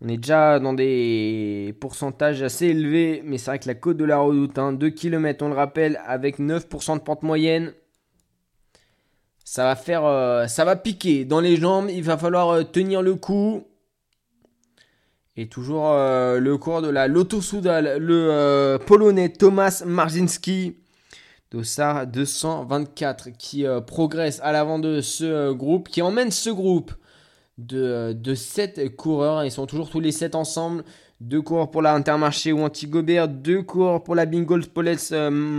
On est déjà dans des pourcentages assez élevés, mais c'est vrai que la côte de la Redoute, hein, 2 km, on le rappelle, avec 9% de pente moyenne, ça va faire, euh, ça va piquer dans les jambes. Il va falloir euh, tenir le coup. Et toujours euh, le cours de la Lotto Soudal, le Polonais Thomas Marzinski Dossard 224 qui euh, progresse à l'avant de ce euh, groupe, qui emmène ce groupe de, euh, de 7 coureurs. Ils sont toujours tous les 7 ensemble. Deux coureurs pour la Intermarché ou Antigobert, deux coureurs pour la Bingo Spolets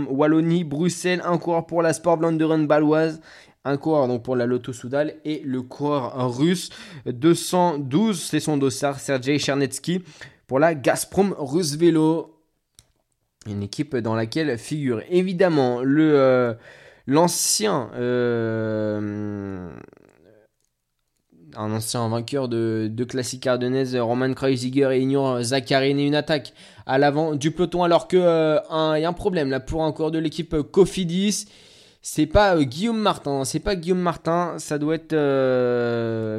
Wallonie, Bruxelles, un coureur pour la Sport Blanderen Baloise, un coureur pour la Lotto Soudal et le coureur russe 212, c'est son dossard Sergei Chernetsky pour la Gazprom Russe Vélo. Une équipe dans laquelle figure évidemment le euh, l'ancien euh, ancien vainqueur de, de classique ardennaise Roman Kreuziger et Ignor Zakharine une attaque à l'avant du peloton alors que euh, y a un problème là pour un coureur de l'équipe Cofidis c'est pas Guillaume Martin c'est pas Guillaume Martin ça doit être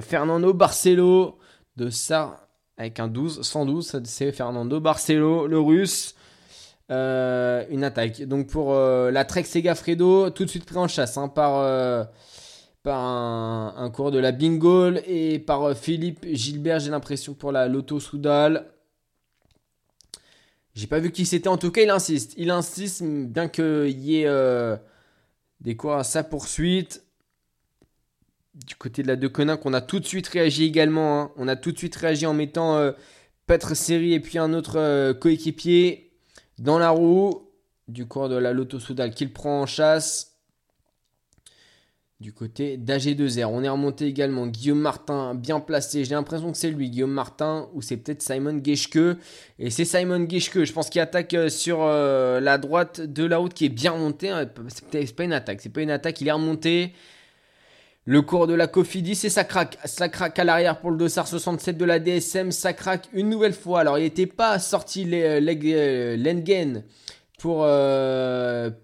Fernando Barcelo de ça avec un 12 112 c'est Fernando Barcelo le russe euh, une attaque. Donc pour euh, la Trek Segafredo, tout de suite pris en chasse hein, par, euh, par un, cours de la Bingo et par Philippe Gilbert, j'ai l'impression, pour la Lotto Soudal. J'ai pas vu qui c'était, en tout cas il insiste. Il insiste, bien qu'il y ait des cours à sa poursuite. Du côté de la Deconin, qu'on a tout de suite réagi également. Hein. On a tout de suite réagi en mettant Petre Série et puis un autre coéquipier dans la roue du cours de la Lotto Soudal qu'il prend en chasse. du côté d'AG2R. On est remonté également Guillaume Martin, bien placé. J'ai l'impression que c'est lui, Guillaume Martin, ou c'est peut-être Simon Geschke. Et c'est Simon Geschke, je pense qu'il attaque euh, sur euh, la droite de la route qui est bien remontée. Hein. C'est pas une attaque, c'est pas une attaque, il est remonté. Le cours de la Cofidis et ça craque. Ça craque à l'arrière pour le dossard 67 de la DSM. Ça craque une nouvelle fois. Alors il n'était pas sorti euh, l'Engen pour,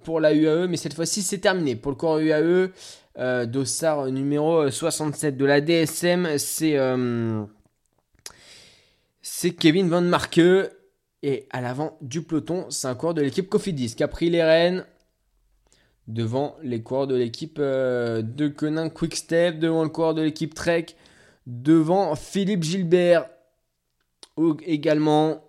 pour la UAE, mais cette fois-ci c'est terminé. Pour le cours UAE, euh, Dossard numéro 67 de la DSM, c'est euh, Kevin Van Marke. Et à l'avant du peloton, c'est un coureur de l'équipe Cofidis qui a pris les rênes devant les coureurs de l'équipe euh, de Quick Quickstep, devant le coureur de l'équipe Trek, devant Philippe Gilbert également.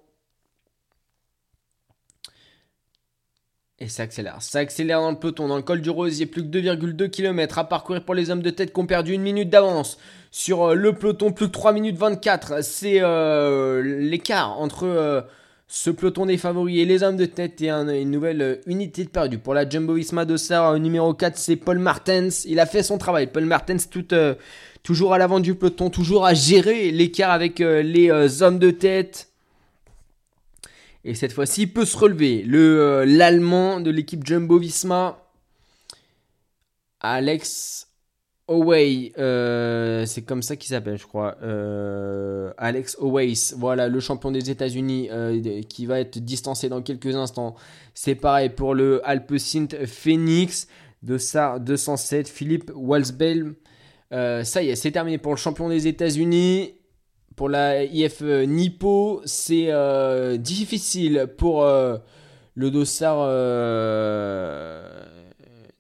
Et ça accélère. Ça accélère dans le peloton. Dans le col du Rosier, plus que 2,2 km à parcourir pour les hommes de tête qui ont perdu une minute d'avance. Sur euh, le peloton, plus que 3 minutes 24. C'est euh, l'écart entre ce peloton des favoris et les hommes de tête. Et une nouvelle unité de perdu. Pour la Jumbo Visma Dossard, numéro 4, c'est Paul Martens. Il a fait son travail. Paul Martens, tout, toujours à l'avant du peloton, toujours à gérer l'écart avec les hommes de tête. Et cette fois-ci, il peut se relever. Le, euh, L'Allemand de l'équipe Jumbo Visma, Alex Oway, euh, c'est comme ça qu'il s'appelle, je crois. Euh, Alex Oways, voilà, le champion des États-Unis qui va être distancé dans quelques instants. C'est pareil pour le Alpecin Phoenix de SAR 207, Philippe Walsbell. ça y est, c'est terminé pour le champion des États-Unis. Pour la IF euh, Nippo, c'est euh, difficile pour euh, le dossard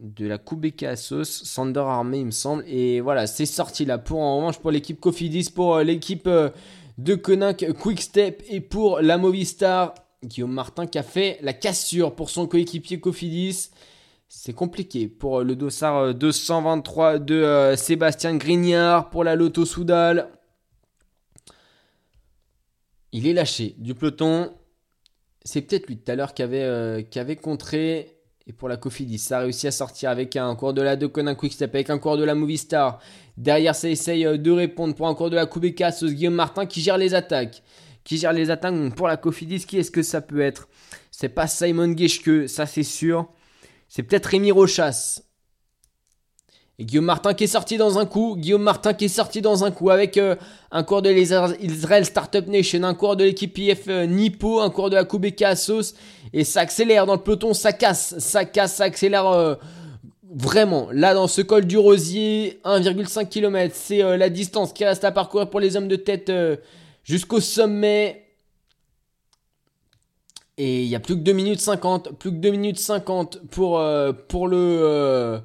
de la Kubeka Sander Armé, il me semble. Et voilà, c'est sorti là. Pour en revanche, pour l'équipe Cofidis, pour l'équipe de Konak Quickstep et pour la Movistar, Guillaume Martin qui a fait la cassure pour son coéquipier Cofidis. C'est compliqué pour le dossard 223 de Sébastien Grignard, pour la Lotto Soudal. Il est lâché du peloton. C'est peut-être lui tout à l'heure qui euh, avait contré. Et pour la Cofidis, ça a réussi à sortir avec un cours de la de Conan Quickstep, avec un cours de la Movistar. Derrière, ça essaye euh, de répondre pour un cours de la Kubeka, ce Guillaume Martin qui gère les attaques. Qui gère les attaques pour la Cofidis, qui est-ce que ça peut être? C'est pas Simon Geschke, ça c'est sûr. C'est peut-être Rémi Rochas. Et Guillaume Martin qui est sorti dans un coup, Guillaume Martin qui est sorti dans un coup avec euh, un cours de l'Israel Startup Nation, un cours de l'équipe IF euh, Nippo, un cours de la Kubeka Asos, et ça accélère dans le peloton, ça casse, ça casse, ça accélère euh, vraiment. Là dans ce col du Rosier, 1,5 km, c'est la distance qui reste à parcourir pour les hommes de tête jusqu'au sommet. Et il y a plus que 2 minutes 50, plus que 2 minutes 50 pour, pour le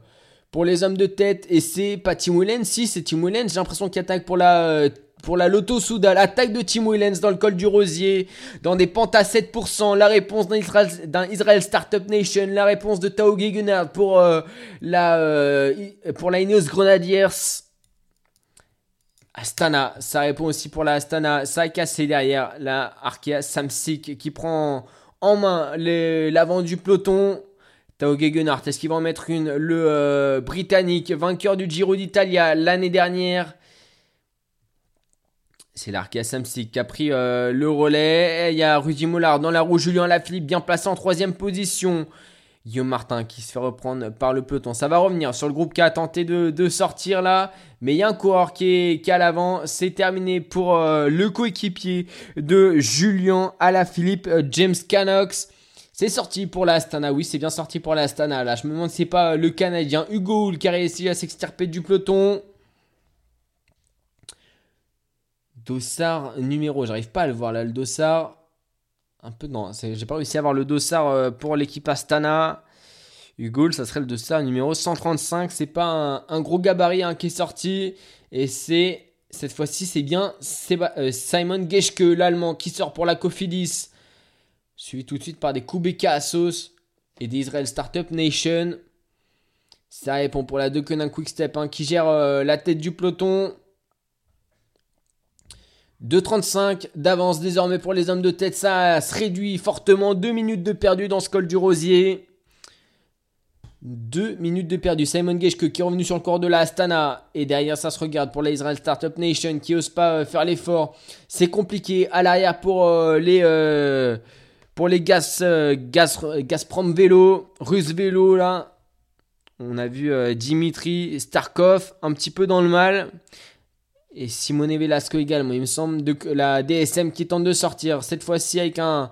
pour les hommes de tête. Et c'est pas Tim Willens, si c'est Tim Willens. J'ai l'impression qu'il attaque pour la, euh, pour la Lotto Soudal. Attaque de Tim Willens dans le col du Rosier. Dans des pentes à 7%. La réponse d'un Israel, Israel, Startup Nation. La réponse de Tao Gegenhardt pour euh, la, euh, pour la Ineos Grenadiers. Astana, ça répond aussi pour la Astana. Ça a cassé derrière la Arkea Samsic qui prend en main l'avant du peloton. Tao Gegenhardt, est-ce qu'il va en mettre une Le euh, Britannique, vainqueur du Giro d'Italia l'année dernière. C'est l'Arkea Samsic qui a pris euh, le relais. Il y a Rudy Mollard dans la roue. Julien Lafilippe bien placé en troisième position. Guillaume Martin qui se fait reprendre par le peloton. Ça va revenir sur le groupe qui a tenté de, sortir là. Mais il y a un coureur qui est, qui à l'avant. C'est terminé pour euh, le coéquipier de Julien Alaphilippe, James Canox. C'est sorti pour la Astana, oui, c'est bien sorti pour la Astana. Là, je me demande si c'est pas le Canadien Hugo Hull qui a réussi à s'extirper du peloton. Dossard numéro, j'arrive pas à le voir là, le Dossard. Un peu, non, j'ai pas réussi à avoir le Dossard euh, pour l'équipe Astana. Hugo, ça serait le Dossard numéro 135. C'est pas un, gros gabarit hein, qui est sorti. Et c'est, cette fois-ci, c'est bien euh, Simon Geschke, l'Allemand, qui sort pour la Cofidis suivi tout de suite par des Kubeka Asos et des Israel Startup Nation. Ça répond pour la Quick Quickstep hein, qui gère euh, la tête du peloton. 2.35 d'avance désormais pour les hommes de tête. Ça se réduit fortement. 2 minutes de perdu dans ce col du Rosier. Deux minutes de perdu. Simon Geschke qui est revenu sur le corps de la Astana. Et derrière, ça se regarde pour l'Israel Startup Nation qui n'ose pas euh, faire l'effort. C'est compliqué. À l'arrière pour euh, les. Euh, pour les Gas, Gas, Gazprom Vélo, Russe Vélo là. On a vu Dimitri Starkov un petit peu dans le mal. Et Simone Velasco également. Il me semble la DSM qui tente de sortir. Cette fois-ci avec un,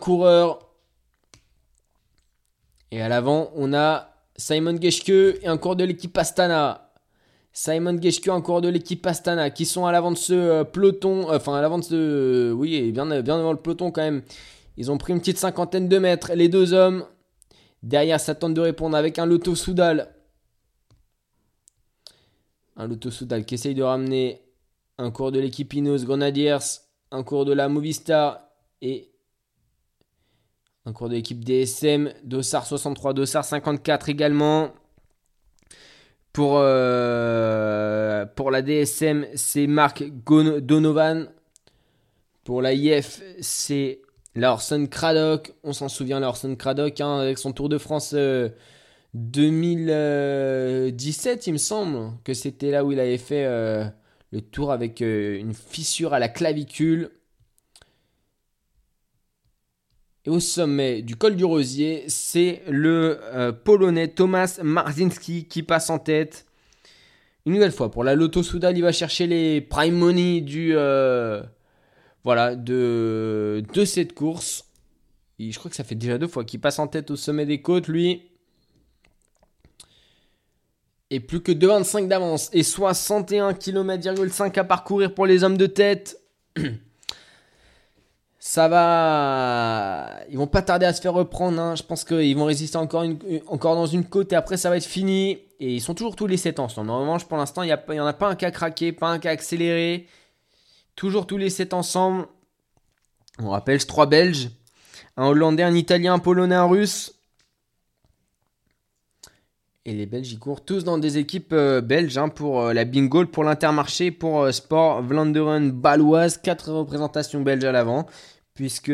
coureur et à l'avant, on a Simon Geschke et un cours de l'équipe Astana. Simon Geschke, un cours de l'équipe Astana, qui sont à l'avant de ce euh, peloton, euh, enfin à l'avant de ce, oui, bien, bien devant le peloton quand même. Ils ont pris une petite cinquantaine de mètres, les deux hommes. Derrière, ça tente de répondre avec un Lotto Soudal. Un Lotto Soudal qui essaye de ramener un cours de l'équipe Inos Grenadiers, un cours de la Movistar et un cours de l'équipe DSM, Dossard 63, Dossard 54 également. Pour, euh, pour la DSM, c'est Marc Donovan. Pour la IF, c'est Lawson Craddock. On s'en souvient, Lawson Craddock, hein, avec son Tour de France 2017, euh, il me semble, que c'était là où il avait fait euh, le tour avec une fissure à la clavicule. Et au sommet du col du Rosier, c'est le euh, Polonais Thomas Marzinski qui passe en tête. Une nouvelle fois, pour la Lotto Soudal, il va chercher les prime money du, euh, voilà, de, de cette course. Et je crois que ça fait déjà deux fois qu'il passe en tête au sommet des côtes, lui. Et plus que 2,25 d'avance et 61 km,5 à parcourir pour les hommes de tête. (clears throat) ça va. Ils vont pas tarder à se faire reprendre. Hein. Je pense qu'ils vont résister encore, encore dans une côte et après ça va être fini. Et ils sont toujours tous les 7 ensemble. Normalement, pour l'instant, il n'y en a pas un cas craqué, pas un cas accéléré. Toujours tous les 7 ensemble. On rappelle, c'est 3 Belges. Un Hollandais, un Italien, un Polonais, un Russe. Et les Belges, ils courent tous dans des équipes euh, belges hein, pour euh, la bingo, pour l'Intermarché, pour euh, Sport Vlaanderen Baloise. Quatre représentations belges à l'avant, puisque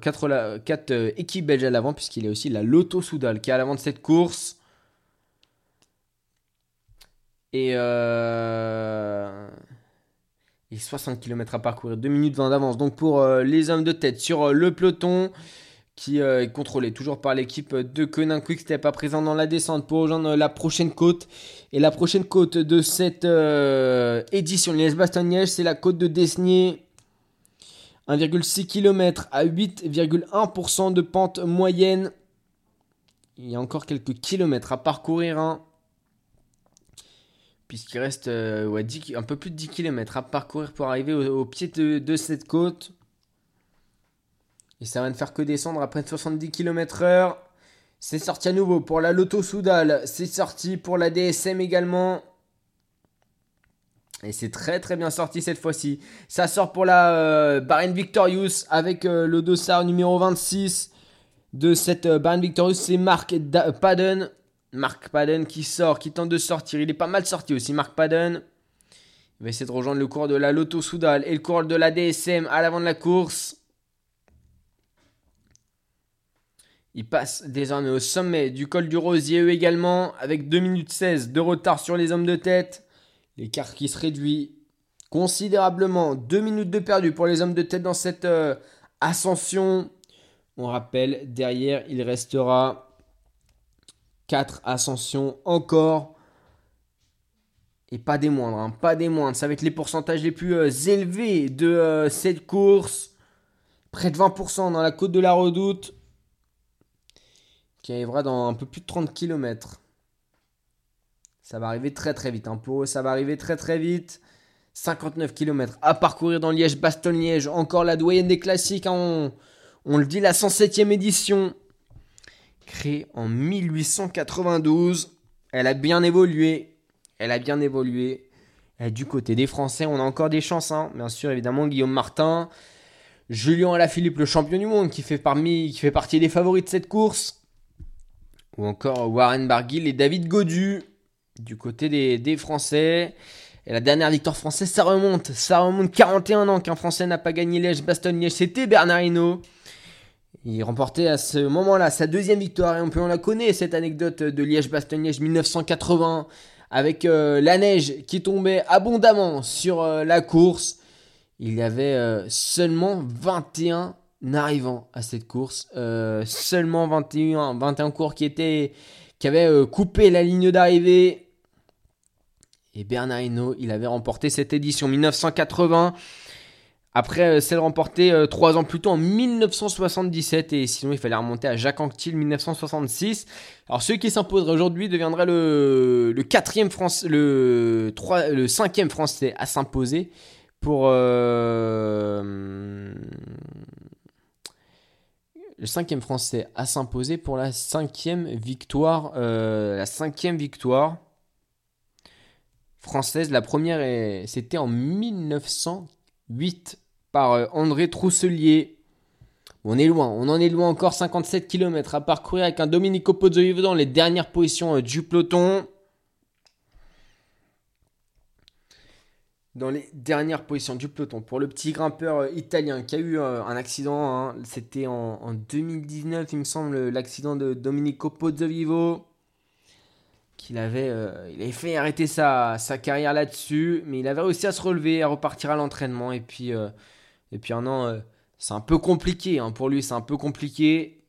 quatre, quatre équipes belges à l'avant, puisqu'il y a aussi la Lotto Soudal qui est à l'avant de cette course. Et, et 60 km à parcourir, 2 minutes 20 d'avance. Donc pour les hommes de tête sur le peloton qui euh, est contrôlé toujours par l'équipe de Conan Quickstep pas présent dans la descente pour rejoindre la prochaine côte. Et la prochaine côte de cette euh, édition Liège-Bastogne-Liège, c'est la côte de Desnier. 1,6 km à 8,1% de pente moyenne. Il y a encore quelques kilomètres à parcourir. Hein. Puisqu'il reste euh, un peu plus de 10 km à parcourir pour arriver au, pied de cette côte. Et ça va ne faire que descendre après 70 km/h. C'est sorti à nouveau pour la Lotto Soudal. C'est sorti pour la DSM également. Et c'est très très bien sorti cette fois-ci. Ça sort pour la euh, Victorious avec euh, le dossard numéro 26 de cette euh, Victorious. C'est Mark Padden. Mark Padden qui sort, qui tente de sortir. Il est pas mal sorti aussi, Mark Padden. Il va essayer de rejoindre le cours de la Lotto Soudal et le cours de la DSM à l'avant de la course. Il passe désormais au sommet du col du Rosier, également, avec 2 minutes 16 de retard sur les hommes de tête. L'écart qui se réduit considérablement. 2 minutes de perdu pour les hommes de tête dans cette euh, ascension. On rappelle, derrière, il restera 4 ascensions encore. Et pas des moindres, hein, pas des moindres. Ça va être les pourcentages les plus euh, élevés de euh, cette course. Près de 20% dans la côte de la redoute qui arrivera dans un peu plus de 30 km. Ça va arriver très très vite. Hein. Pour ça va arriver très très vite. 59 km à parcourir dans Liège-Bastogne-Liège. Encore la doyenne des classiques. Hein. On, le dit, la 107e édition. Créée en 1892. Elle a bien évolué. Elle a bien évolué. du côté des Français, on a encore des chances. Hein. Bien sûr, évidemment, Guillaume Martin. Julien Alaphilippe, le champion du monde, qui fait, partie des favoris de cette course ou encore Warren Barguil et David Godu du côté des, Français. Et la dernière victoire française, ça remonte. Ça remonte 41 ans qu'un Français n'a pas gagné Liège, Bastogne, Liège. C'était Bernard Hinault. Il remportait à ce moment-là sa deuxième victoire et on peut la connaît cette anecdote de Liège-Bastogne-Liège 1980 avec euh, la neige qui tombait abondamment sur euh, la course. Il y avait euh, seulement 21 arrivants à cette course, seulement 21 21 cours qui étaient qui avaient coupé la ligne d'arrivée. Et Bernard Hinault, il avait remporté cette édition 1980. Après euh, celle remportée euh, trois ans plus tôt en 1977 et sinon il fallait remonter à Jacques Anquetil 1966. Alors celui qui s'imposerait aujourd'hui deviendrait le, quatrième France, le, 3, le cinquième français à s'imposer pour euh, le cinquième français à s'imposer pour la cinquième victoire, la cinquième victoire française. La première c'était en 1908 par euh, André Trousselier. On est loin, on en est loin encore 57 km à parcourir avec un Domenico Pozzovivo dans les dernières positions euh, du peloton. Dans les dernières positions du peloton pour le petit grimpeur euh, italien qui a eu un accident, hein. c'était en, en, 2019 il me semble l'accident de Domenico Pozzovivo qu'il avait, il avait fait arrêter sa, carrière là-dessus, mais il avait réussi à se relever, à repartir à l'entraînement. Et puis, et puis un an, euh, c'est un peu compliqué hein, pour lui, c'est un peu compliqué.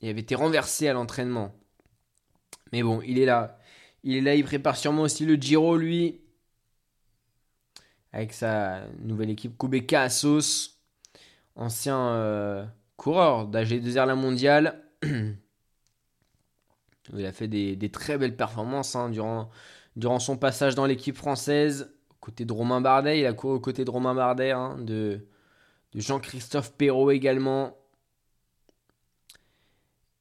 Il avait été renversé à l'entraînement. Mais bon, il est là. Il est là, il prépare sûrement aussi le Giro, lui. Avec sa nouvelle équipe Kubeka Assos. Ancien coureur d'AG2R La Mondiale. (clears throat) Il a fait des, très belles performances hein, durant, son passage dans l'équipe française. Côté de Romain Bardet, il a couru aux côtés de Romain Bardet, hein, Jean-Christophe Perrault également.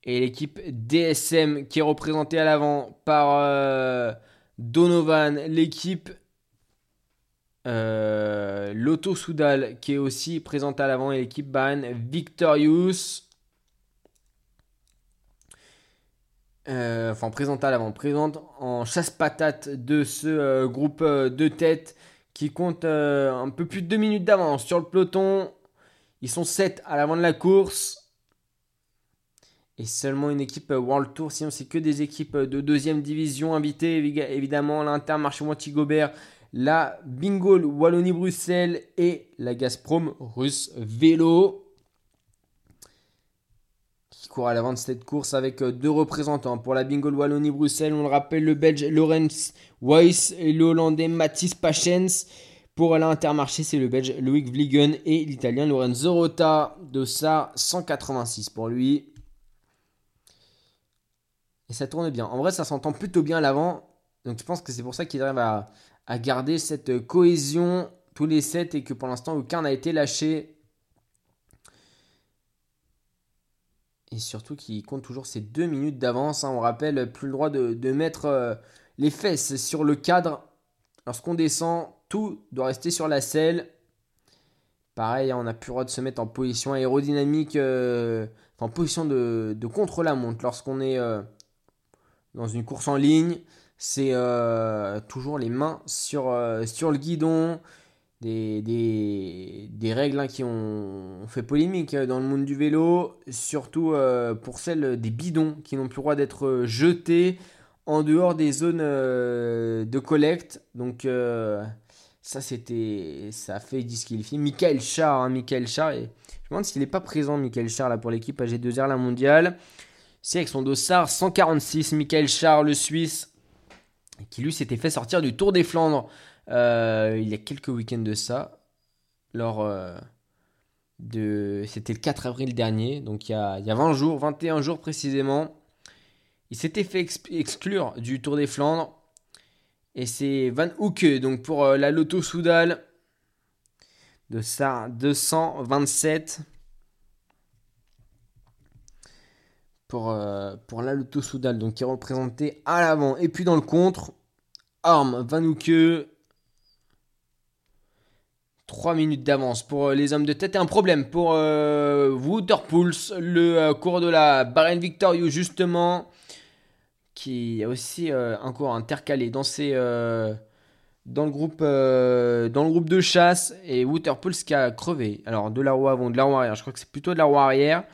Et l'équipe DSM qui est représentée à l'avant par euh, Donovan, l'équipe euh, Lotto Soudal qui est aussi présente à l'avant et l'équipe Bahn Victorious. Euh, enfin présente à l'avant, présente en chasse-patate de ce groupe de tête qui compte un peu plus de 2 minutes d'avance sur le peloton. Ils sont 7 à l'avant de la course. Et seulement une équipe World Tour, sinon c'est que des équipes de deuxième division invitées, évidemment l'Intermarché Montigobert, la Bingo Wallonie-Bruxelles et la Gazprom Russe Vélo à l'avant de cette course avec euh, deux représentants. Pour la Bingo Wallonie-Bruxelles, on le rappelle, le Belge Lorenz Weiss et le Hollandais Mathis Pachens. Pour l'Intermarché, c'est le Belge Loïc Vliegen et l'Italien Lorenzo Rota. De ça, 186 pour lui. Et ça tourne bien. En vrai, ça s'entend plutôt bien à l'avant. Donc je pense que c'est pour ça qu'il arrive à, garder cette cohésion tous les 7 et que pour l'instant aucun n'a été lâché. et surtout qui compte toujours ces deux minutes d'avance. Hein. On rappelle, plus le droit de, mettre euh, les fesses sur le cadre. Lorsqu'on descend, tout doit rester sur la selle. Pareil, hein, on n'a plus le droit de se mettre en position aérodynamique, euh, en position de, contre-la-montre lorsqu'on est euh, dans une course en ligne. C'est toujours les mains sur, le guidon des, règles hein, qui ont, fait polémique euh, dans le monde du vélo, surtout euh, pour celles des bidons qui n'ont plus le droit d'être euh, jetés en dehors des zones de collecte. Donc ça c'était ça fait disqualifier Michael Char, hein, Michael Char je me demande s'il n'est pas présent Michael Char là pour l'équipe AG2R la mondiale. C'est avec son dossard 146 Michael Char le Suisse qui lui s'était fait sortir du Tour des Flandres euh, il y a quelques week-ends de ça, lors euh, de. C'était le 4 avril dernier, donc il y, a, il y a 20 jours, 21 jours précisément. Il s'était fait exclure du Tour des Flandres. Et c'est Van Hoeke, donc pour euh, la Lotto Soudal, de ça 227. Pour, pour la Lotto Soudal, donc qui est représenté à l'avant. Et puis dans le contre, Arm, Van Hoeke, 3 minutes d'avance pour euh, les hommes de tête et un problème pour euh, le euh, cours de la Bahrain Victorious justement, qui a aussi euh, un cours intercalé dans ses, dans le groupe, euh, dans le groupe de chasse et Waterpulse qui a crevé. Alors de la roue avant, de la roue arrière. Je crois que c'est plutôt de la roue arrière.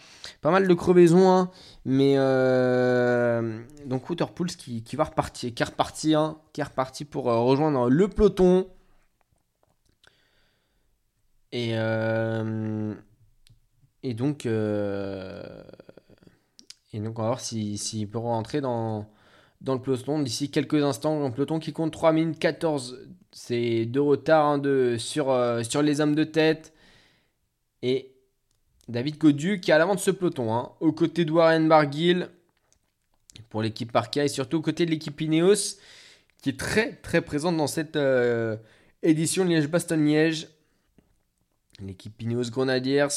Pas mal de crevaisons, hein, mais euh, donc Waterpulse qui, qui va repartir, qui est reparti, hein, qui est reparti pour euh, rejoindre le peloton. Et euh, et donc euh, et donc on va voir s'il si, s'il peut rentrer dans dans le peloton d'ici quelques instants. Un peloton qui compte 3 minutes 14. C'est de retard hein, de, sur, euh, sur les hommes de tête. Et David Godu qui est à l'avant de ce peloton. Hein, aux côtés de Warren Barguil pour l'équipe Parka et surtout aux côtés de l'équipe Ineos qui est très très présente dans cette euh, édition Liège-Bastogne-Liège. L'équipe Ineos Grenadiers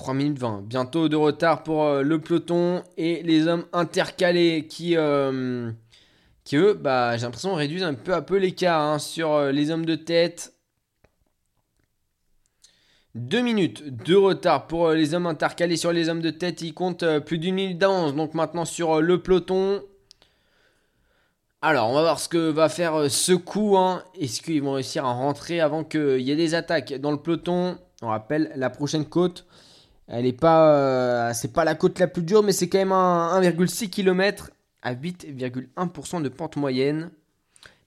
3 minutes 20. Bientôt de retard pour euh, le peloton et les hommes intercalés qui, euh, qui eux, bah, j'ai l'impression, réduisent un peu à peu l'écart hein, sur euh, les hommes de tête. 2 minutes de retard pour les hommes intercalés sur les hommes de tête. Ils comptent plus d'une minute d'avance. Donc maintenant sur le peloton. Alors, on va voir ce que va faire ce coup. hein. Est-ce qu'ils vont réussir à rentrer avant qu'il y ait des attaques dans le peloton? On rappelle, la prochaine côte, elle est pas, euh, c'est pas la côte la plus dure, mais c'est quand même un 1,6 km à 8,1% de pente moyenne.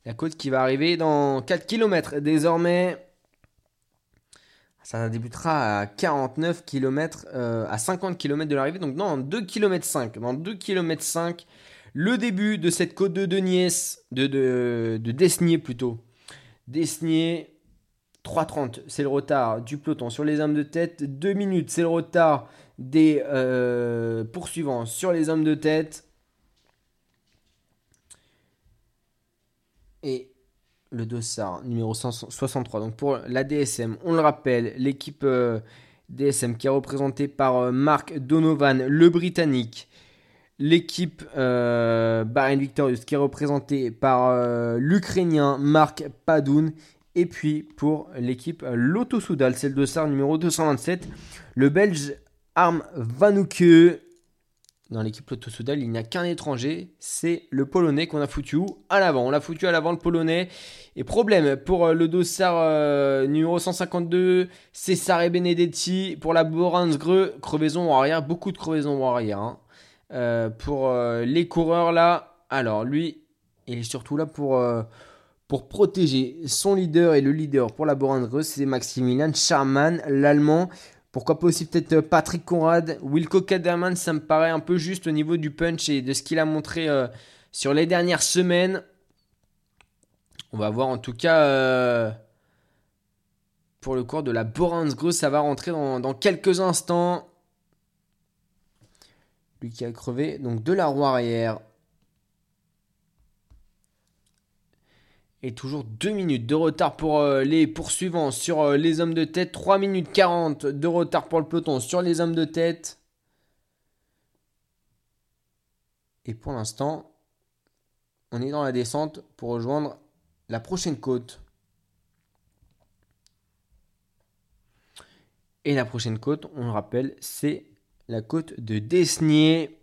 La côte qui va arriver dans 4 km désormais. Ça débutera à 49 km, euh, à 50 km de l'arrivée, donc dans 2 km 5. Dans 2 km 5, le début de cette côte de Deniès, de, de, plutôt. Desnier, 3.30, c'est le retard du peloton sur les hommes de tête. 2 minutes, c'est le retard des euh, poursuivants sur les hommes de tête. Et le dossard numéro 63. Donc pour la DSM, on le rappelle, l'équipe euh, DSM qui est représentée par euh, Mark Donovan, le Britannique. L'équipe euh, Bahrain Victorious qui est représentée par l'Ukrainien Mark Padoun. Et puis pour l'équipe euh, Lotto Soudal, c'est le dossard numéro 227. Le Belge Arm Vanuke. Dans l'équipe Lotto Soudal, il n'y a qu'un étranger, c'est le Polonais qu'on a foutu À l'avant. On l'a foutu à l'avant, le Polonais. Et problème pour euh, le dossard euh, numéro 152, Cesare Benedetti. Pour la Boransgreux, crevaison en arrière, beaucoup de crevaison en arrière. hein. Pour les coureurs là, alors lui, il est surtout là pour, pour protéger son leader et le leader pour la Boransgreux, c'est Maximilian Charman, l'allemand. Pourquoi pas aussi peut-être euh, Patrick Conrad, Wilco Kaderman, ça me paraît un peu juste au niveau du punch et de ce qu'il a montré euh, sur les dernières semaines. On va voir en tout cas euh, pour le cours de la Boransgreux, ça va rentrer dans quelques instants. Lui qui a crevé, donc de la roue arrière. Et toujours 2 minutes de retard pour euh, les poursuivants sur euh, les hommes de tête. 3 minutes 40 de retard pour le peloton sur les hommes de tête. Et pour l'instant, on est dans la descente pour rejoindre la prochaine côte. Et la prochaine côte, on le rappelle, c'est la côte de Desnier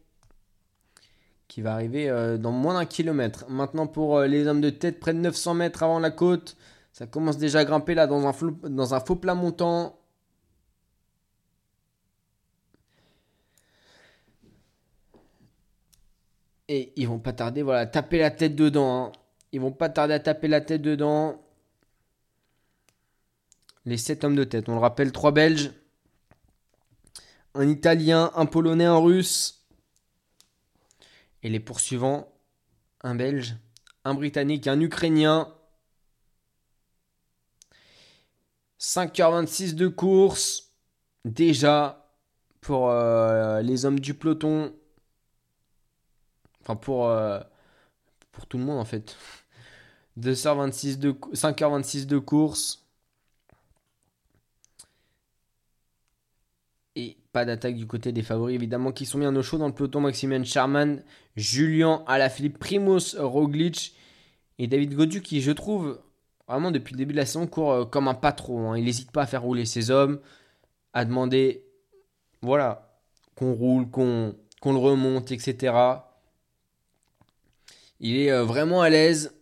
qui va arriver euh, dans moins d'un kilomètre. Maintenant pour euh, les hommes de tête, près de 900 mètres avant la côte, ça commence déjà à grimper là dans un, faux plat montant. Et ils vont pas tarder, voilà, à taper la tête dedans. hein. Ils vont pas tarder à taper la tête dedans. Les 7 hommes de tête, on le rappelle, 3 Belges, un Italien, un Polonais, un Russe. Et les poursuivants, un Belge, un Britannique, un Ukrainien. 5h26 de course. Déjà, pour euh, les hommes du peloton. Enfin, pour, euh, tout le monde en fait. 2h26 de, cou- 5h26 de course. Et pas d'attaque du côté des favoris, évidemment, qui sont bien au chaud dans le peloton. Maximilian Charman, Julien Alaphilippe, Primoz Roglic et David Godu, qui, je trouve, vraiment depuis le début de la saison, court euh, comme un patron. hein. Il n'hésite pas à faire rouler ses hommes, à demander, voilà, qu'on roule, qu'on qu'on le remonte, etc. Il est euh, vraiment à l'aise.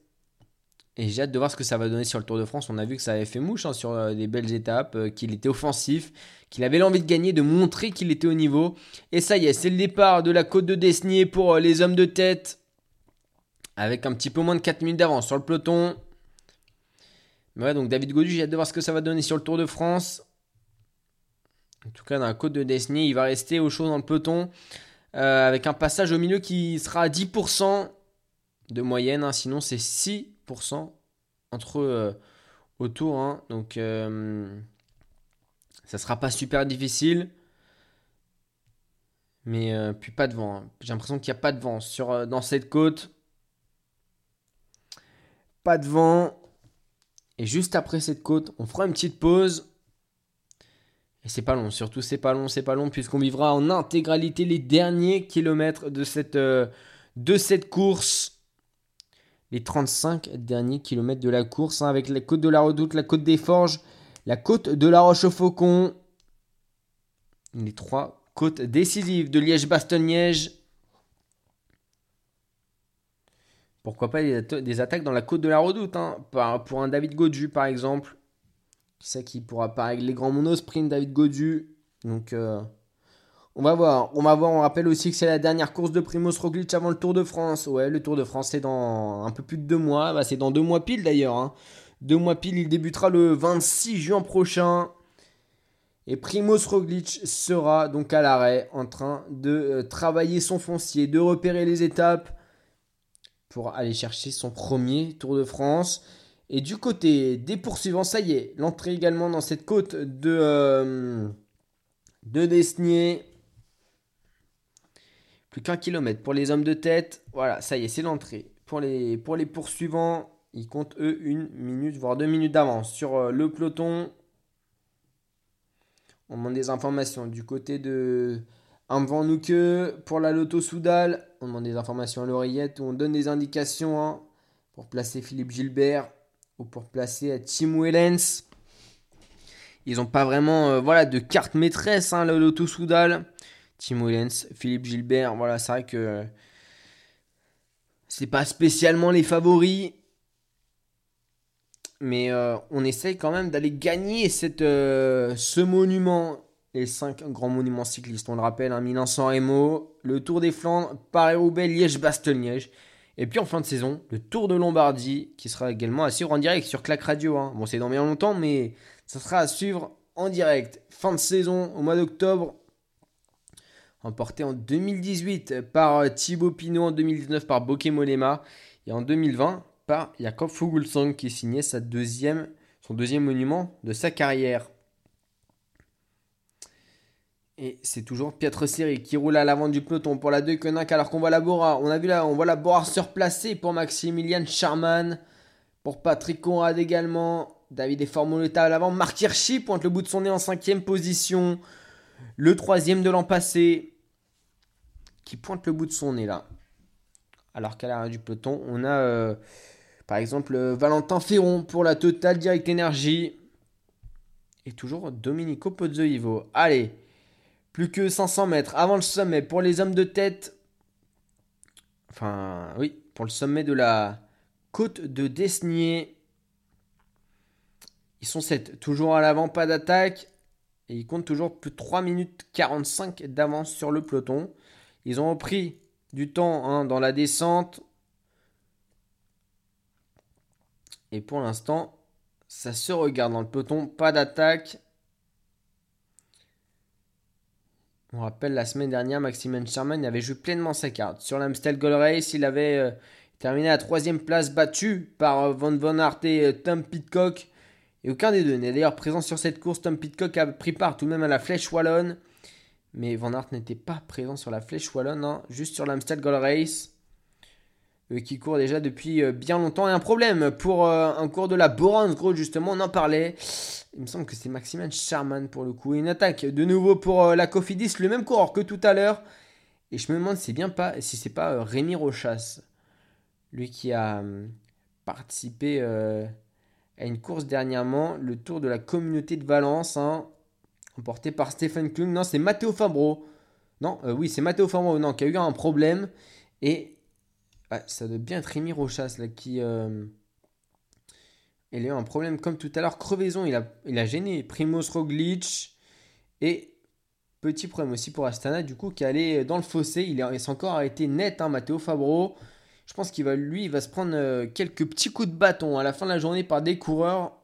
Et j'ai hâte de voir ce que ça va donner sur le Tour de France. On a vu que ça avait fait mouche hein, sur euh, des belles étapes, euh, qu'il était offensif, qu'il avait l'envie de gagner, de montrer qu'il était au niveau. Et ça y est, c'est le départ de la côte de Desnier pour euh, les hommes de tête. Avec un petit peu moins de 4 minutes d'avance sur le peloton. Mais ouais, donc David Godu, j'ai hâte de voir ce que ça va donner sur le Tour de France. En tout cas, dans la côte de Desnier, il va rester au chaud dans le peloton. euh, avec un passage au milieu qui sera à 10% de moyenne. hein. sinon, c'est 6% entre euh, autour. hein. Donc, euh, ça sera pas super difficile. Mais euh, puis pas de vent. hein. J'ai l'impression qu'il n'y a pas de vent sur, euh, dans cette côte. Pas de vent. Et juste après cette côte, on fera une petite pause. Et c'est pas long, surtout c'est pas long, c'est pas long, puisqu'on vivra en intégralité les derniers kilomètres de cette, de cette course. Les 35 derniers kilomètres de la course, hein, avec la côte de la Redoute, la côte des Forges, la côte de la Roche-au-Faucon. Les trois côtes décisives de Liège-Bastogne-Liège. Pourquoi pas des, atta- des attaques dans la côte de la Redoute, hein, pour un David Godu par exemple. Qui sait qui pourra avec les grands monosprint David Godu. Donc euh, on va voir. On rappelle aussi que c'est la dernière course de Primoz Roglic avant le Tour de France. Ouais, le Tour de France c'est dans un peu plus de deux mois. Bah, c'est dans deux mois pile d'ailleurs. hein. Deux mois pile. Il débutera le 26 juin prochain. Et Primoz Roglic sera donc à l'arrêt en train de euh, travailler son foncier, de repérer les étapes pour aller chercher son premier Tour de France. Et du côté des poursuivants, ça y est, l'entrée également dans cette côte de, euh, de Desnier. Plus qu'un kilomètre pour les hommes de tête. Voilà, ça y est, c'est l'entrée. Pour les, pour les poursuivants, ils comptent eux une minute, voire deux minutes d'avance sur euh, le peloton. On demande des informations du côté de Van Nouke pour la Loto Soudal. On demande des informations à l'oreillette on donne des indications hein, pour placer Philippe Gilbert ou pour placer Tim Wellens. Ils n'ont pas vraiment euh, voilà, de carte maîtresse, hein, la Loto Soudal. Tim Wellens, Philippe Gilbert, voilà, c'est vrai que c'est pas spécialement les favoris. Mais euh, on essaye quand même d'aller gagner euh, ce monument, les cinq grands monuments cyclistes. On le rappelle, hein, Milan-San Remo, le Tour des Flandres, Paris-Roubaix, Liège-Bastogne-Liège. Et puis en fin de saison, le Tour de Lombardie, qui sera également à suivre en direct sur Clac Radio. hein. Bon, c'est dans bien longtemps, mais ça sera à suivre en direct. Fin de saison au mois d'octobre. Remporté en 2018 par euh, Thibaut Pinot, en 2019 par Bokeh Molema et en 2020 par Jakob Fuglsang qui signait sa deuxième, son deuxième monument de sa carrière. Et c'est toujours Pietro Seri qui roule à l'avant du peloton pour la Deceuninck alors qu'on voit la Bora. On a vu on voit la Bora surplacée pour Maximilian Charman, pour Patrick Conrad également. David et Formoleta à l'avant. Marc Hirschi pointe le bout de son nez en cinquième position. Le troisième de l'an passé qui pointe le bout de son nez là. Alors qu'à l'arrière du peloton, on a euh, par exemple euh, Valentin Ferron pour la Total Direct Energy. Et toujours Domenico Pozzovivo. Allez, plus que 500 mètres avant le sommet pour les hommes de tête. Enfin, oui, pour le sommet de la côte de Desnier. Ils sont 7, toujours à l'avant, pas d'attaque. Et ils comptent toujours plus de 3 minutes 45 d'avance sur le peloton. Ils ont repris du temps hein, dans la descente. Et pour l'instant, ça se regarde dans le peloton, pas d'attaque. On rappelle la semaine dernière, Maximin Sherman avait joué pleinement sa carte. Sur l'Amstel Gold Race, il avait euh, terminé à troisième place, battu par euh, Van Van Aert et euh, Tom Pitcock. Et aucun des deux n'est d'ailleurs présent sur cette course. Tom Pitcock a pris part tout de même à la Flèche Wallonne. Mais Van Aert n'était pas présent sur la Flèche Wallonne, hein, juste sur l'Amstel Gold Race. Eux qui court déjà depuis euh, bien longtemps. Et un problème pour euh, un cours de la Borans Gros, justement, on en parlait. Il me semble que c'est Maximin Charman pour le coup. Une attaque de nouveau pour euh, la Cofidis, le même coureur que tout à l'heure. Et je me demande si bien pas, si c'est pas euh, Rémi Rochas, lui qui a euh, participé euh, à une course dernièrement, le Tour de la Communauté de Valence, hein, remporté par Stephen Klung. Non, c'est Matteo Fabro. Non, euh, oui, c'est Matteo Fabro, non, qui a eu un problème et ça doit bien être Rémi Rochas là qui. Euh, il a eu un problème comme tout à l'heure. Crevaison, il a, il a gêné. Primoz Roglic. Et petit problème aussi pour Astana, du coup, qui allait dans le fossé. Il s'est encore arrêté net, hein, Matteo Fabro. Je pense qu'il va, lui, se prendre euh, quelques petits coups de bâton à la fin de la journée par des coureurs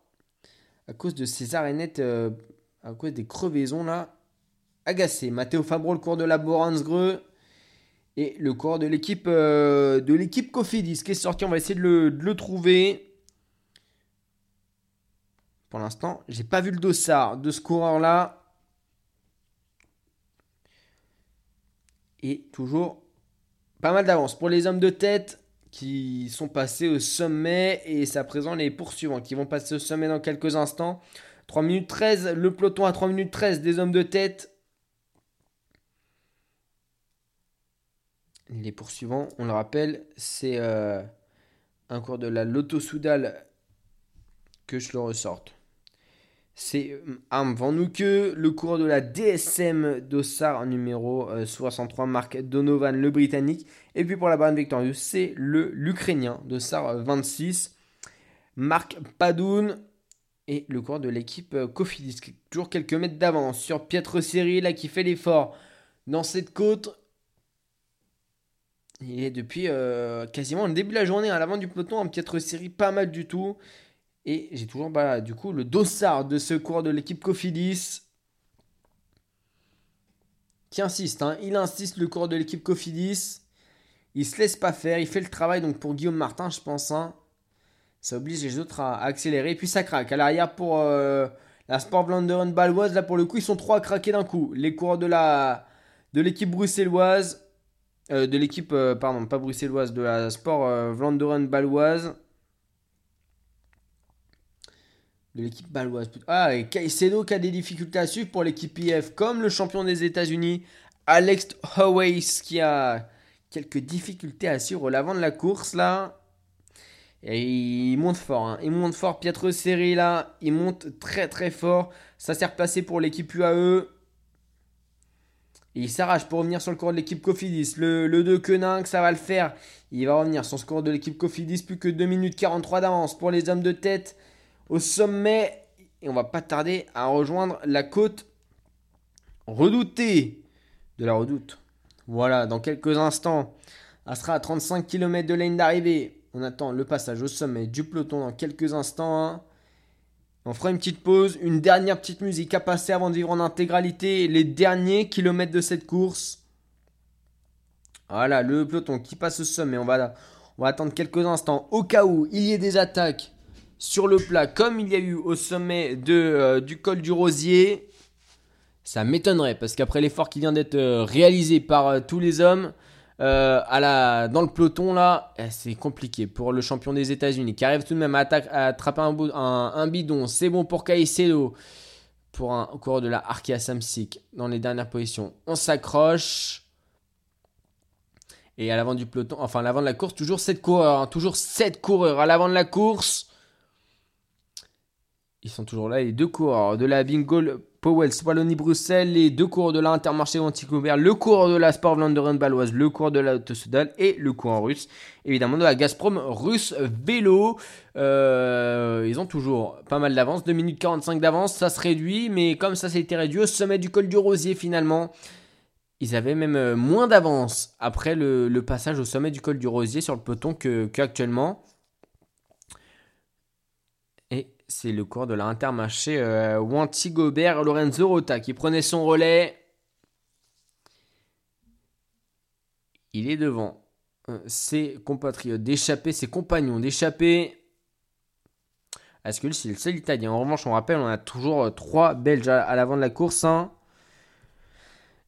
à cause de ces nets, euh, à cause des crevaisons là. Agacé. Matteo Fabro, le cours de la Boransgreux. Et le cours de l'équipe euh, de l'équipe Cofidis qui est sorti. On va essayer de le, trouver. Pour l'instant, j'ai pas vu le dossard de ce coureur là. Et toujours pas mal d'avance pour les hommes de tête qui sont passés au sommet et c'est à présent les poursuivants qui vont passer au sommet dans quelques instants. 3 minutes 13, le peloton à 3 minutes 13 des hommes de tête. Les poursuivants, on le rappelle, c'est euh, un cours de la Lotto Soudal que je le ressorte c'est Arm Van le coureur de la DSM Dossard numéro 63, euh, Marc Donovan, le Britannique. Et puis pour la barre victorieuse, c'est le l'Ukrainien, Dossard 26, Marc Padoun. Et le coureur de l'équipe euh, Cofidis, toujours quelques mètres d'avance sur Pietre Seri, là qui fait l'effort dans cette côte. Il est depuis euh, quasiment le début de la journée à l'avant du peloton, un Pietre Seri pas mal du tout. Et j'ai toujours bah, du coup le dossard de secours de l'équipe Cofidis qui insiste. Hein. Il insiste le cours de l'équipe Cofidis. Il se laisse pas faire. Il fait le travail donc pour Guillaume Martin, je pense. Hein. Ça oblige les autres à, accélérer. Et puis ça craque. À l'arrière pour euh, la Sport Vlanderen baloise. Là pour le coup, ils sont trois à craquer d'un coup. Les coureurs de la de l'équipe bruxelloise. Euh, de l'équipe, euh, pardon, pas bruxelloise, de la Sport Vlanderen baloise. De l'équipe baloise. Ah, et Caicedo qui a des difficultés à suivre pour l'équipe IF, comme le champion des États-Unis, Alex Howes, qui a quelques difficultés à suivre l'avant de la course là. Et il monte fort, hein. il monte fort. Pietro Seri là, il monte très très fort. Ça s'est replacé pour l'équipe UAE. Et il s'arrache pour revenir sur le cours de l'équipe Cofidis. Le, le 2 Quenin, ça va le faire. Il va revenir sur le score de l'équipe Cofidis. Plus que 2 minutes 43 d'avance pour les hommes de tête au sommet. Et on va pas tarder à rejoindre la côte redoutée de la redoute. Voilà, dans quelques instants, elle sera à 35 km de ligne d'arrivée. On attend le passage au sommet du peloton dans quelques instants. Hein. On fera une petite pause, une dernière petite musique à passer avant de vivre en intégralité les derniers kilomètres de cette course. Voilà, le peloton qui passe au sommet. On va, on va attendre quelques instants au cas où il y ait des attaques sur le plat, comme il y a eu au sommet de, euh, du col du Rosier, ça m'étonnerait parce qu'après l'effort qui vient d'être euh, réalisé par euh, tous les hommes à la, dans le peloton là, eh, c'est compliqué pour le champion des États-Unis qui arrive tout de même à, attraper un, bidon. C'est bon pour Caicedo pour un coureur de la Arkea Samsic dans les dernières positions. On s'accroche. Et à l'avant du peloton, enfin à l'avant de la course, toujours 7 coureurs. Hein. toujours 7 coureurs à l'avant de la course. Ils sont toujours là, les deux coureurs de la Bingo Powell Wallonie-Bruxelles, les deux coureurs de l'Intermarché Anticouvert, le coureur de la Sport Vlanderen Baloise, le coureur de la et le coureur russe, évidemment de la Gazprom russe vélo. Euh, ils ont toujours pas mal d'avance, 2 minutes 45 d'avance, ça se réduit, mais comme ça s'était réduit au sommet du col du Rosier finalement, ils avaient même euh, moins d'avance après le, passage au sommet du col du Rosier sur le peloton qu'actuellement c'est le cours de l'Intermarché euh, Wanty Gobert Lorenzo Rota qui prenait son relais. Il est devant euh, ses compatriotes d'échapper, ses compagnons d'échapper. Est-ce que c'est le seul italien En revanche, on rappelle, on a toujours euh, trois Belges à, l'avant de la course. Hein.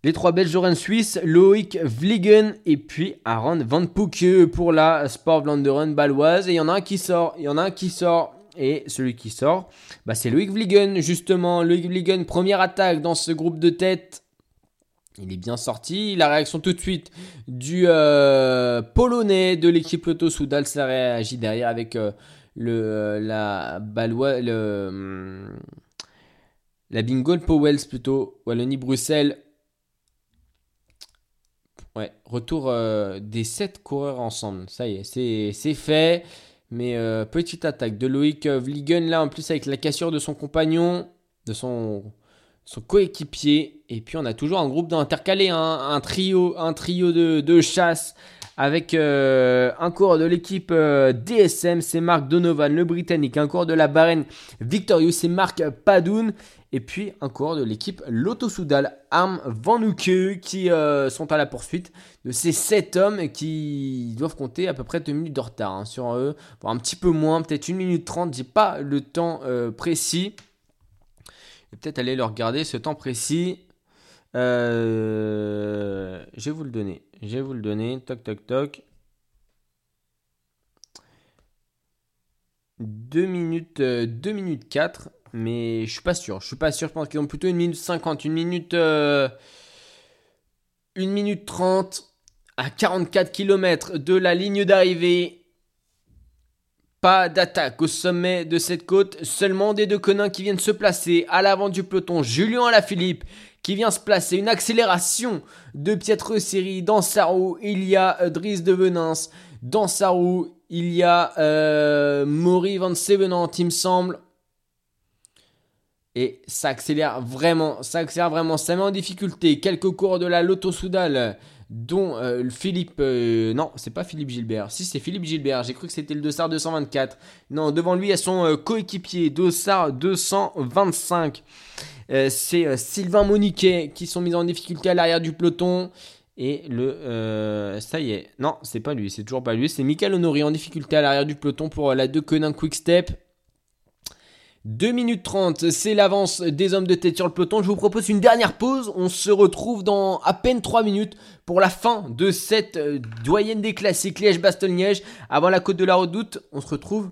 Les trois Belges Joran Suisse, Loïc Vliegen et puis Aaron Van Pouke pour la Sport Vlanderen baloise. Et il y en a un qui sort, il y en a un qui sort. Et celui qui sort, bah, c'est Loïc Vliegen, justement. Loïc Vliegen, première attaque dans ce groupe de tête. Il est bien sorti. La réaction tout de suite du euh, Polonais de l'équipe Lotto Soudal. Ça réagit derrière avec euh, le, euh, la Balois, le, hum, la Bingo Powells plutôt. Wallonie-Bruxelles. Ouais, retour des 7 coureurs ensemble. Ça y est, c'est fait. Mais euh, petite attaque de Loïc Vliegen là en plus avec la cassure de son compagnon, de son, coéquipier. Et puis on a toujours un groupe d'intercalés, hein, un trio, de chasse avec euh, un coureur de l'équipe euh, DSM, c'est Marc Donovan, le Britannique, un coureur de la Bahreïn Victorious, c'est Marc Padoun, et puis un coureur de l'équipe Lotto Soudal, Arm Van qui euh, sont à la poursuite de ces 7 hommes qui doivent compter à peu près 2 minutes de retard hein, sur eux, un petit peu moins, peut-être 1 minute 30, j'ai pas le temps précis. Je vais peut-être aller le regarder ce temps précis. je vais vous le donner. Je vais vous le donner. Toc, toc, toc. 2 minutes, 2 euh, minutes 4. Mais je suis pas sûr. Je suis pas sûr. Je pense qu'ils ont plutôt une minute 50. Une minute. Euh, une minute 30. À 44 km de la ligne d'arrivée. Pas d'attaque au sommet de cette côte. Seulement des deux conins qui viennent se placer à l'avant du peloton. Julien Alaphilippe qui vient se placer. Une accélération de Pietro Seri. Dans sa roue, il y a euh, Dries de Venance. Dans sa roue, il y a euh, Maury Van Sevenant, il me semble. Et ça accélère vraiment, ça accélère vraiment, ça met en difficulté quelques cours de la Lotto Soudal, dont euh, Philippe, non, c'est pas Philippe Gilbert, si c'est Philippe Gilbert, j'ai cru que c'était le Dossard 224. Non, devant lui, il y a son coéquipier, Dossard 225. Euh, c'est euh, Sylvain Moniquet qui sont mis en difficulté à l'arrière du peloton. Et le. Euh, ça y est. Non, c'est pas lui, c'est toujours pas lui. C'est Michael Honoré en difficulté à l'arrière du peloton pour la 2 Conin Quick Step. 2 minutes 30, c'est l'avance des hommes de tête sur le peloton. Je vous propose une dernière pause. On se retrouve dans à peine 3 minutes pour la fin de cette doyenne des classiques Liège-Bastogne-Liège. Avant la côte de la redoute, on se retrouve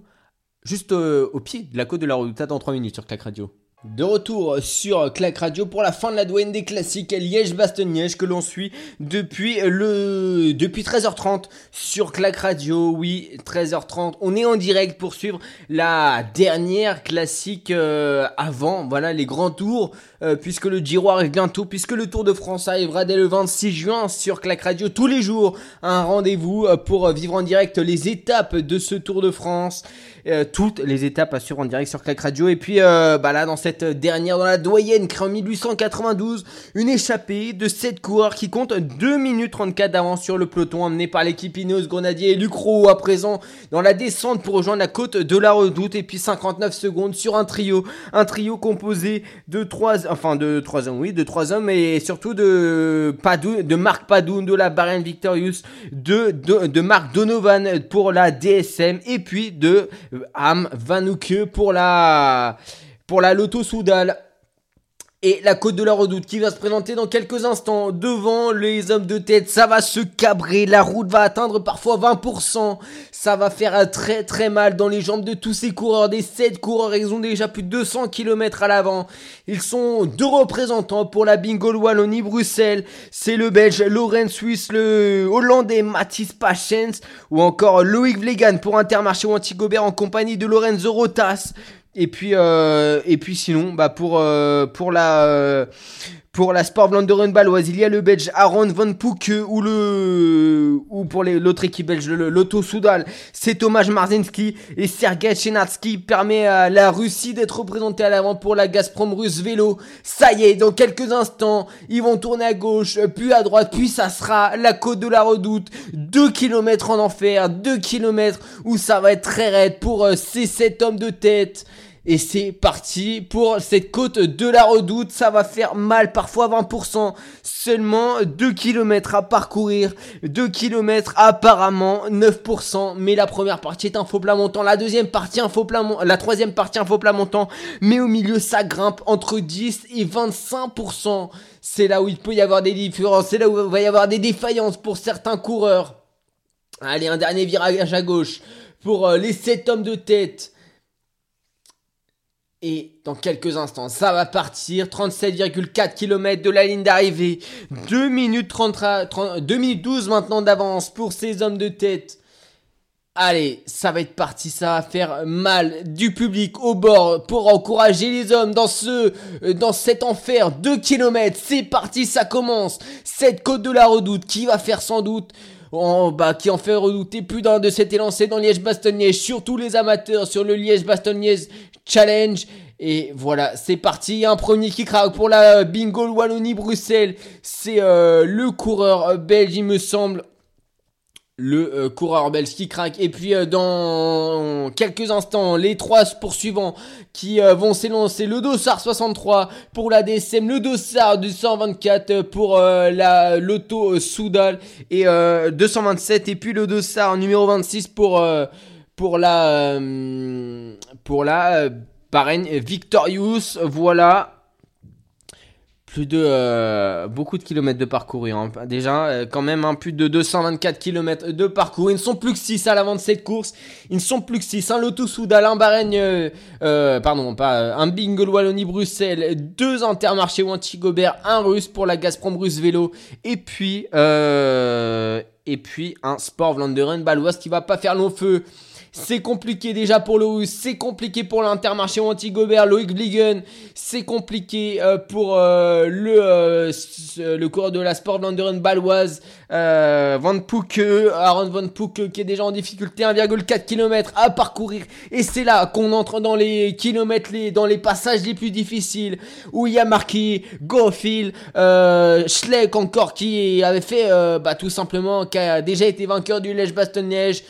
juste au pied de la côte de la redoute. Dans 3 minutes sur Clac Radio. De retour sur Clac Radio pour la fin de la douane des classiques Liège-Bastogne-Liège que l'on suit depuis le depuis 13h30 sur Clac Radio. Oui, 13h30. On est en direct pour suivre la dernière classique euh, avant voilà les grands tours euh, puisque le Giro arrive bientôt puisque le Tour de France arrivera dès le 26 juin sur Clac Radio tous les jours. Un rendez-vous euh, pour vivre en direct les étapes de ce Tour de France. Euh, toutes les étapes à suivre en direct sur Clac Radio. Et puis euh, bah là, dans cette dernière, dans la doyenne, créée en 1892, une échappée de 7 coureurs qui compte 2 minutes 34 d'avance sur le peloton, amené par l'équipe Ineos Grenadier et Lucro à présent dans la descente pour rejoindre la côte de la Redoute. Et puis 59 secondes sur un trio, un trio composé de 3, enfin de 3 hommes, oui, de 3 hommes et surtout de Padoun, de Marc Padoun, de la Bahrain Victorious, de, de, de Marc Donovan pour la DSM et puis de Am Vanouke pour la, pour la Lotto Soudal et la côte de la redoute qui va se présenter dans quelques instants devant les hommes de tête. Ça va se cabrer, la route va atteindre parfois 20%. Ça va faire très très mal dans les jambes de tous ces coureurs. Des 7 coureurs, ils ont déjà plus de 200 km à l'avant. Ils sont deux représentants pour la Bingo Wallonie Bruxelles. C'est le Belge Lorenz Suisse, le Hollandais Mathis Pachens ou encore Loïc Vlegan pour Intermarché ou Antigobert en compagnie de Lorenzo Rotas. Et puis, euh, et puis sinon, bah pour, euh, pour la, euh, pour la Sport Vlaanderen baloise, il y a le Belge Aaron Van Poek ou le, ou pour l'autre équipe belge, Lotto Soudal, c'est Tomasz Marzinski et Sergei Chenarski permet à la Russie d'être représentée à l'avant pour la Gazprom russe vélo. Ça y est, dans quelques instants, ils vont tourner à gauche, puis à droite, puis ça sera la côte de la redoute. 2 km en enfer, 2 km où ça va être très raide pour ces 7 hommes de tête. Et c'est parti pour cette côte de la redoute. Ça va faire mal, parfois 20%. Seulement 2 km à parcourir. 2 km apparemment 9%. Mais la première partie est un faux plat montant. La deuxième partie un faux plat. La troisième partie un faux plat montant. Mais au milieu ça grimpe entre 10 et 25%. C'est là où il peut y avoir des différences. C'est là où il va y avoir des défaillances pour certains coureurs. Allez, un dernier virage à gauche pour euh, les 7 hommes de tête. Et dans quelques instants, ça va partir. 37,4 km de la ligne d'arrivée. 2 minutes 30, 2 minutes 12 maintenant d'avance pour ces hommes de tête. Allez, ça va être parti, ça va faire mal du public au bord pour encourager les hommes dans ce, euh, dans cet enfer. 2 km, c'est parti, ça commence. Cette côte de la redoute qui va faire sans doute Oh, bah, qui en fait redouter plus d'un de cet élancé dans Liège-Bastogne-Liège, surtout les amateurs sur le Liège-Bastogne-Liège Challenge. Et voilà, c'est parti. Un premier qui craque pour la Bingo Wallonie-Bruxelles. C'est euh, le coureur belge, il me semble le euh, coureur belge qui craque. Et puis euh, dans quelques instants, les trois poursuivants qui euh, vont s'élancer. Le Dossard 63 pour la DSM, le Dossard du 124 pour la Loto Soudal et 227 et puis le Dossard numéro 26 pour pour la pour la Victorious. Voilà plus de euh, beaucoup de kilomètres de parcours. Hein. Déjà, euh, quand même, un plus de 224 kilomètres de parcours. Ils ne sont plus que 6 à l'avant de cette course. Ils ne sont plus que 6. Un Lotus Soudal, un Bahreïn, euh, pardon, pas un Bingle Wallonie-Bruxelles, deux Intermarché Wanty-Gobert, un Russe pour la Gazprom Russe Vélo, et puis et puis un Sport Vlaanderen Baloise qui va pas faire long feu. C'est compliqué déjà pour le Russe, c'est compliqué pour l'Intermarché Anti-Gobert, Loïc Bligen, c'est compliqué euh, pour euh, le, euh, le coureur de la Sport Landeren baloise, Van Pouke, Aaron Van Pouke qui est déjà en difficulté, 1,4 km à parcourir. Et c'est là qu'on entre dans les kilomètres, les, dans les passages les plus difficiles, où il y a marqué Goffil, Schleck encore qui avait fait bah, tout simplement, qui a déjà été vainqueur du Lèche-Bastogne-Neige.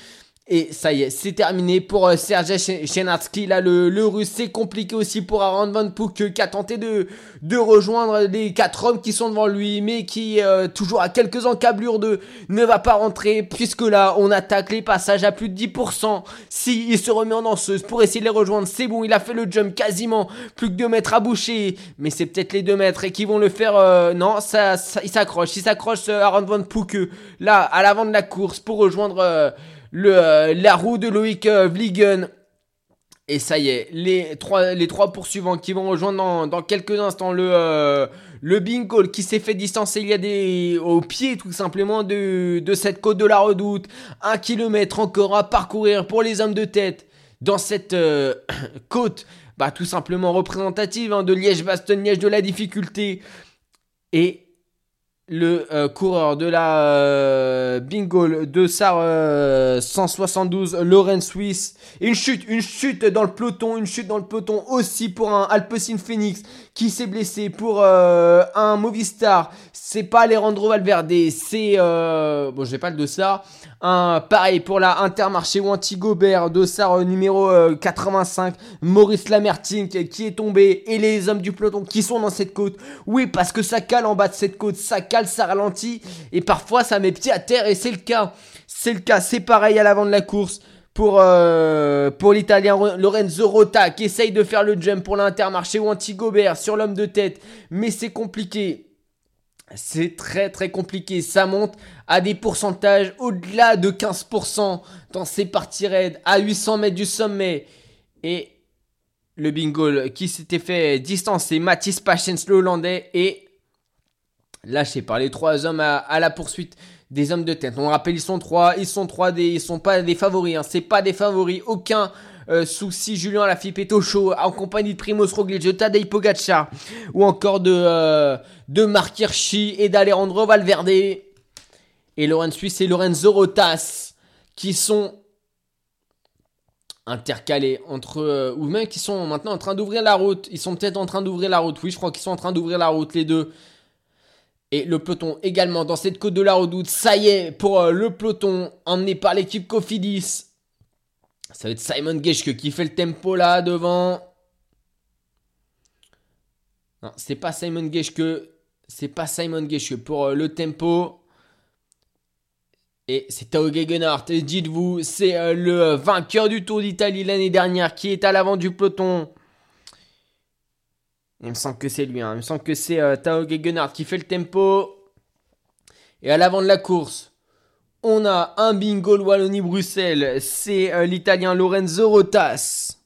Et ça y est, c'est terminé pour euh, Chenatsky. Là, le, russe, c'est compliqué aussi pour Aaron Van Pook qui a tenté de, de rejoindre les quatre hommes qui sont devant lui, mais qui, euh, toujours à quelques encablures de, ne va pas rentrer, puisque là, on attaque les passages à plus de 10%. Si il se remet en danseuse pour essayer de les rejoindre, c'est bon, il a fait le jump quasiment, plus que 2 mètres à boucher, mais c'est peut-être les 2 mètres et qui vont le faire, euh, non, ça, il s'accroche, il s'accroche Aaron Van Pook là, à l'avant de la course pour rejoindre euh, la roue de Loïc euh, Vliegen. Et ça y est, les trois, poursuivants qui vont rejoindre dans, quelques instants le, euh, le bingo qui s'est fait distancer il y a des, au pied tout simplement de, de cette côte de la redoute. Un kilomètre encore à parcourir pour les hommes de tête dans cette (clears throat) côte, bah, tout simplement représentative hein, de Liège-Bastogne-Liège de la difficulté. Et le euh, coureur de la euh, Bingo de SAR 172, Loren Suisse. Une chute, une chute dans le peloton, une chute dans le peloton aussi pour un Alpecin Phoenix qui s'est blessé, pour euh, un Movistar. C'est pas Alejandro Valverde, c'est... bon, j'ai pas le dossard. Un, pareil pour la Intermarché Wanty Gobert, dossard numéro 85, Maurice Lamertine qui est tombé et les hommes du peloton qui sont dans cette côte. Oui, parce que ça cale en bas de cette côte, ça cale, ça ralentit et parfois ça met pied à terre et c'est le cas. C'est le cas, c'est pareil à l'avant de la course pour, euh, pour l'italien Lorenzo Rota qui essaye de faire le jump pour l'Intermarché Wanty Gobert sur l'homme de tête, mais c'est compliqué. C'est très très compliqué. Ça monte à des pourcentages au-delà de 15% dans ces parties raides à 800 mètres du sommet. Et le bingo qui s'était fait distancer, Mathis Pachens le Hollandais, et lâché par les trois hommes à, la poursuite des hommes de tête. On rappelle, ils sont trois, ils sont trois des, ils sont pas des favoris, hein. c'est pas des favoris, aucun euh, souci. Julien Alaphilippe est au show en compagnie de Primoz Roglic, de Tadej Pogacar ou encore de euh, de Marc Hirschi et d'Alejandro Valverde et Lorenz Suisse et Lorenzo Rotas qui sont intercalés entre euh, ou même qui sont maintenant en train d'ouvrir la route. Ils sont peut-être en train d'ouvrir la route. Oui, je crois qu'ils sont en train d'ouvrir la route les deux. Et le peloton également dans cette côte de la redoute. Ça y est pour le peloton emmené par l'équipe Cofidis ça va être Simon Geschke qui fait le tempo là devant. Non, c'est pas Simon Geschke. C'est pas Simon Geschke pour euh, le tempo. Et c'est Tao Gegenhardt. Dites-vous, c'est euh, le vainqueur du Tour d'Italie l'année dernière qui est à l'avant du peloton. Il me semble que c'est lui. Hein. Il me semble que c'est euh, Tao Gegenhardt qui fait le tempo. Et à l'avant de la course, on a un bingo Wallonie-Bruxelles, c'est euh, l'italien Lorenzo Rotas.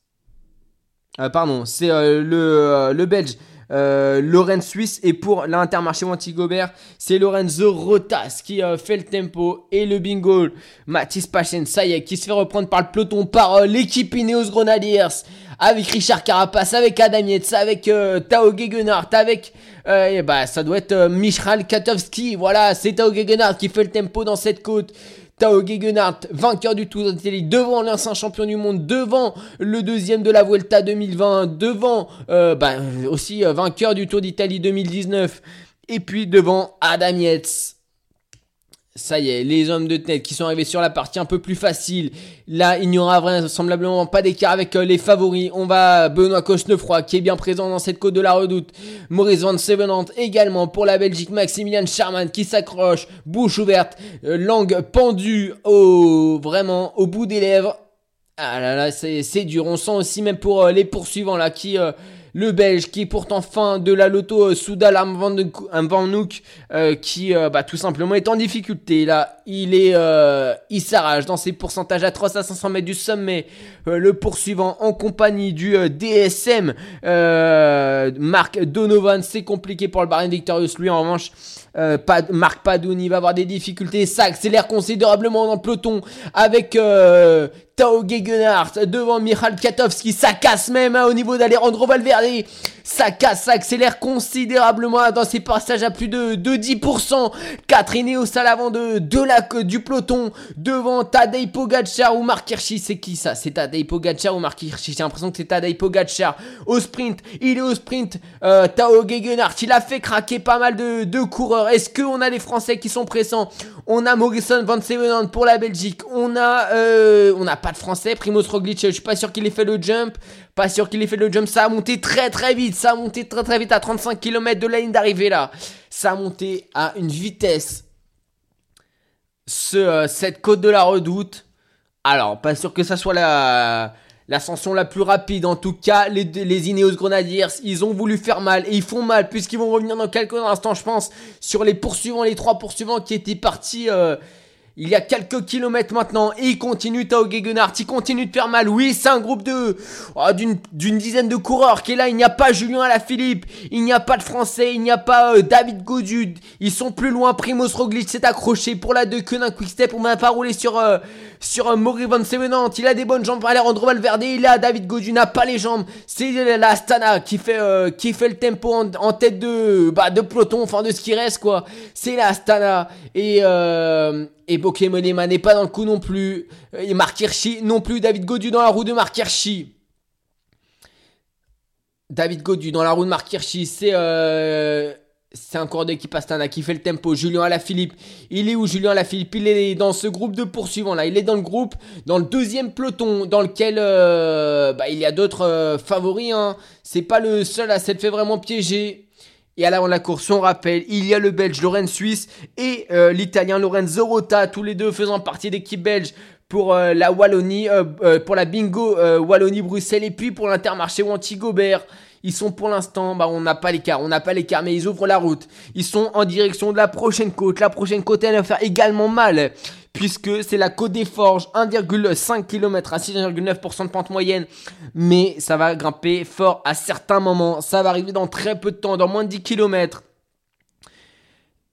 Euh, pardon, c'est le, belge Lorenz Suisse. Et pour l'Intermarché Wanty-Gobert, c'est Lorenzo Rotas qui fait le tempo. Et le bingo, Mathis Pachen, ça y est, qui se fait reprendre par le peloton, par l'équipe Ineos Grenadiers. Avec Richard Carapace, avec Adam Yates, avec Tao Gegenhardt, avec... et bah, ça doit être Michal Katowski. Voilà, c'est Tao Gegenhardt qui fait le tempo dans cette côte. Tao Gegenhardt, vainqueur du Tour d'Italie, devant l'ancien champion du monde, devant le deuxième de la Vuelta 2020, devant euh, bah, aussi euh, vainqueur du Tour d'Italie 2019, et puis devant Adam. Ça y est, les hommes de tête qui sont arrivés sur la partie un peu plus facile. Là, il n'y aura vraisemblablement pas d'écart avec euh, les favoris. On va Benoît Cosnefroy qui est bien présent dans cette côte de la redoute. Maurice Van Sevenant également pour la Belgique. Maximilian Charman qui s'accroche, bouche ouverte, euh, langue pendue au vraiment au bout des lèvres. Ah là là, c'est dur. On sent aussi même pour euh, les poursuivants là qui le Belge qui est pourtant fin de la loto euh, Soudal Van Nook euh, qui euh, bah, tout simplement est en difficulté. Là il est il s'arrache dans ses pourcentages 300 à 500 mètres du sommet. Le poursuivant en compagnie du DSM Marc Donovan. C'est compliqué pour le Barren Victorious lui en revanche Marc Padouni va avoir des difficultés. Ça accélère considérablement dans le peloton avec Tao Gegenhardt devant Michal Katowski, ça casse même hein, au niveau d'Alejandro Valverde. Ça casse, ça accélère considérablement dans ses passages à plus de, de 10%. Catherine Eos à de, de la, du peloton devant Tadej Pogacar ou Mark Hirschi. C'est qui ça? C'est Tadej Pogacar ou Mark Hirschi? J'ai l'impression que c'est Tadej Pogacar. Au sprint, il est au sprint. Euh, Tao Gegenhardt, il a fait craquer pas mal de, de coureurs. Est-ce qu'on a des Français qui sont pressants? On a Morrison Van Sevenant pour la Belgique. On a, euh, on n'a pas de Français. Primoz Roglic, je suis pas sûr qu'il ait fait le jump. Pas sûr qu'il ait fait le jump. Ça a monté très très vite. Ça a monté très très vite à 35 km de la ligne d'arrivée là. Ça a monté à une vitesse. Euh, cette côte de la redoute. Alors, pas sûr que ça soit la l'ascension la plus rapide. En tout cas, les, les Ineos Grenadiers, ils ont voulu faire mal et ils font mal puisqu'ils vont revenir dans quelques instants, je pense, sur les poursuivants, les trois poursuivants qui étaient partis. Euh, il y a quelques kilomètres maintenant et il continue Tao Gegenhardt, il continue de faire mal. Oui, c'est un groupe de oh, d'une dizaine de coureurs qui est là. Il n'y a pas Julien Alaphilippe, il n'y a pas de Français, il n'y a pas euh, David Godud. Ils sont plus loin. Primoz Roglic s'est accroché pour la deux queue d'un quick step. On va pas rouler sur euh, sur euh, Maury Van Sevenant. Il a des bonnes jambes. Alejandro Valverde, il a David Godud n'a pas les jambes. C'est la Astana qui fait qui fait le tempo en, tête de bah de peloton, enfin de ce qui reste quoi. C'est la Astana et et Pokémonema n'est pas dans le coup non plus. Et Mark Hirschi non plus. David Godu dans la roue de Mark Hirschi. David Godu dans la roue de Mark Hirschi. C'est euh, c'est un cours d'équipe Astana qui fait le tempo. Julien Alaphilippe. Il est où Julien Alaphilippe? Il est dans ce groupe de poursuivants là. Il est dans le groupe, dans le deuxième peloton, dans lequel euh, bah, il y a d'autres euh, favoris. Hein. C'est pas le seul à s'être fait vraiment piéger. Et à l'avant de la course, on rappelle, il y a le Belge Lorenz Suisse et euh, l'Italien Lorenzo Rota, tous les deux faisant partie d'équipe belge pour la Wallonie, pour la Bingo Wallonie-Bruxelles et puis pour l'Intermarché Wanty Gobert. Ils sont pour l'instant, bah on n'a pas l'écart, on n'a pas l'écart, mais ils ouvrent la route. Ils sont en direction de la prochaine côte. La prochaine côte, elle va faire également mal puisque c'est la Côte des Forges, 1,5 km à 6,9% de pente moyenne, mais ça va grimper fort à certains moments, ça va arriver dans très peu de temps, dans moins de 10 km.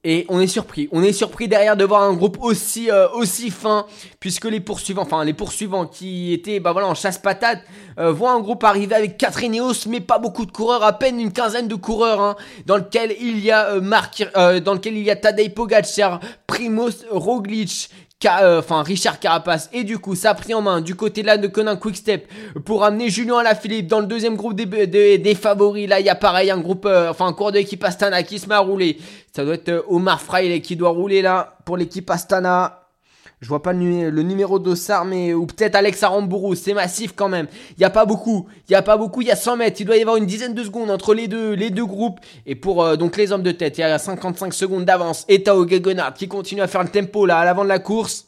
Et on est surpris. On est surpris derrière de voir un groupe aussi, euh, aussi fin, puisque les poursuivants, enfin les poursuivants qui étaient bah en chasse-patate, euh, voient un groupe arriver avec 4 Ineos, mais pas beaucoup de coureurs, à peine une quinzaine de coureurs, hein, dans lequel il y a euh, dans lequel il y a Tadej Pogacar, Primoz Roglic, euh, enfin Richard Carapace et du coup ça a pris en main du côté là de Conan Quickstep pour amener Julien Alaphilippe dans le deuxième groupe des, favoris. Là il y a pareil un groupe euh, enfin un cours d'équipe Astana qui se met à rouler. Ça doit être euh, Omar Fraile qui doit rouler là pour l'équipe Astana je vois pas le, numéro d'Ossar, mais ou peut-être Alex Arambourou. C'est massif quand même. Il y a pas beaucoup. Il y a pas beaucoup. Il y a 100 mètres. Il doit y avoir une dizaine de secondes entre les deux, les deux groupes. Et pour euh, donc les hommes de tête, il y a 55 secondes d'avance. Et Tao Gegenhardt qui continue à faire le tempo là à l'avant de la course.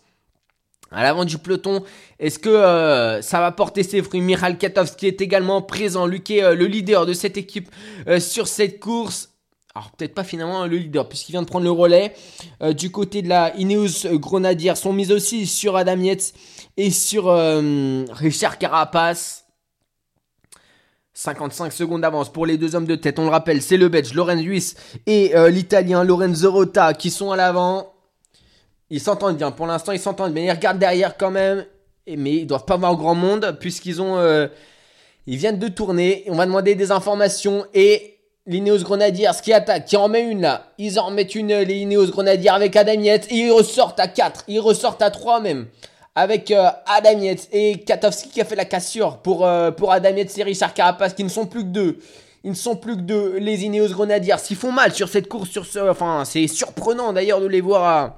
À l'avant du peloton, est-ce que euh, ça va porter ses fruits? Michal Katowski est également présent, qui est euh, le leader de cette équipe sur cette course alors peut-être pas finalement le leader puisqu'il vient de prendre le relais. Euh, du côté de la Ineos Grenadier sont mises aussi sur Adam Yates et sur euh, Richard Carapace. 55 secondes d'avance pour les deux hommes de tête. On le rappelle, c'est le Belge Lorenz Huis et euh, l'Italien Lorenzo Rota qui sont à l'avant. Ils s'entendent bien. Pour l'instant, ils s'entendent bien. Ils regardent derrière quand même. Mais ils doivent pas voir grand monde puisqu'ils ont... Ils viennent de tourner. On va demander des informations et l'Ineos Grenadiers qui attaque, qui en met une là. Ils en remettent une, les Ineos Grenadiers avec Adam Yates. Et ils ressortent à 4. Ils ressortent à 3 même avec euh, et Katowski qui a fait la cassure pour, euh, pour et Richard Carapace qui ne sont plus que deux. Ils ne sont plus que deux. Les Ineos Grenadiers s'ils font mal sur cette course. Sur ce, enfin, c'est surprenant d'ailleurs de les voir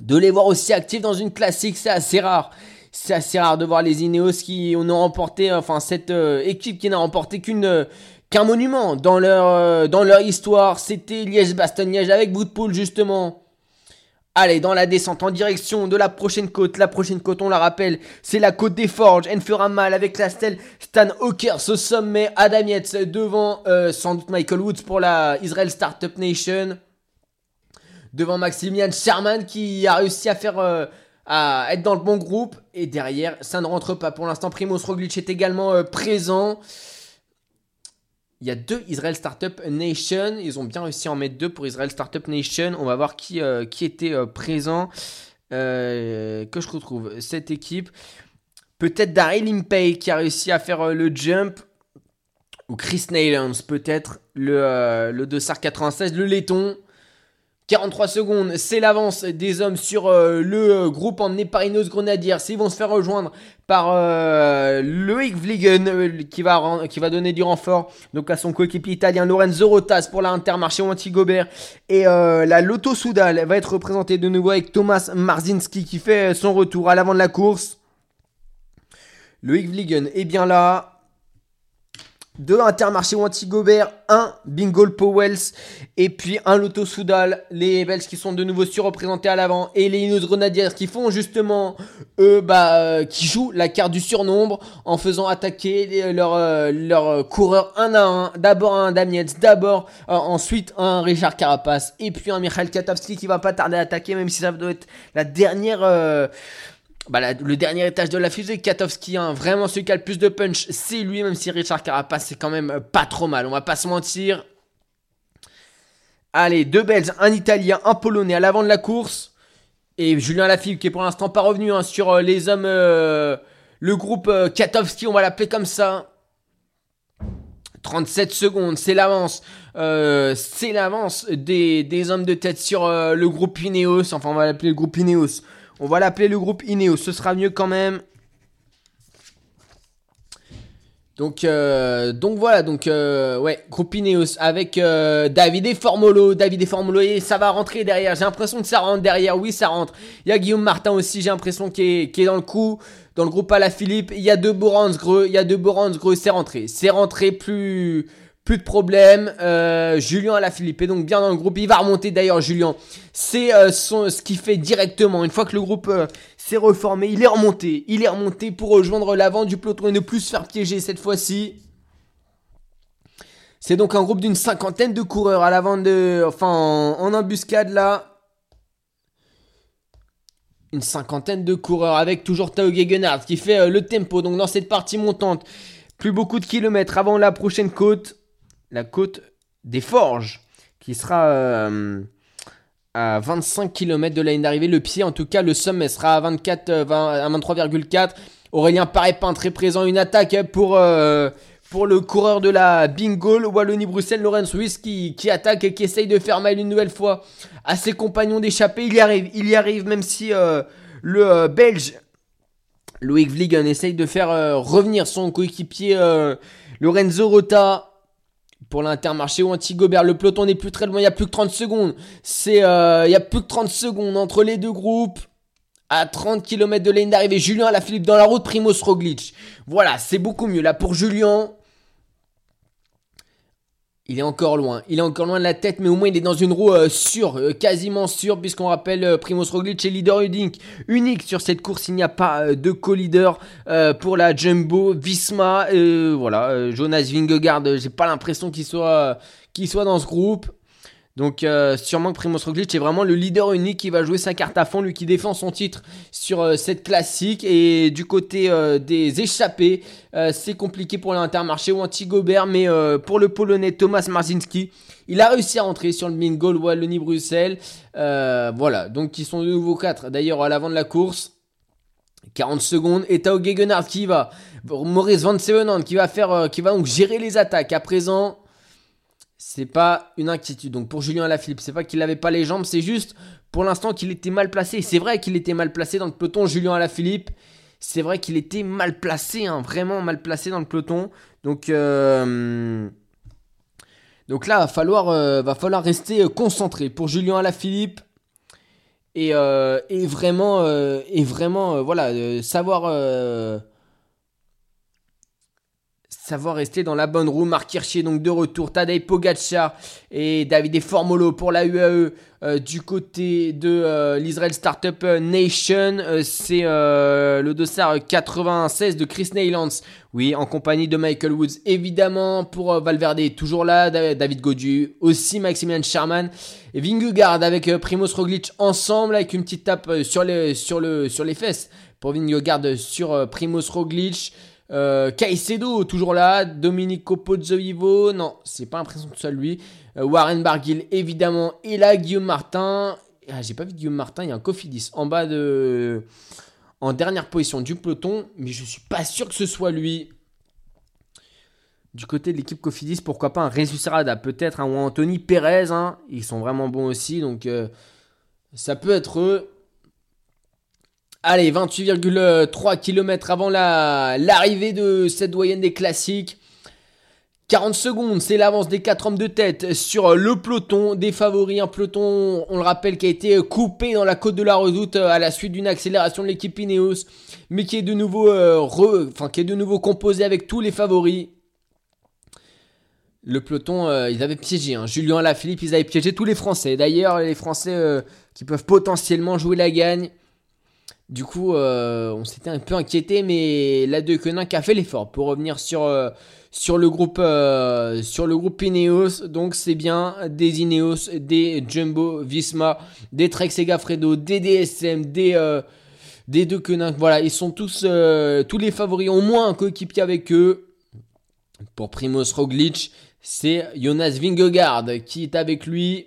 de les voir aussi actifs dans une classique. C'est assez rare. C'est assez rare de voir les Ineos qui ont remporté, enfin cette euh, équipe qui n'a remporté qu'une qu'un monument dans leur leur histoire. C'était Liège-Bastogne-Liège avec bout de poule justement. Allez, dans la descente en direction de la prochaine côte. La prochaine côte, on la rappelle, c'est la côte des Forges. Elle fera mal avec la stèle Stan Hawkers au sommet. Adam devant euh, sans doute Michael Woods pour la Israel Startup Nation. Devant Maximilian Sherman qui a réussi à faire... Euh, être dans le bon groupe. Et derrière, ça ne rentre pas. Pour l'instant, Primoz Roglic est également euh, présent. Il y a deux Israel Startup Nation. Ils ont bien réussi à en mettre deux pour Israel Startup Nation. On va voir qui, euh, qui était euh, présent. Euh, que je retrouve cette équipe. Peut-être Daryl Impey qui a réussi à faire le jump. Ou Chris Neylands, peut-être. Le, le 216, le laiton. 43 secondes, c'est l'avance des hommes sur euh, le euh, groupe en Eparinos Grenadiers. Ils vont se faire rejoindre par euh, Loïc Vliegen qui, va, donner du renfort donc à son coéquipier italien Lorenzo Rotas pour la Intermarché Anti-Gobert. Et la Lotto Soudal va être représentée de nouveau avec Thomas Marzinski qui fait son retour à l'avant de la course. Loïc Vliegen est bien là. 2 Intermarché Wanty Gobert, 1 Bingo Powells et puis un Lotto Soudal, les Belges qui sont de nouveau surreprésentés à l'avant et les Inos Grenadiers qui font justement eux bah euh, qui jouent la carte du surnombre en faisant attaquer leurs leur, euh, coureurs un à un, d'abord un Damiens, d'abord euh, ensuite un Richard Carapace et puis un Michael Katowski qui va pas tarder à attaquer même si ça doit être la dernière bah, le dernier étage de la fusée, Katowski, hein, vraiment celui qui a le plus de punch, c'est lui, même si Richard Carapace, c'est quand même euh, pas trop mal, on va pas se mentir. Allez, deux Belges, un Italien, un Polonais à l'avant de la course. Et Julien Lafille qui est pour l'instant pas revenu hein, sur euh, les hommes, euh, le groupe Katowski, on va l'appeler comme ça. 37 secondes, c'est l'avance. c'est l'avance des, des, hommes de tête sur le groupe Ineos. Enfin, on va l'appeler le groupe Ineos. On va l'appeler le groupe Ineos, ce sera mieux quand même. Donc, euh, donc voilà, donc euh, ouais, groupe Ineos avec euh, David et Formolo, David et Formolo, et ça va rentrer derrière. J'ai l'impression que ça rentre derrière, oui, ça rentre. Il y a Guillaume Martin aussi, j'ai l'impression qu'il est, dans le coup, dans le groupe à la Philippe. Il y a deux Boransgreux, il y a deux Boransgreux, c'est rentré, c'est rentré plus plus de problème. Euh, Julien à la Philippe est donc bien dans le groupe. Il va remonter d'ailleurs Julien. C'est euh, ce qu'il fait directement. Une fois que le groupe euh, s'est reformé, il est remonté. Il est remonté pour rejoindre l'avant du peloton et ne plus se faire piéger cette fois-ci. C'est donc un groupe d'une cinquantaine de coureurs à l'avant de... Enfin, en, embuscade là. Une cinquantaine de coureurs avec toujours Tao Gegenhardt qui fait le tempo. Donc dans cette partie montante, plus beaucoup de kilomètres avant la prochaine côte la côte des Forges, qui sera euh, à 25 km de la ligne d'arrivée. Le pied, en tout cas, le sommet sera à, 24, euh, 23,4. Aurélien Parépin très présent, une attaque pour, euh, le coureur de la Bingo, Wallonie-Bruxelles, Lorenz Ruiz qui, attaque et qui essaye de faire mal une nouvelle fois à ses compagnons d'échapper. Il y arrive, il y arrive, même si le Belge Loïc Vliegen essaye de faire revenir son coéquipier Lorenzo Rota pour l'Intermarché ou Anti-Gobert. Le peloton n'est plus très loin, il y a plus que 30 secondes. C'est, euh, il y a plus que 30 secondes entre les deux groupes. À 30 km de ligne d'arrivée, Julien à la Philippe dans la route, Primoz Roglic. Voilà, c'est beaucoup mieux. Là, pour Julien, il est encore loin. Il est encore loin de la tête, mais au moins il est dans une roue euh, sûre, euh, quasiment sûre, puisqu'on rappelle euh, Primoz Roglic est leader unique. Unique sur cette course, il n'y a pas de co-leader pour la Jumbo Visma. voilà, Jonas Vingegaard, j'ai pas l'impression qu'il soit, qu'il soit dans ce groupe. Donc euh, sûrement que Primoz Roglic est vraiment le leader unique qui va jouer sa carte à fond, lui qui défend son titre sur euh, cette classique. Et du côté euh, des échappés, c'est compliqué pour l'Intermarché ou Anti-Gobert, mais pour le Polonais Thomas Marzinski, il a réussi à rentrer sur le bingo Wallonie-Bruxelles. voilà, donc ils sont de nouveau 4 d'ailleurs à l'avant de la course. 40 secondes et Tao Gegenhardt qui va Maurice Van Sevenand qui va faire qui va donc gérer les attaques à présent c'est pas une inquiétude. Donc pour Julien Alaphilippe, c'est pas qu'il n'avait pas les jambes, c'est juste pour l'instant qu'il était mal placé. C'est vrai qu'il était mal placé dans le peloton, Julien Alaphilippe. C'est vrai qu'il était mal placé, hein, vraiment mal placé dans le peloton. Donc, euh, donc là, va falloir, euh, va falloir rester euh, concentré pour Julien Alaphilippe. Et, et vraiment, et vraiment voilà, savoir savoir rester dans la bonne roue. Marc Hirschier donc de retour. Tadej Pogacar et David Formolo pour la UAE euh, du côté de euh, l'Israel Startup Nation. Euh, c'est le dossard 96 de Chris Neylands. Oui, en compagnie de Michael Woods évidemment. Pour Valverde toujours là. David Godu aussi. Maximilian Sherman. Et Vingegaard avec Primoz Roglic ensemble avec une petite tape sur les, sur le, sur les fesses pour Vingegaard sur Primoz Roglic. Euh, Caicedo, toujours là. Domenico Pozzovivo, non, c'est pas l'impression que ce soit lui. Euh, Warren Barguil, évidemment. Et là, Guillaume Martin. Ah, j'ai pas vu Guillaume Martin, il y a un Cofidis en bas de. En dernière position du peloton, mais je suis pas sûr que ce soit lui. Du côté de l'équipe Cofidis, pourquoi pas un Resucerada, peut-être un ou Anthony Perez. Hein. Ils sont vraiment bons aussi, donc euh, ça peut être eux. Allez, 28,3 km avant l'arrivée de cette doyenne des classiques. 40 secondes, c'est l'avance des 4 hommes de tête sur le peloton des favoris. Un peloton, on le rappelle, qui a été coupé dans la côte de la redoute à la suite d'une accélération de l'équipe Ineos, mais qui est de nouveau, euh, est de nouveau composé avec tous les favoris. Le peloton, euh, ils avaient piégé. Hein. Julien Alaphilippe, ils avaient piégé tous les Français. D'ailleurs, les Français euh, qui peuvent potentiellement jouer la gagne. Du coup, euh, on s'était un peu inquiété, mais la De Quenin a fait l'effort pour revenir sur, euh, sur le groupe euh, sur le groupe Ineos. Donc c'est bien des Ineos, des Jumbo Visma, des Trek Segafredo, des DSM, des des De Quenin. Voilà, ils sont tous tous les favoris, au moins un coéquipier avec eux. Pour Primoz Roglic, c'est Jonas Vingegaard qui est avec lui.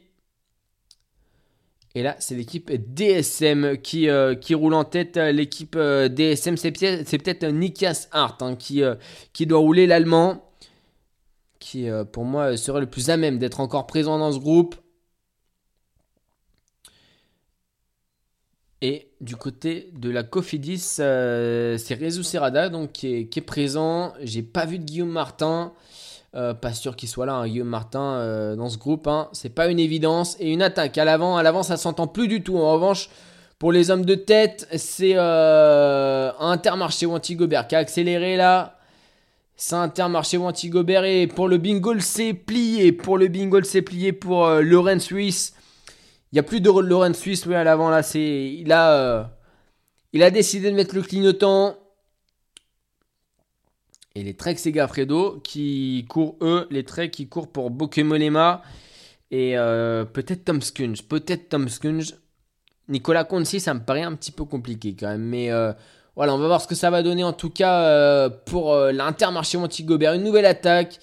Et là, c'est l'équipe DSM qui, euh, qui roule en tête. L'équipe euh, DSM, c'est peut-être Nikias Hart hein, qui, euh, qui doit rouler l'allemand. Qui, pour moi, serait le plus à même d'être encore présent dans ce groupe. Et du côté de la Cofidis, c'est Rezu Serrada donc, qui, est, qui est présent. J'ai pas vu de Guillaume Martin. Euh, pas sûr qu'il soit là, hein, Guillaume Martin, euh, dans ce groupe. Hein. C'est pas une évidence. Et une attaque à l'avant, à l'avant, ça s'entend plus du tout. En revanche, pour les hommes de tête, c'est euh, Intermarché ou Antigobert qui a accéléré là. C'est Intermarché ou Antigobert. Et pour le bingo, c'est plié. Pour le bingo, c'est plié pour Lorenz Suisse. Il n'y a plus de Lorenz Suisse, à l'avant là. Il a décidé de mettre le clignotant. Et les Trek Segafredo qui courent, eux, les Trek qui courent pour Bokemolema et euh, peut-être Tom Skunge. Peut-être Tom Skunge. Nicolas Conci, ça me paraît un petit peu compliqué quand même. Mais euh, voilà, on va voir ce que ça va donner en tout cas euh, pour l'Intermarché Montigobert. Une nouvelle attaque.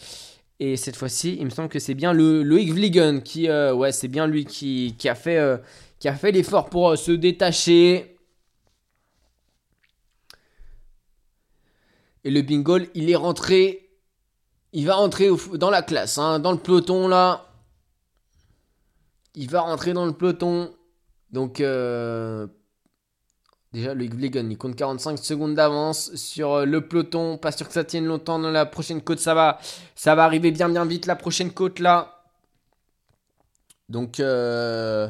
Et cette fois-ci, il me semble que c'est bien le Loïc Vliegen qui, ouais, c'est bien lui qui, qui a fait, qui a fait l'effort pour se détacher. Et le bingo, il est rentré. Il va rentrer dans la classe, hein, dans le peloton là. Il va rentrer dans le peloton. Donc, euh, déjà, le Vliegen, il compte 45 secondes d'avance sur euh, le peloton. Pas sûr que ça tienne longtemps dans la prochaine côte. Ça va, ça va arriver bien, bien vite la prochaine côte là. Donc, euh,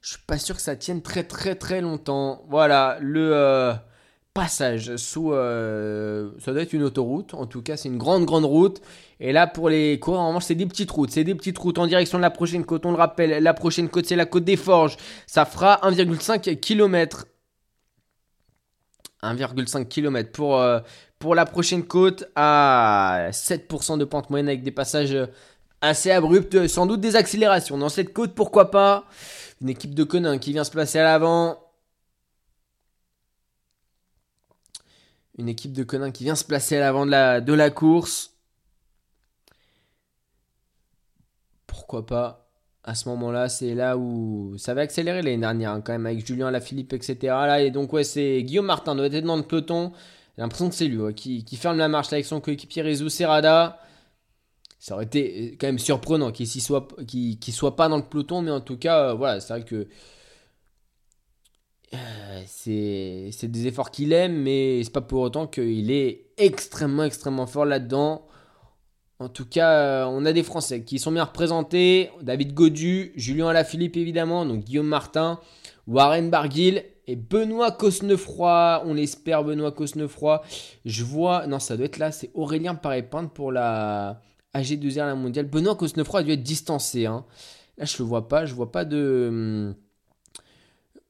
je suis pas sûr que ça tienne très, très, très longtemps. Voilà, le passage sous. Euh, ça doit être une autoroute. En tout cas, c'est une grande, grande route. Et là, pour les coureurs, en revanche, c'est des petites routes. C'est des petites routes en direction de la prochaine côte. On le rappelle, la prochaine côte, c'est la côte des Forges. Ça fera 1,5 km. 1,5 km pour, euh, pour la prochaine côte à 7% de pente moyenne avec des passages assez abrupte, sans doute des accélérations. Dans cette côte, pourquoi pas Une équipe de Conin qui vient se placer à l'avant. Une équipe de Conin qui vient se placer à l'avant de la, de la course. Pourquoi pas à ce moment-là, c'est là où ça va accélérer l'année dernière, hein, quand même, avec Julien Lafilippe, etc. Là, et donc, ouais, c'est Guillaume Martin, doit être dans le peloton. J'ai l'impression que c'est lui qui, ferme la marche avec son coéquipier Rezo Serrada. Ça aurait été euh, quand même surprenant qu'il ne soit, soit pas dans le peloton, mais en tout cas, euh, voilà, c'est vrai que c'est, c'est des efforts qu'il aime, mais c'est pas pour autant qu'il est extrêmement, extrêmement fort là-dedans. En tout cas, euh, on a des Français qui sont bien représentés. David Godu, Julien Alaphilippe évidemment, donc Guillaume Martin, Warren Barguil et Benoît Cosnefroy. On l'espère, Benoît Cosnefroy. Je vois, non, ça doit être là, c'est Aurélien Paré-Pinte pour la AG2R la mondiale. Benoît Cosnefroy a dû être distancé. Hein. Là, je le vois pas, je vois pas de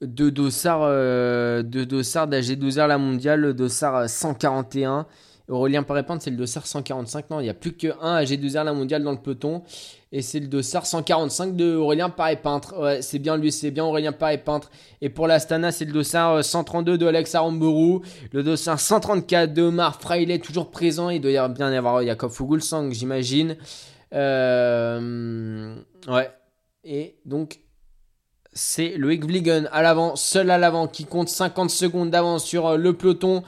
de dossard euh, de dossard d'AG2R la mondiale, dossard 141. Aurélien Parépinte, c'est le dossard 145. Non, il n'y a plus qu'un AG2R la mondiale dans le peloton. Et c'est le dossard 145 de Aurélien Paré-Peintre. Ouais, c'est bien lui, c'est bien Aurélien Paré-Peintre. Et pour l'Astana, c'est le dossard 132 de Alex. Le dossard 134 de Omar Fraile, toujours présent. Il doit y bien y avoir Fugulsang, j'imagine. Euh, ouais. Et donc, c'est le Vliegen à l'avant, seul à l'avant, qui compte 50 secondes d'avance sur euh, le peloton.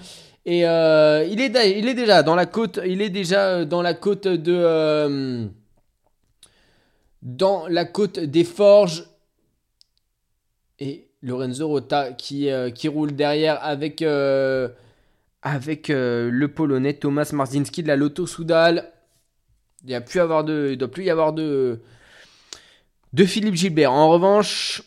Et euh, il, est, déjà dans la côte, il est déjà euh, dans la côte de, dans la côte des Forges. Et Lorenzo Rota qui, roule derrière avec, le Polonais Thomas Marzinski de la Lotto Soudal. Il ne doit plus y avoir de, de Philippe Gilbert. En revanche,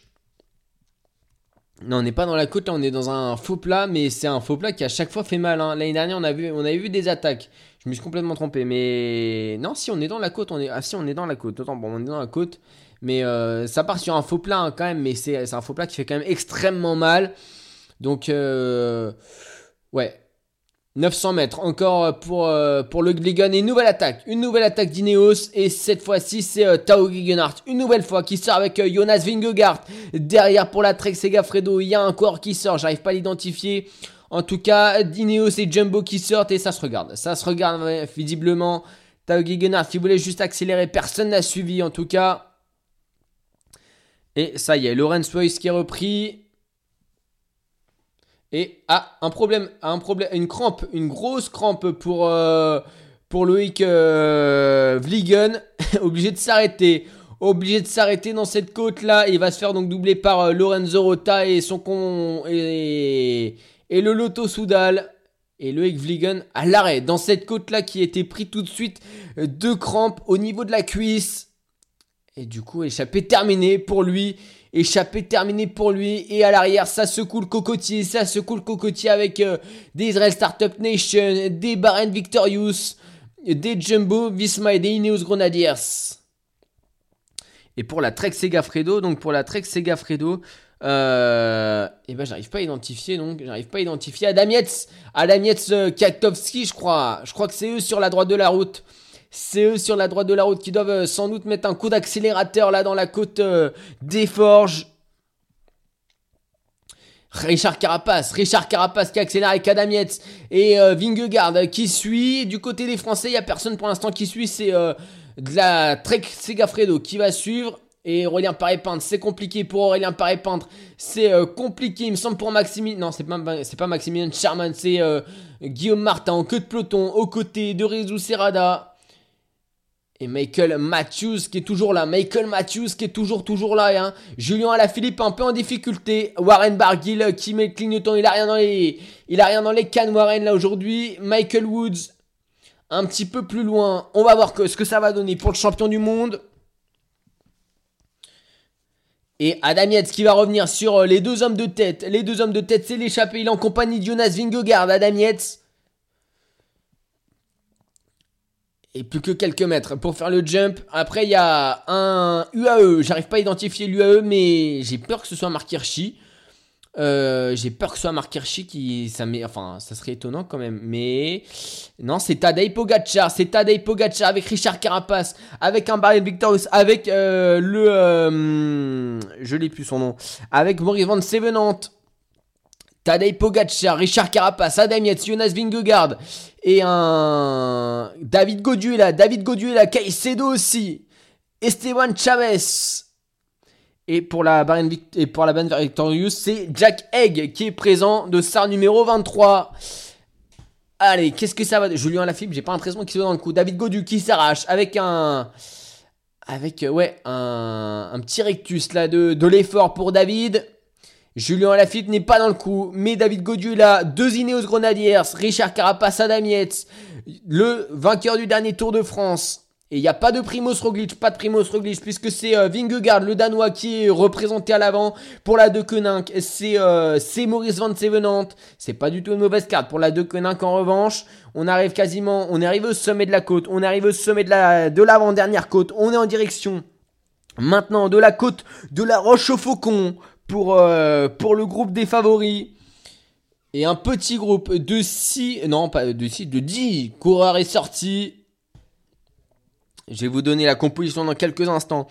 non, on n'est pas dans la côte, là, on est dans un faux plat, mais c'est un faux plat qui à chaque fois fait mal. Hein. L'année dernière, on, a vu, on avait vu des attaques. Je me suis complètement trompé, mais non, si on est dans la côte, on est. Ah, si on est dans la côte. Autant, bon, on est dans la côte, mais euh, ça part sur un faux plat hein, quand même, mais c'est un faux plat qui fait quand même extrêmement mal. Donc, euh, ouais, 900 mètres encore pour, euh, pour le Gligan et une nouvelle attaque. Une nouvelle attaque d'Ineos et cette fois-ci c'est euh, Tao Gegenhardt. Une nouvelle fois qui sort avec euh, Jonas Vingegaard. Derrière pour la Trek Segafredo, il y a un corps qui sort, j'arrive pas à l'identifier. En tout cas, d'Ineos et Jumbo qui sortent et ça se regarde. Ça se regarde visiblement. Tao Gegenhardt qui voulait juste accélérer, personne n'a suivi en tout cas. Et ça y est, Lorenz Weiss qui est repris. Et ah, un problème, un problème, une crampe, une grosse crampe pour, euh, pour Loïc euh, Vliegen, (laughs) obligé de s'arrêter. Obligé de s'arrêter dans cette côte là. Il va se faire donc doubler par euh, Lorenzo Rota et son con et, le Lotto Soudal. Et Loïc Vliegen à l'arrêt dans cette côte là qui était pris tout de suite deux crampes au niveau de la cuisse. Et du coup, échappé terminé pour lui. Échappé terminé pour lui. Et à l'arrière, ça secoue le cocotier. Ça secoue le cocotier avec euh, des Israel Startup Nation, des Bahrain Victorious, des Jumbo, Visma et des Ineos Grenadiers. Et pour la Trek Segafredo, donc pour la Trek Segafredo, euh, et eh ben j'arrive pas à identifier donc j'arrive pas à identifier Adam Yates, Adam euh, je crois, je crois que c'est eux sur la droite de la route. C'est eux sur la droite de la route qui doivent euh, sans doute mettre un coup d'accélérateur là dans la côte euh, des forges. Richard Carapace, Richard Carapace qui accélère avec Adam et euh, Vingegaard qui suit. Du côté des Français, il n'y a personne pour l'instant qui suit. C'est la Trek Segafredo qui va suivre. Et Aurélien Paré-Peintre, c'est compliqué pour Aurélien Paré-Peintre. C'est compliqué, il me semble, pour Maximilien. Non, c'est pas, pas Maximilien Charman, c'est Guillaume Martin en queue de peloton aux côtés de Rizou Serrada. Michael Matthews qui est toujours là. Michael Matthews qui est toujours, toujours là. Hein. Julien Alaphilippe un peu en difficulté. Warren Barguil qui met le clignotant. Il a rien dans les, il cannes Warren là aujourd'hui. Michael Woods un petit peu plus loin. On va voir ce que ça va donner pour le champion du monde. Et Adam Yates qui va revenir sur euh, les deux hommes de tête. Les deux hommes de tête, c'est l'échappé. Il est en compagnie de Jonas Vingegaard. Adam Yates. Et plus que quelques mètres pour faire le jump. Après, il y a un UAE. J'arrive pas à identifier l'UAE, mais j'ai peur que ce soit Mark Hirschi. Euh, j'ai peur que ce soit Mark Hirschi qui. Ça, met, enfin, ça serait étonnant quand même. Mais. Non, c'est Tadej Pogacar. C'est Tadej Pogacar avec Richard Carapace. Avec un Barry Victorious. Avec euh, le. Euh, je l'ai plus son nom. Avec Maurice Van Sevenant. Tadej Pogacar, Richard Carapace, Adam Yates, Jonas Vingegaard et un David Godu est là, David Godu est là, Caicedo aussi, Esteban Chavez. Et pour la barre et la Victorious, c'est Jack Egg qui est présent de SAR numéro 23. Allez, qu'est-ce que ça va Julien Lafilippe, j'ai pas l'impression qu'il soit dans le coup. David Godu qui s'arrache avec un avec ouais, un, petit rectus là de l'effort pour David. Julien Lafitte n'est pas dans le coup, mais David Godieu là, deux Ineos Grenadiers, Richard Carapace, Adam le vainqueur du dernier Tour de France. Et il n'y a pas de Primoz Roglic, pas de Primoz Roglic, puisque c'est euh, le Danois, qui est représenté à l'avant pour la De Koninck. C'est euh, Maurice Van Sevenant. C'est pas du tout une mauvaise carte pour la De Koninck en revanche. On arrive quasiment, on arrive au sommet de la côte, on arrive au sommet de la de l'avant-dernière côte. On est en direction maintenant de la côte de la Roche au Faucon pour, euh, pour le groupe des favoris. Et un petit groupe de 6, non pas de 6, de 10 coureurs est sorti. Je vais vous donner la composition dans quelques instants.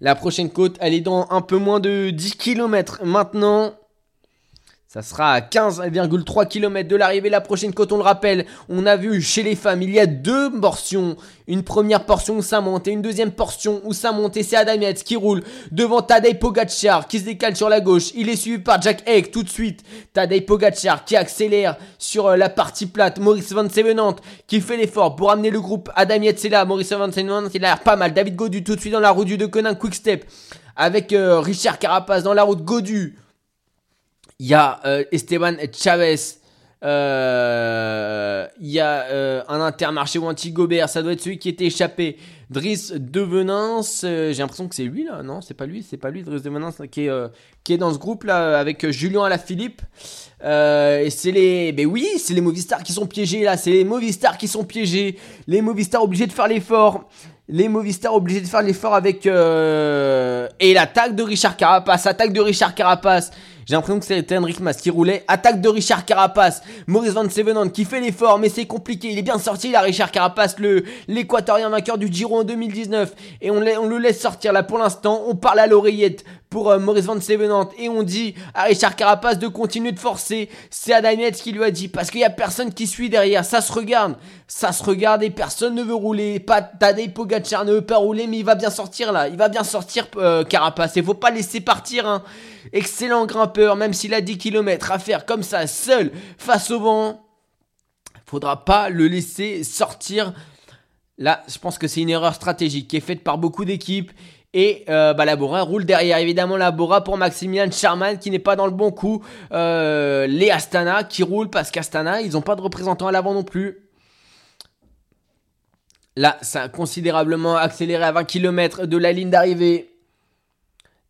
La prochaine côte, elle est dans un peu moins de 10 km maintenant. Ça sera à 15,3 km de l'arrivée. La prochaine côte, on le rappelle, on a vu chez les femmes, il y a deux portions. Une première portion où ça monte et une deuxième portion où ça monte. Et c'est Adam qui roule devant Tadej Pogacar qui se décale sur la gauche. Il est suivi par Jack Egg tout de suite. Tadej Pogacar qui accélère sur euh, la partie plate. Maurice Van Sevenant qui fait l'effort pour amener le groupe. Adam c'est là. Maurice Van Sevenant, il a l'air pas mal. David Godu tout de suite dans la route du De Conin Quick Step. Avec euh, Richard Carapace dans la route Godu. Il y a euh, Esteban Chavez. Euh, il y a euh, un intermarché ou un Gobert, ça doit être celui qui était échappé. Driss Devenance, j'ai l'impression que c'est lui là, non C'est pas lui, c'est pas lui, Driss Devenance qui est qui est dans ce groupe là avec Julien Alaphilippe. et c'est les, ben oui, c'est les Movistars qui sont piégés là, c'est les Movistars qui sont piégés, les Movistars obligés de faire l'effort les Movistars obligés de faire l'effort avec et l'attaque de Richard Carapace, attaque de Richard Carapace j'ai l'impression que c'était Henrik Mas qui roulait. Attaque de Richard Carapace. Maurice Van Sevenant qui fait l'effort, mais c'est compliqué. Il est bien sorti là, Richard Carapace, le l'équatorien vainqueur du Giro en 2019. Et on, on le laisse sortir là pour l'instant. On parle à l'oreillette pour euh, Maurice Van Sevenant et on dit à Richard Carapace de continuer de forcer. C'est Adam qui lui a dit parce qu'il y a personne qui suit derrière. Ça se regarde, ça se regarde et personne ne veut rouler. Pas Tadej Pogacar ne veut pas rouler, mais il va bien sortir là. Il va bien sortir euh, Carapace. Il faut pas laisser partir. Hein. Excellent grimpeur, même s'il a 10 km à faire comme ça, seul, face au vent. Faudra pas le laisser sortir. Là, je pense que c'est une erreur stratégique qui est faite par beaucoup d'équipes. Et euh, bah, roule derrière. Évidemment, la Bora pour Maximilian Charman qui n'est pas dans le bon coup. Euh, les Astana qui roulent parce qu'Astana, ils n'ont pas de représentant à l'avant non plus. Là, ça a considérablement accéléré à 20 km de la ligne d'arrivée.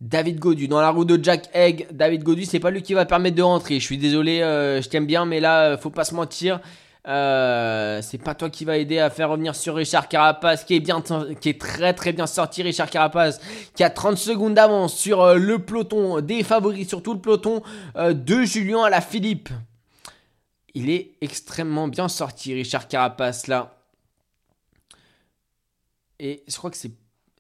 David Godu dans la roue de Jack Egg. David Godu, c'est pas lui qui va permettre de rentrer. Je suis désolé, euh, je t'aime bien, mais là, euh, faut pas se mentir. Euh, c'est pas toi qui va aider à faire revenir sur Richard Carapace, qui est bien, qui est très très bien sorti. Richard Carapace, qui a 30 secondes d'avance sur le peloton des favoris, sur tout le peloton de Julien à la Philippe. Il est extrêmement bien sorti, Richard Carapace là. Et je crois que c'est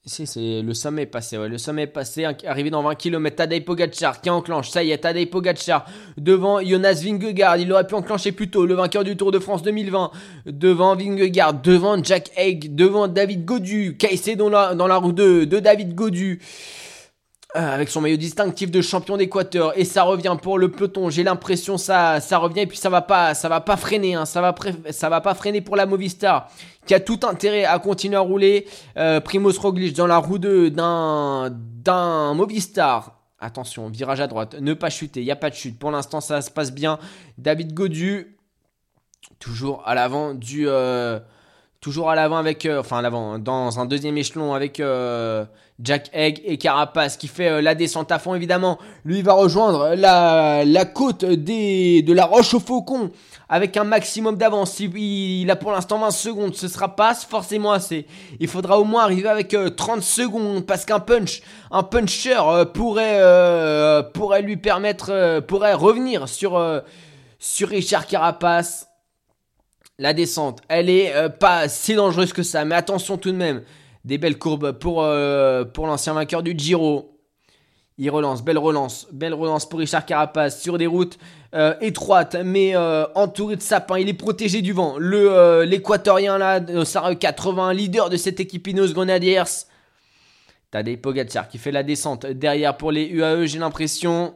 c'est le sommet est passé, ouais. Le sommet passé, arrivé dans 20 km. Tadej Pogacar qui enclenche. Ça y est, Tadej Pogacar devant Jonas Vingegaard. Il aurait pu enclencher plus tôt. Le vainqueur du Tour de France 2020. Devant Vingegaard, devant Jack Egg, devant David Godu. Caissé dans la, dans la roue 2 de David Godu. Euh, avec son maillot distinctif de champion d'Équateur et ça revient pour le peloton. J'ai l'impression ça ça revient et puis ça va pas ça va pas freiner hein. ça va ça va pas freiner pour la Movistar qui a tout intérêt à continuer à rouler. Euh, Primoz Roglic dans la roue 2 d'un d'un Movistar. Attention, virage à droite, ne pas chuter, il y a pas de chute. Pour l'instant, ça se passe bien. David Godu toujours à l'avant du euh, Toujours à l'avant avec, euh, enfin à l'avant, dans un deuxième échelon avec euh, Jack Egg et Carapace qui fait euh, la descente à fond évidemment. Lui va rejoindre la, la côte des, de la Roche au Faucon avec un maximum d'avance. Il, il, a pour l'instant 20 secondes, ce sera pas forcément assez. Il faudra au moins arriver avec 30 secondes parce qu'un punch, un puncher pourrait, pourrait lui permettre, pourrait revenir sur, sur Richard Carapace la descente, elle est euh, pas si dangereuse que ça, mais attention tout de même. Des belles courbes pour, euh, pour l'ancien vainqueur du Giro. Il relance, belle relance, belle relance pour Richard Carapace sur des routes euh, étroites, mais entouré de sapins. Il est protégé du vent. Le l'équatorien là, Sarah 80, leader de cette équipe Ineos Grenadiers. T'as des Pogacar qui fait la descente derrière pour les UAE, j'ai l'impression.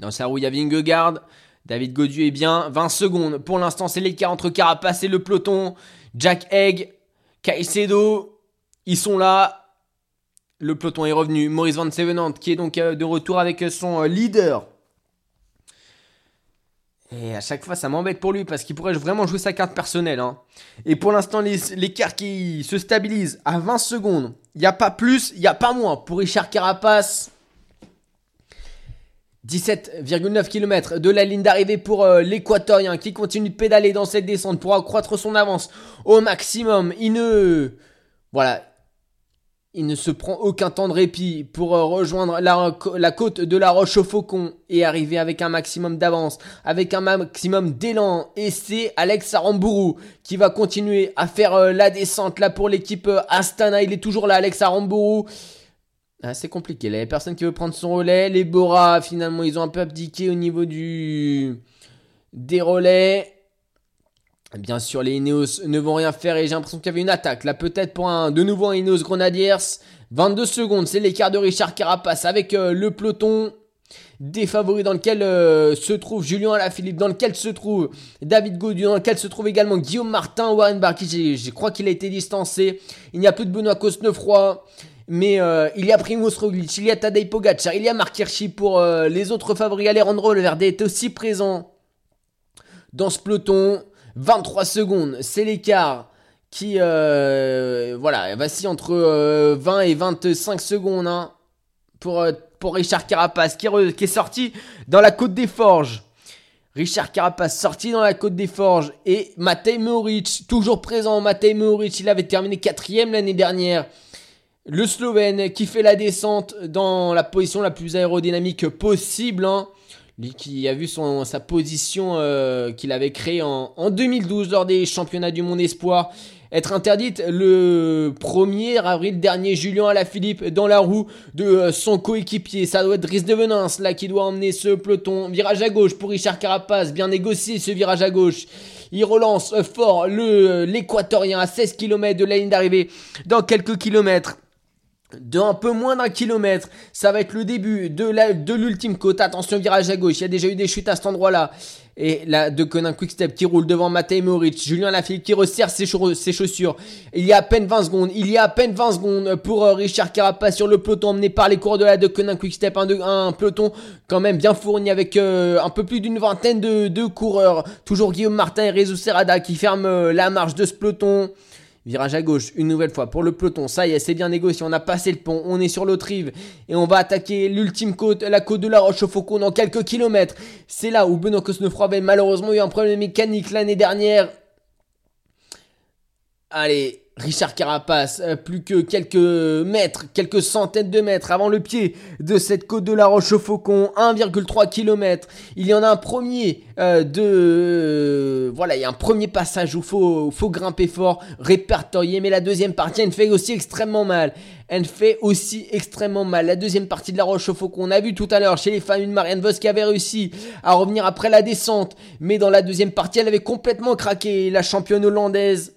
Dans sa roue, il y a Vingegaard. David Godieu est bien. 20 secondes. Pour l'instant, c'est l'écart entre Carapace et le peloton. Jack Egg, Caicedo, ils sont là. Le peloton est revenu. Maurice Van Sevenant qui est donc euh, de retour avec son euh, leader. Et à chaque fois, ça m'embête pour lui parce qu'il pourrait vraiment jouer sa carte personnelle. Hein. Et pour l'instant, l'écart qui se stabilise à 20 secondes. Il n'y a pas plus, il n'y a pas moins. Pour Richard Carapace, 17,9 km de la ligne d'arrivée pour euh, l'équatorien qui continue de pédaler dans cette descente pour accroître son avance au maximum. Il ne voilà, il ne se prend aucun temps de répit pour euh, rejoindre la, côte de la Roche au Faucon et arriver avec un maximum d'avance, avec un maximum d'élan. Et c'est Alex Aramburu qui va continuer à faire euh, la descente là pour l'équipe Astana. Il est toujours là, Alex Aramburu. Ah, c'est compliqué. Là, il y a personne qui veut prendre son relais. Les Bora, finalement, ils ont un peu abdiqué au niveau du des relais. Bien sûr, les Ineos ne vont rien faire et j'ai l'impression qu'il y avait une attaque. Là, peut-être pour un de nouveau un Ineos Grenadiers. 22 secondes, c'est l'écart de Richard Carapace avec euh, le peloton des favoris dans lequel euh, se trouve Julien Alaphilippe, dans lequel se trouve David Gaudu, dans lequel se trouve également Guillaume Martin, Warren Barky, je crois qu'il a été distancé. Il n'y a plus de Benoît Cosnefroy. Mais euh, il y a Primoz Roglic, il y a Tadej Pogacar, il y a Mark Hirschi pour euh, les autres favoris. Alejandro Verde est aussi présent dans ce peloton. 23 secondes, c'est l'écart qui euh, voilà, vacille entre 20 et 25 secondes hein, pour, Richard Carapace qui, qui, est sorti dans la côte des Forges. Richard Carapace sorti dans la côte des Forges et Matej Moric toujours présent. Matej Moric, il avait terminé quatrième l'année dernière. Le Slovène qui fait la descente dans la position la plus aérodynamique possible. Hein. Lui qui a vu son, sa position euh, qu'il avait créée en, 2012 lors des championnats du monde espoir être interdite le 1er avril dernier. Julien Alaphilippe dans la roue de euh, son coéquipier. Ça doit être Driss de Venance là qui doit emmener ce peloton. Virage à gauche pour Richard Carapace. Bien négocié ce virage à gauche. Il relance fort le l'équatorien à 16 km de la ligne d'arrivée. Dans quelques kilomètres de un peu moins d'un kilomètre. Ça va être le début de l'ultime côte. Attention, virage à gauche. Il y a déjà eu des chutes à cet endroit-là. Et là, de Conin Quickstep qui roule devant Matej Moritz. Julien Lafilippe qui resserre ses, chaussures. Il y a à peine 20 secondes. Il y a à peine 20 secondes pour euh, Richard Carapace sur le peloton emmené par les coureurs de la de Conin Quickstep. Un, un peloton quand même bien fourni avec euh, un peu plus d'une vingtaine de, de, coureurs. Toujours Guillaume Martin et Rezo Serrada qui ferment euh, la marche de ce peloton. Virage à gauche, une nouvelle fois pour le peloton. Ça y est, c'est bien négocié. On a passé le pont, on est sur l'autre rive et on va attaquer l'ultime côte, la côte de la Roche au Faucon dans quelques kilomètres. C'est là où Benoît Cosnefroy avait malheureusement eu un problème mécanique l'année dernière. Allez, Richard Carapace, euh, plus que quelques mètres, quelques centaines de mètres avant le pied de cette côte de la Roche au Faucon, 1,3 km. Il y en a un premier euh, de, euh, voilà, il y a un premier passage où faut, faut grimper fort, répertorier, mais la deuxième partie, elle fait aussi extrêmement mal. Elle fait aussi extrêmement mal. La deuxième partie de la Roche au Faucon, on a vu tout à l'heure chez les familles de Marianne Vos qui avait réussi à revenir après la descente, mais dans la deuxième partie, elle avait complètement craqué. La championne hollandaise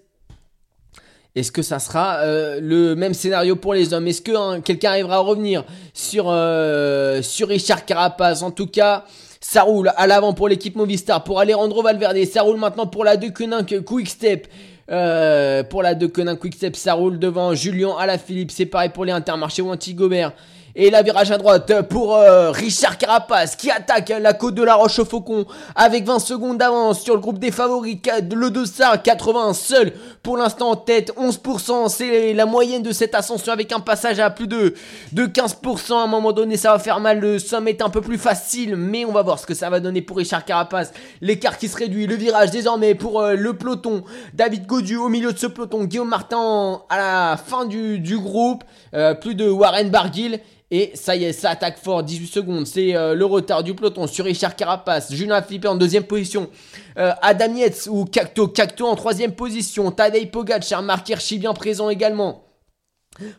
est-ce que ça sera euh, le même scénario pour les hommes? Est-ce que hein, quelqu'un arrivera à revenir sur, euh, sur Richard Carapace En tout cas, ça roule à l'avant pour l'équipe Movistar, pour Alejandro Valverde. Ça roule maintenant pour la Deceuninck Quick Step. Euh, pour la Deceuninck Quick Step, ça roule devant Julien Alaphilippe. C'est pareil pour les Intermarchés ou Antigobert. Et la virage à droite pour euh, Richard Carapace qui attaque la côte de la Roche au Faucon avec 20 secondes d'avance sur le groupe des favoris. Le Dossard 80 seul pour l'instant en tête. 11% c'est la moyenne de cette ascension avec un passage à plus de, de 15%. À un moment donné ça va faire mal. Le sommet est un peu plus facile mais on va voir ce que ça va donner pour Richard Carapace. L'écart qui se réduit. Le virage désormais pour euh, le peloton. David Godu au milieu de ce peloton. Guillaume Martin à la fin du, groupe. Euh, plus de Warren Barguil. Et ça y est, ça attaque fort, 18 secondes. C'est euh, le retard du peloton sur Richard Carapace. Julien Philippe en deuxième position. Euh, Adam Yates ou Cacto. Cacto en troisième position. Tadej Pogacar, Mark Hirschi bien présent également.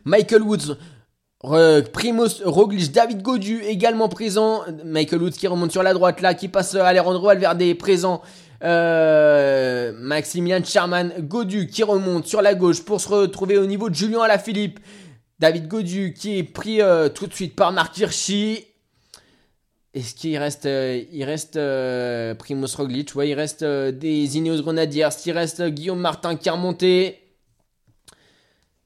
Michael Woods. Primoz Roglic, David Godu également présent. Michael Woods qui remonte sur la droite là, qui passe à Alejandro Valverde présent. Euh, Maximilian Charman, Godu qui remonte sur la gauche pour se retrouver au niveau de Julien Alaphilippe. David Godu qui est pris euh, tout de suite par Marc Hirschi. Est-ce qu'il reste, euh, il reste euh, ouais, il reste des Ineos Grenadiers, il reste Guillaume Martin qui a remonté.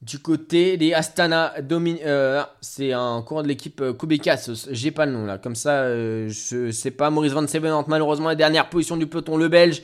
Du côté des Astana, c'est un courant de l'équipe Kubeka, j'ai pas le nom là, comme ça, je sais pas. Maurice Van Sevenant, malheureusement, la dernière position du peloton, le Belge.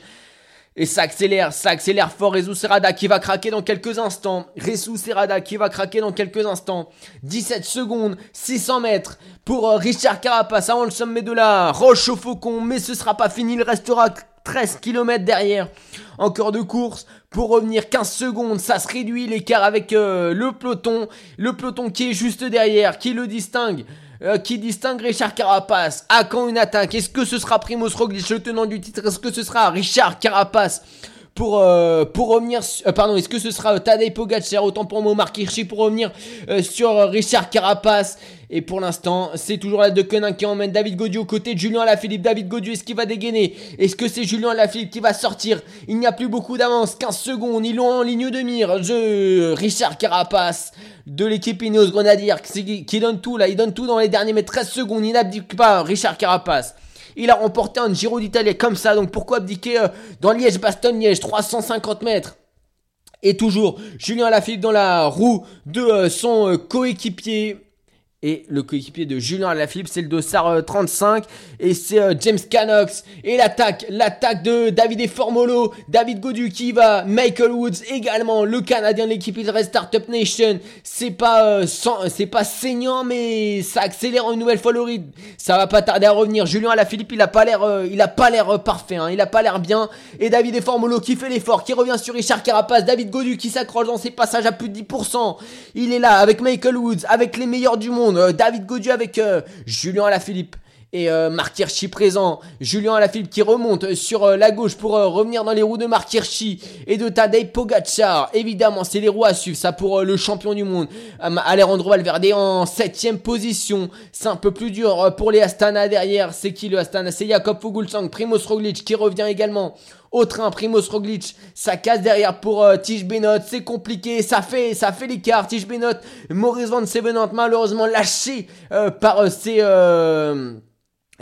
Et ça accélère, ça accélère fort. Rezou Serrada qui va craquer dans quelques instants. Rezou Serrada qui va craquer dans quelques instants. 17 secondes, 600 mètres pour euh, Richard Carapace avant le sommet de la Roche au Faucon. Mais ce sera pas fini, il restera 13 km derrière. Encore de course pour revenir 15 secondes. Ça se réduit l'écart avec euh, le peloton. Le peloton qui est juste derrière, qui le distingue. Euh, qui distingue Richard Carapace. À quand une attaque? Est-ce que ce sera Primoz Roglic, le tenant du titre? Est-ce que ce sera Richard Carapace pour, euh, pour revenir, euh, pardon, est-ce que ce sera Tadej Pogacar, autant pour moi, Marc pour revenir sur Richard Carapace et pour l'instant, c'est toujours la De Quenin qui emmène David Godieu aux côtés de Julien Alaphilippe. David Godieu, est-ce qu'il va dégainer? Est-ce que c'est Julien Alaphilippe qui va sortir? Il n'y a plus beaucoup d'avance, 15 secondes, ils l'ont en ligne de mire. Je... Richard Carapace de l'équipe Ineos Grenadier qui, qui, donne tout là, il donne tout dans les derniers mètres, 13 secondes, il n'abdique pas Richard Carapace. Il a remporté un Giro d'Italie comme ça, donc pourquoi abdiquer euh, dans Liège-Bastogne-Liège, 350 mètres? Et toujours Julien Alaphilippe dans la roue de euh, son euh, coéquipier et le coéquipier de Julien Alaphilippe, c'est le dossard 35 euh, et c'est euh, James Canox. Et l'attaque, l'attaque de David et Formolo, David Godu qui va, Michael Woods également, le Canadien de l'équipe il reste Startup Nation, c'est pas euh, pas saignant mais ça accélère une nouvelle fois le rythme, ça va pas tarder à revenir. Julien Alaphilippe, il a pas l'air il a pas l'air parfait, hein. il a pas l'air bien. Et David Formolo qui fait l'effort, qui revient sur Richard Carapace, David Godu qui s'accroche dans ses passages à plus de 10%, il est là avec Michael Woods, avec les meilleurs du monde euh, David Godieu avec euh, Julien Alaphilippe et euh, Marc présent. Julien Alaphilippe qui remonte sur la gauche pour revenir dans les roues de Marc Hirschi et de Tadej Pogacar. Évidemment, c'est les roues à suivre. Ça pour le champion du monde. Alejandro Valverde en septième position. C'est un peu plus dur pour les Astana derrière. C'est qui le Astana? C'est Jakob Fuglsang, Primoz Roglic qui revient également au train, Primoz Roglic, ça casse derrière pour euh, Tige Benot, c'est compliqué, ça fait, ça fait l'écart, Tige Benot, Maurice Van Sevenant malheureusement lâché euh, par euh, ses...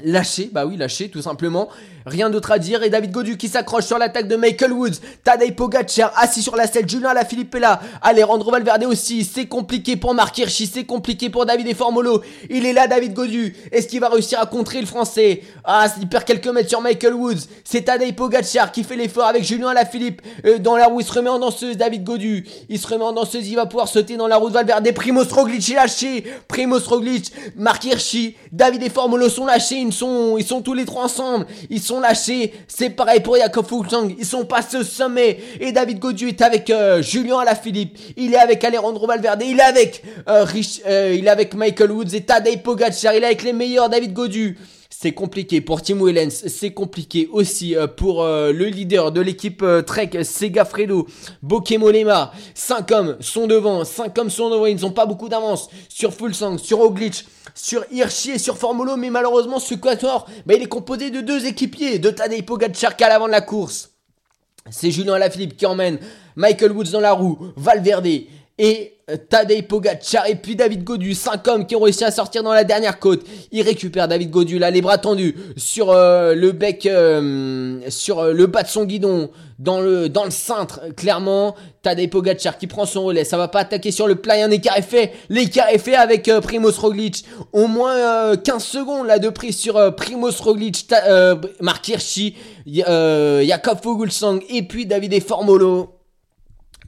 lâché, bah oui, lâché tout simplement. Rien d'autre à dire. Et David Godu qui s'accroche sur l'attaque de Michael Woods. Tadej Pogacar assis sur la selle. Julien Alaphilippe est là. Alejandro Valverde aussi. C'est compliqué pour Marc Hirschi. C'est compliqué pour David et Formolo. Il est là, David Godu. Est-ce qu'il va réussir à contrer le français? Ah, il perd quelques mètres sur Michael Woods. C'est Tadej Pogacar qui fait l'effort avec Julien Alaphilippe. Euh, dans la roue, il se remet en danseuse. David Godu. Il se remet en danseuse. Il va pouvoir sauter dans la roue de Valverde. Primoz Roglic est lâché. Primoz Roglic. Marc Hirschi. David et Formolo sont lâchés. Ils sont, ils sont tous les trois ensemble. Ils sont lâchés. C'est pareil pour Jakob Fuglsang. Ils sont passés au sommet. Et David Godieu est avec euh, Julien Alaphilippe. Il est avec Alejandro Valverde. Il est avec euh, Rich, euh, il est avec Michael Woods et Tadej Pogacar. Il est avec les meilleurs David Godu. C'est compliqué pour Tim Wellens, c'est compliqué aussi pour le leader de l'équipe Trek, Segafredo, Bokemolema. 5 hommes sont devant, 5 hommes sont devant, ils n'ont pas beaucoup d'avance sur Fulsang, sur Oglitch, sur Hirschi et sur Formolo, mais malheureusement ce quator, bah, il est composé de deux équipiers, de Tadej Pogacar à l'avant de la course. C'est Julien Alaphilippe qui emmène Michael Woods dans la roue, Valverde et Tadej Pogacar et puis David Godu, 5 hommes qui ont réussi à sortir dans la dernière côte. Il récupère David Godu là, les bras tendus sur euh, le bec, euh, sur euh, le bas de son guidon, dans le dans le cintre, clairement. Tadej Pogacar qui prend son relais, ça va pas attaquer sur le plat, un écart est fait. L'écart est fait avec Primoz Roglic. Au moins 15 secondes là de prise sur Primoz Roglic, Mark Hirschi, Jakob Fuglsang et puis David Formolo.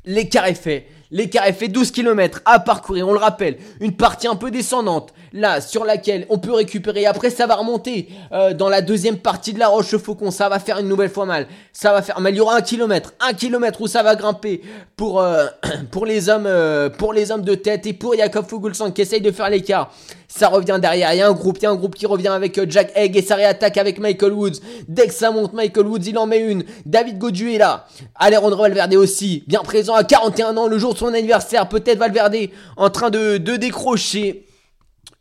L'écart est fait. L'écart est fait 12 km à parcourir, on le rappelle. Une partie un peu descendante, là, sur laquelle on peut récupérer. Après, ça va remonter euh, dans la deuxième partie de la Roche Faucon. Ça va faire une nouvelle fois mal. Ça va faire mal. Il y aura un kilomètre, un kilomètre où ça va grimper pour, euh, (clears throat) pour, les, hommes, euh, pour les hommes de tête et pour Jakob Fuglsang qui essaye de faire l'écart. Ça revient derrière. Il y a un groupe, il y a un groupe qui revient avec Jack Egg et ça réattaque avec Michael Woods. Dès que ça monte, Michael Woods, il en met une. David Godu est là. Alejandro Valverde aussi, bien présent à 41 ans, le jour de son anniversaire. Peut-être Valverde en train de, de décrocher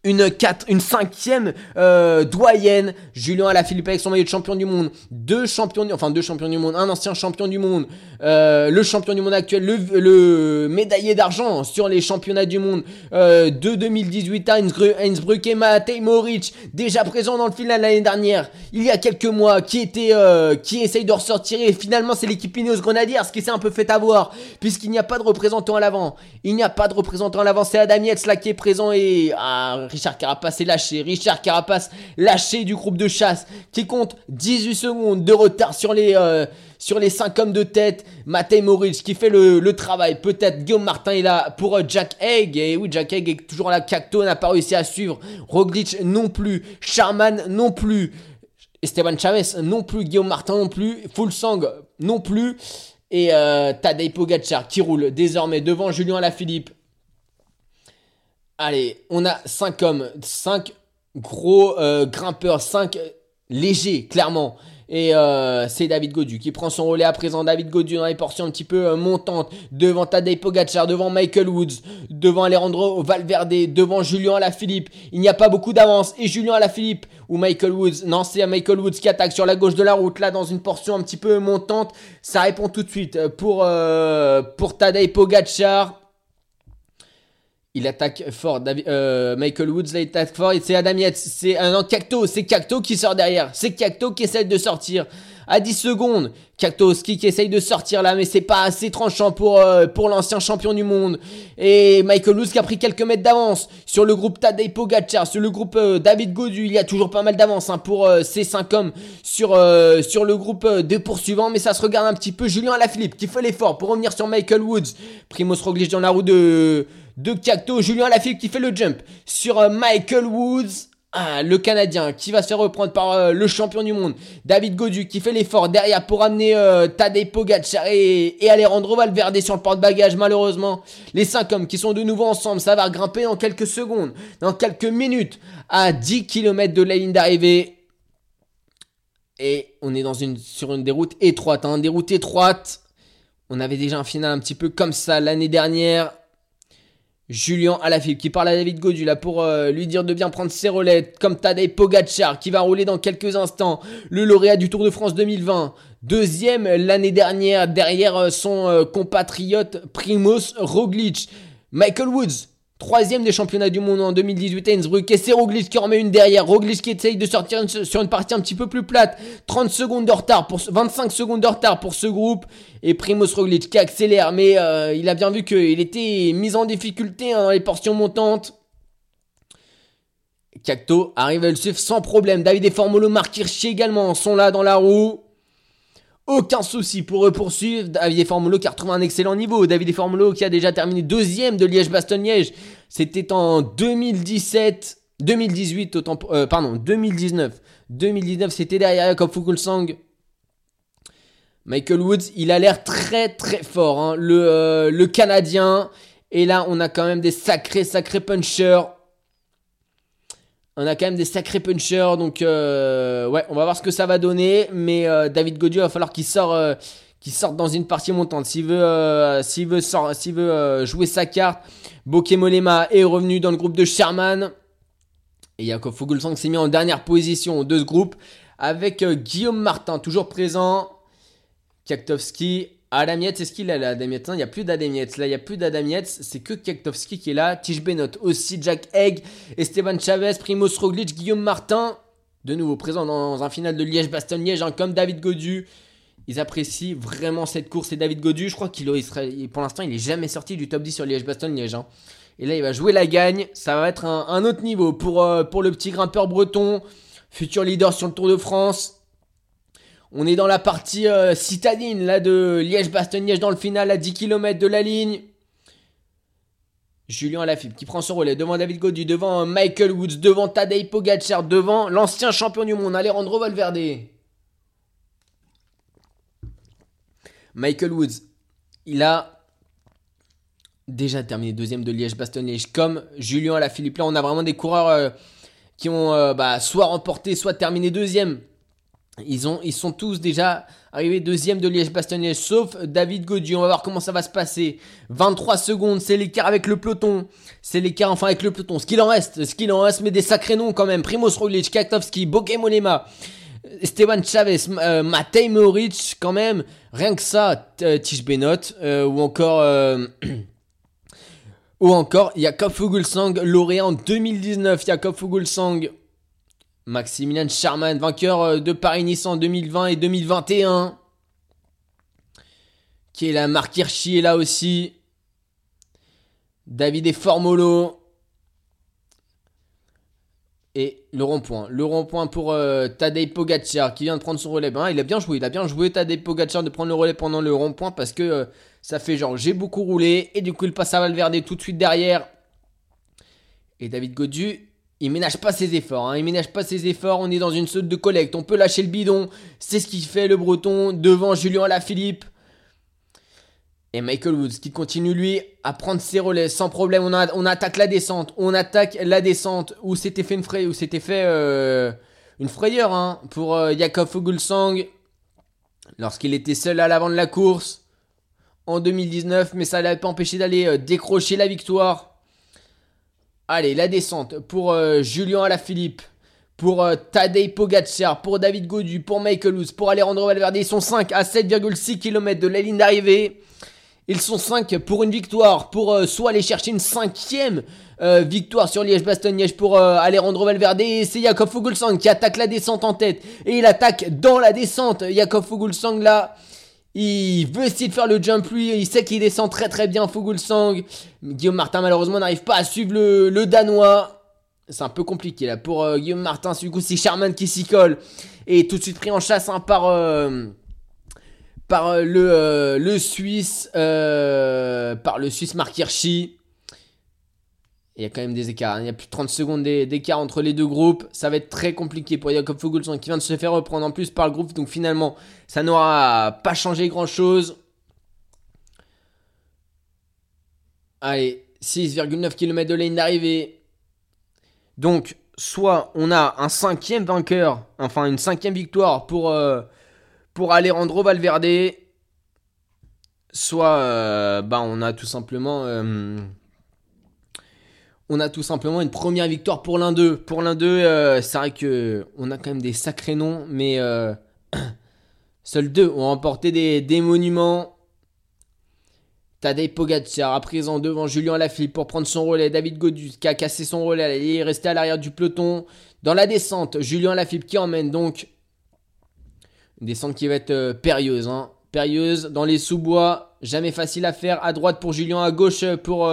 une, 4, une cinquième euh, doyenne, Julien Alaphilippe avec son maillot de champion du monde, deux champions, enfin deux champions du monde, un ancien champion du monde, euh, le champion du monde actuel, le, le médaillé d'argent sur les championnats du monde. Euh, de 2018 à Innsbruck et Matej Moric, déjà présent dans le final l'année dernière, il y a quelques mois, qui était, qui essaye de ressortir. Et finalement c'est l'équipe Ineos Grenadiers qui s'est un peu fait avoir, puisqu'il n'y a pas de représentant à l'avant, il n'y a pas de représentant à l'avant, c'est Adam Yates là qui est présent et ah, Richard Carapace est lâché. Richard Carapace lâché du groupe de chasse qui compte 18 secondes de retard sur les, euh, sur les 5 hommes de tête. Matej Moritz qui fait le, travail. Peut-être Guillaume Martin est là pour euh, Jack Egg. Et oui, Jack Egg est toujours là. Cacto n'a pas réussi à suivre. Roglic non plus. Charman non plus. Esteban Chavez non plus. Guillaume Martin non plus. Full Sang non plus. Et euh, Tadej Pogacar qui roule désormais devant Julien Alaphilippe. Allez, on a 5 hommes, 5 gros euh, grimpeurs, 5 légers, clairement. Et euh, c'est David Godu qui prend son relais à présent. David Godu dans les portions un petit peu euh, montantes. Devant Tadej Pogacar, devant Michael Woods, devant Alejandro Valverde, devant Julien Alaphilippe. Il n'y a pas beaucoup d'avance. Et Julien Alaphilippe ou Michael Woods. Non, c'est Michael Woods qui attaque sur la gauche de la route. Là, dans une portion un petit peu montante. Ça répond tout de suite pour, pour Tadej Pogacar. Il attaque fort. Euh, Michael Woods là, il attaque fort. C'est Adam C'est un Cacto. C'est Cacto qui sort derrière. C'est Cacto qui essaie de sortir. À 10 secondes. Cactoski qui essaye de sortir là. Mais c'est pas assez tranchant pour, euh, pour l'ancien champion du monde. Et Michael Woods qui a pris quelques mètres d'avance. Sur le groupe Tadej Pogacar. Sur le groupe euh, David Godu. Il y a toujours pas mal d'avance hein, pour ces 5 hommes. Sur, le groupe de poursuivants. Mais ça se regarde un petit peu. Julien Alaphilippe qui fait l'effort pour revenir sur Michael Woods. Primoz Roglic dans la roue de de Cacto. Julien Lafilippe qui fait le jump sur euh, Michael Woods. Ah, le Canadien qui va se reprendre par euh, le champion du monde, David Godu, qui fait l'effort derrière pour amener euh, Tadej Pogacar et, Alejandro Valverde sur le porte-bagages. Malheureusement, les cinq hommes qui sont de nouveau ensemble, ça va grimper en quelques secondes, dans quelques minutes, à 10 km de la ligne d'arrivée. Et on est sur une déroute étroite, hein, déroute étroite. On avait déjà un final un petit peu comme ça l'année dernière. Julien Alaphilippe qui parle à David Godu là pour euh, lui dire de bien prendre ses relais comme Tadej Pogacar qui va rouler dans quelques instants. Le lauréat du Tour de France 2020 deuxième l'année dernière derrière euh, son euh, compatriote Primoz Roglic. Michael Woods Troisième des championnats du monde en 2018 à Innsbruck. Et c'est Roglic qui en remet une derrière. Roglic qui essaye de sortir sur une partie un petit peu plus plate. 30 secondes de retard pour 25 secondes de retard pour ce groupe. Et Primoz Roglic qui accélère. Mais euh, il a bien vu qu'il était mis en difficulté hein, dans les portions montantes. Cacto arrive à le suivre sans problème. David et Formolo, Mark Hirschi également sont là dans la roue. Aucun souci pour eux poursuivre. David Formolo qui a retrouvé un excellent niveau. David Formolo qui a déjà terminé deuxième de Liège-Bastogne-Liège. C'était en 2017, 2018, autant, euh, pardon, 2019. 2019, c'était derrière Jakob Fuglsang. Michael Woods, il a l'air très très fort, hein. le, euh, le Canadien. Et là, on a quand même des sacrés, sacrés punchers. On a quand même des sacrés punchers, donc euh, ouais, on va voir ce que ça va donner. Mais euh, David Godieu, il va falloir qu'il sorte, euh, sorte dans une partie montante. S'il veut, s'il veut, jouer sa carte, Bokemolema est revenu dans le groupe de Sherman. Et Yakov Fuglsang s'est mis en dernière position de ce groupe avec Guillaume Martin toujours présent. Kaktovski Adam Yates, est-ce qu'il est là, Adam Yates il n'y a plus d'Adam Yates. Là, il n'y a plus d'Adam Yates. C'est que Kektovski qui est là. Tish Benot aussi, Jack Egg, Esteban Chavez, Primoz Roglic, Guillaume Martin. De nouveau présent dans un final de Liège-Bastogne-Liège, comme David Godu. Ils apprécient vraiment cette course. Et David Godu, je crois qu'il pour l'instant, il n'est jamais sorti du top 10 sur Liège-Bastogne-Liège. Hein. Et là, il va jouer la gagne. Ça va être un, autre niveau pour, euh, pour le petit grimpeur breton, futur leader sur le Tour de France. On est dans la partie euh, citadine là de Liège-Bastogne-Liège dans le final à 10 km de la ligne. Julien Alaphilippe qui prend son relais devant David Godu, devant Michael Woods, devant Tadej Pogacar, devant l'ancien champion du monde Alejandro Valverde. Michael Woods, il a déjà terminé deuxième de Liège-Bastogne-Liège comme Julien Alaphilippe. Là, on a vraiment des coureurs euh, qui ont euh, bah, soit remporté, soit terminé deuxième ils, ont, ils sont tous déjà arrivés deuxième de Liège-Bastogne, sauf David Gaudu. On va voir comment ça va se passer. 23 secondes, c'est l'écart avec le peloton. C'est l'écart enfin avec le peloton. Ce qu'il en reste, ce qu'il en reste, mais des sacrés noms quand même. Primoz Roglic, Kaktovski, Bokeh Molema, Esteban Chavez, euh, Matej Moric, quand même. Rien que ça, euh, Tish Benot, euh, ou encore... Euh, (clears throat) ou encore Jakob Fuglsang, lauréat en 2019. Jakob Fuglsang, Maximilian Charman, vainqueur euh, de Paris-Nice en 2020 et 2021. Qui est là, Marc Hirschi est là aussi. David et Formolo. Et le rond-point. Le rond-point pour euh, Tadej Pogacar qui vient de prendre son relais. Ben, il a bien joué. Il a bien joué Tadej Pogacar de prendre le relais pendant le rond-point parce que euh, ça fait genre j'ai beaucoup roulé. Et du coup, il passe à Valverde tout de suite derrière. Et David Godu il ménage pas ses efforts, hein. il ménage pas ses efforts, on est dans une saute de collecte, on peut lâcher le bidon, c'est ce qu'il fait le breton devant Julien Alaphilippe. Et Michael Woods qui continue lui à prendre ses relais sans problème, on, attaque la descente, on attaque la descente où c'était fait une euh, frayeur hein, pour euh, Jakob Fuglsang lorsqu'il était seul à l'avant de la course en 2019, mais ça l'avait pas empêché d'aller euh, décrocher la victoire. Allez, la descente pour euh, Julien Alaphilippe, pour euh, Tadej Pogacar, pour David Godu, pour Michael Luz, pour Alejandro Valverde. Ils sont 5 à 7,6 km de la ligne d'arrivée. Ils sont 5 pour une victoire, pour euh, soit aller chercher une cinquième victoire sur Liège-Bastogne-Liège pour Alejandro Valverde. Et c'est Jakob Fuglsang qui attaque la descente en tête. Et il attaque dans la descente. Jakob Fuglsang là. Il veut essayer de faire le jump lui, il sait qu'il descend très très bien Fuglsang. Guillaume Martin malheureusement n'arrive pas à suivre le, Danois. C'est un peu compliqué là pour euh, Guillaume Martin. Du coup c'est Charman qui s'y colle. Et tout de suite pris en chasse hein, par, euh, par euh, le, le Suisse. par le Suisse Mark Hirschi. Il y a quand même des écarts. Hein. Il y a plus de 30 secondes d'écart entre les deux groupes. Ça va être très compliqué pour Jakob Fuglsang qui vient de se faire reprendre en plus par le groupe. Donc finalement, ça n'aura pas changé grand-chose. Allez, 6,9 km de ligne d'arrivée. Donc, soit on a un cinquième vainqueur, enfin une cinquième victoire pour, euh, Alejandro Valverde, soit euh, bah, on a tout simplement... Euh, on a tout simplement une première victoire pour l'un d'eux. Pour l'un d'eux, c'est vrai que on a quand même des sacrés noms, mais (clears throat) seuls deux ont remporté des, monuments. Tadej Pogacar à présent devant Julien Alaphilippe pour prendre son relais. David Godus qui a cassé son relais, il est resté à l'arrière du peloton. Dans la descente, Julien Alaphilippe qui emmène donc une descente qui va être euh, périlleuse. Hein. Périlleuse dans les sous-bois, jamais facile à faire. À droite pour Julien, à gauche pour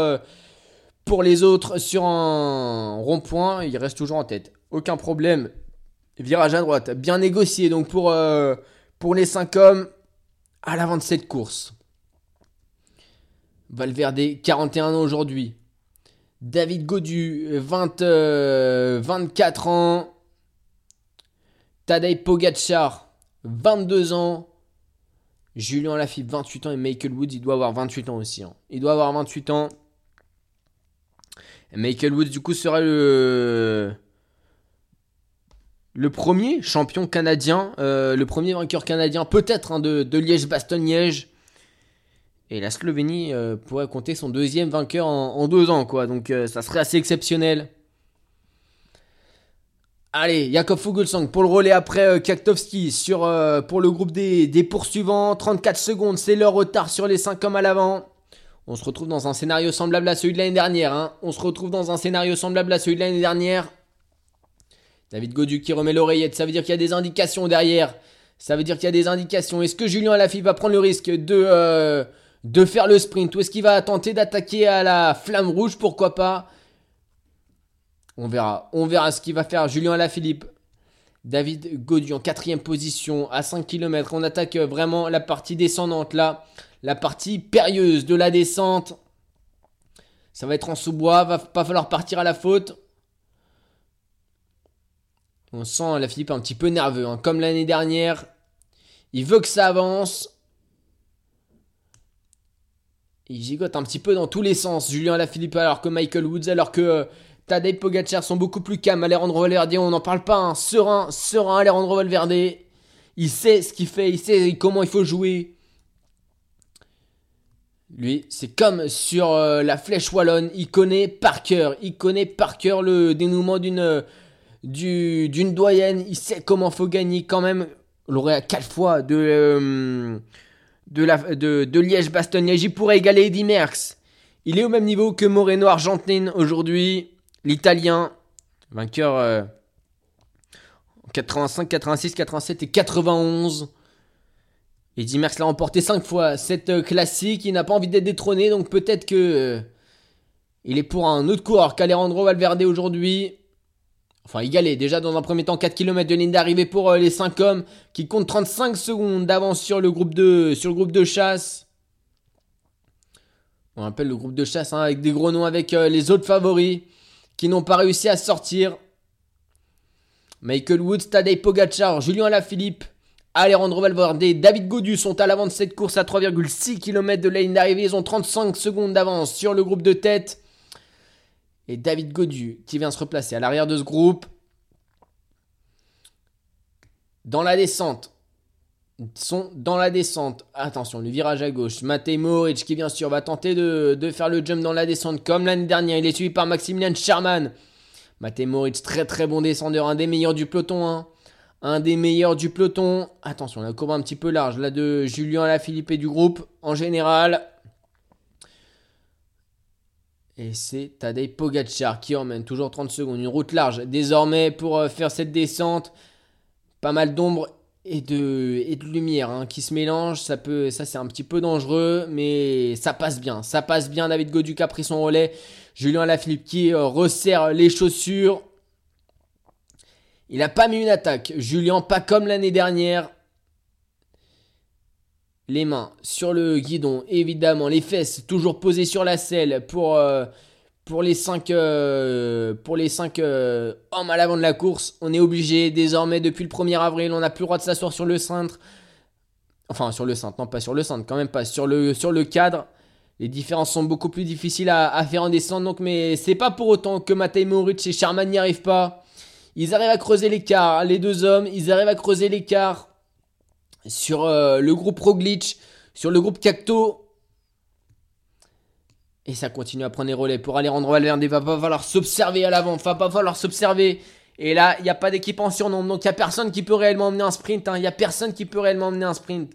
pour les autres, sur un rond-point, il reste toujours en tête. Aucun problème. Virage à droite, bien négocié. Donc pour, euh, les 5 hommes, à l'avant de cette course. Valverde, 41 ans aujourd'hui. David Godu, 20, 24 euh, ans. Tadej Pogacar, 22 ans. Julien Lafitte, 28 ans. Et Michael Woods, il doit avoir 28 ans aussi. Hein. Il doit avoir 28 ans. Michael Woods, du coup, sera le, le premier champion canadien, euh, le premier vainqueur canadien, peut-être hein, de, Liège-Bastogne-Liège. Et la Slovénie euh, pourrait compter son deuxième vainqueur en, deux ans, quoi. Donc euh, ça serait assez exceptionnel. Allez, Jakob Fuglsang pour le relais après Kaktovski pour le groupe des, des poursuivants. 34 secondes, c'est leur retard sur les 5 hommes à l'avant. On se retrouve dans un scénario semblable à celui de l'année dernière. hein. On se retrouve dans un scénario semblable à celui de l'année dernière. David Godu qui remet l'oreillette, ça veut dire qu'il y a des indications derrière. Ça veut dire qu'il y a des indications. Est-ce que Julien Alaphilippe va prendre le risque de, euh, de faire le sprint ou est-ce qu'il va tenter d'attaquer à la flamme rouge? Pourquoi pas? On verra. On verra ce qu'il va faire Julien Alaphilippe. David Godu en quatrième position à 5 km. On attaque vraiment la partie descendante là. La partie périlleuse de la descente. Ça va être en sous-bois. Va pas falloir partir à la faute. On sent la Philippe un petit peu nerveux, hein, comme l'année dernière. Il veut que ça avance. Il gigote un petit peu dans tous les sens, Julien Lafilippe, alors que Michael Woods, alors que euh, Tadej Pogacar sont beaucoup plus calmes. Alejandro Valverde, on n'en parle pas, hein, serein, serein, Alejandro Valverde. Il sait ce qu'il fait, il sait comment il faut jouer. Lui, c'est comme sur euh, la flèche wallonne, il connaît par cœur, il connaît par cœur le dénouement d'une du- d'une doyenne, il sait comment faut gagner quand même. Lauréat quatre fois de, euh, de, la, de, de Liège-Bastogne-Liège, il pourrait égaler Eddy Merckx. Il est au même niveau que Moreno Argentine aujourd'hui, l'italien, vainqueur euh, en 85, 86, 87 et 91. Eddy Merckx l'a remporté 5 fois cette euh, classique, il n'a pas envie d'être détrôné, donc peut-être que euh, il est pour un autre coureur qu'Alejandro Valverde aujourd'hui. Enfin, égalé déjà dans un premier temps 4 km de ligne d'arrivée pour euh, les 5 hommes qui comptent 35 secondes d'avance sur le groupe de sur le groupe de chasse. On appelle le groupe de chasse hein, avec des gros noms avec euh, les autres favoris qui n'ont pas réussi à sortir. Michael Woods, Tadej Pogacar, Julien Alaphilippe, Alejandro Valverde, David Godu sont à l'avant de cette course à 3,6 km de la ligne d'arrivée. Ils ont 35 secondes d'avance sur le groupe de tête. Et David Godu qui vient se replacer à l'arrière de ce groupe. Dans la descente. Ils sont dans la descente. Attention, le virage à gauche. Matej Moric qui bien sûr va tenter de, faire le jump dans la descente comme l'année dernière. Il est suivi par Maximilian Sherman. Matej Moric, très très bon descendeur. Un des meilleurs du peloton. hein. Un des meilleurs du peloton. Attention, la courbe un petit peu large là de Julien Alaphilippe et du groupe en général. Et c'est Tadej Pogacar qui emmène toujours 30 secondes. Une route large désormais pour euh, faire cette descente. Pas mal d'ombre et de, lumière hein, qui se mélangent. Ça, ça c'est un petit peu dangereux, mais ça passe bien. Ça passe bien. David Goduc a pris son relais. Julien Alaphilippe qui euh, resserre les chaussures. Il n'a pas mis une attaque. Julien, pas comme l'année dernière. Les mains sur le guidon, évidemment. Les fesses toujours posées sur la selle pour, euh, les 5 pour les cinq, euh, hommes à l'avant de la course. On est obligé désormais, depuis le 1er avril, on n'a plus le droit de s'asseoir sur le cintre. Enfin, sur le cintre, non pas sur le cintre, quand même pas. Sur le, sur le cadre. Les différences sont beaucoup plus difficiles à, à faire en descente. Donc, mais c'est pas pour autant que Matej Moric et Sherman n'y arrivent pas. Ils arrivent à creuser l'écart, les deux hommes. Ils arrivent à creuser l'écart sur euh, le groupe Roglic, sur le groupe Cacto. Et ça continue à prendre les relais pour aller rendre Valverde. Il va pas falloir s'observer à l'avant. Il va pas falloir s'observer. Et là, il n'y a pas d'équipe en surnombre. Donc il n'y a personne qui peut réellement emmener un sprint. hein. Il n'y a personne qui peut réellement emmener un sprint.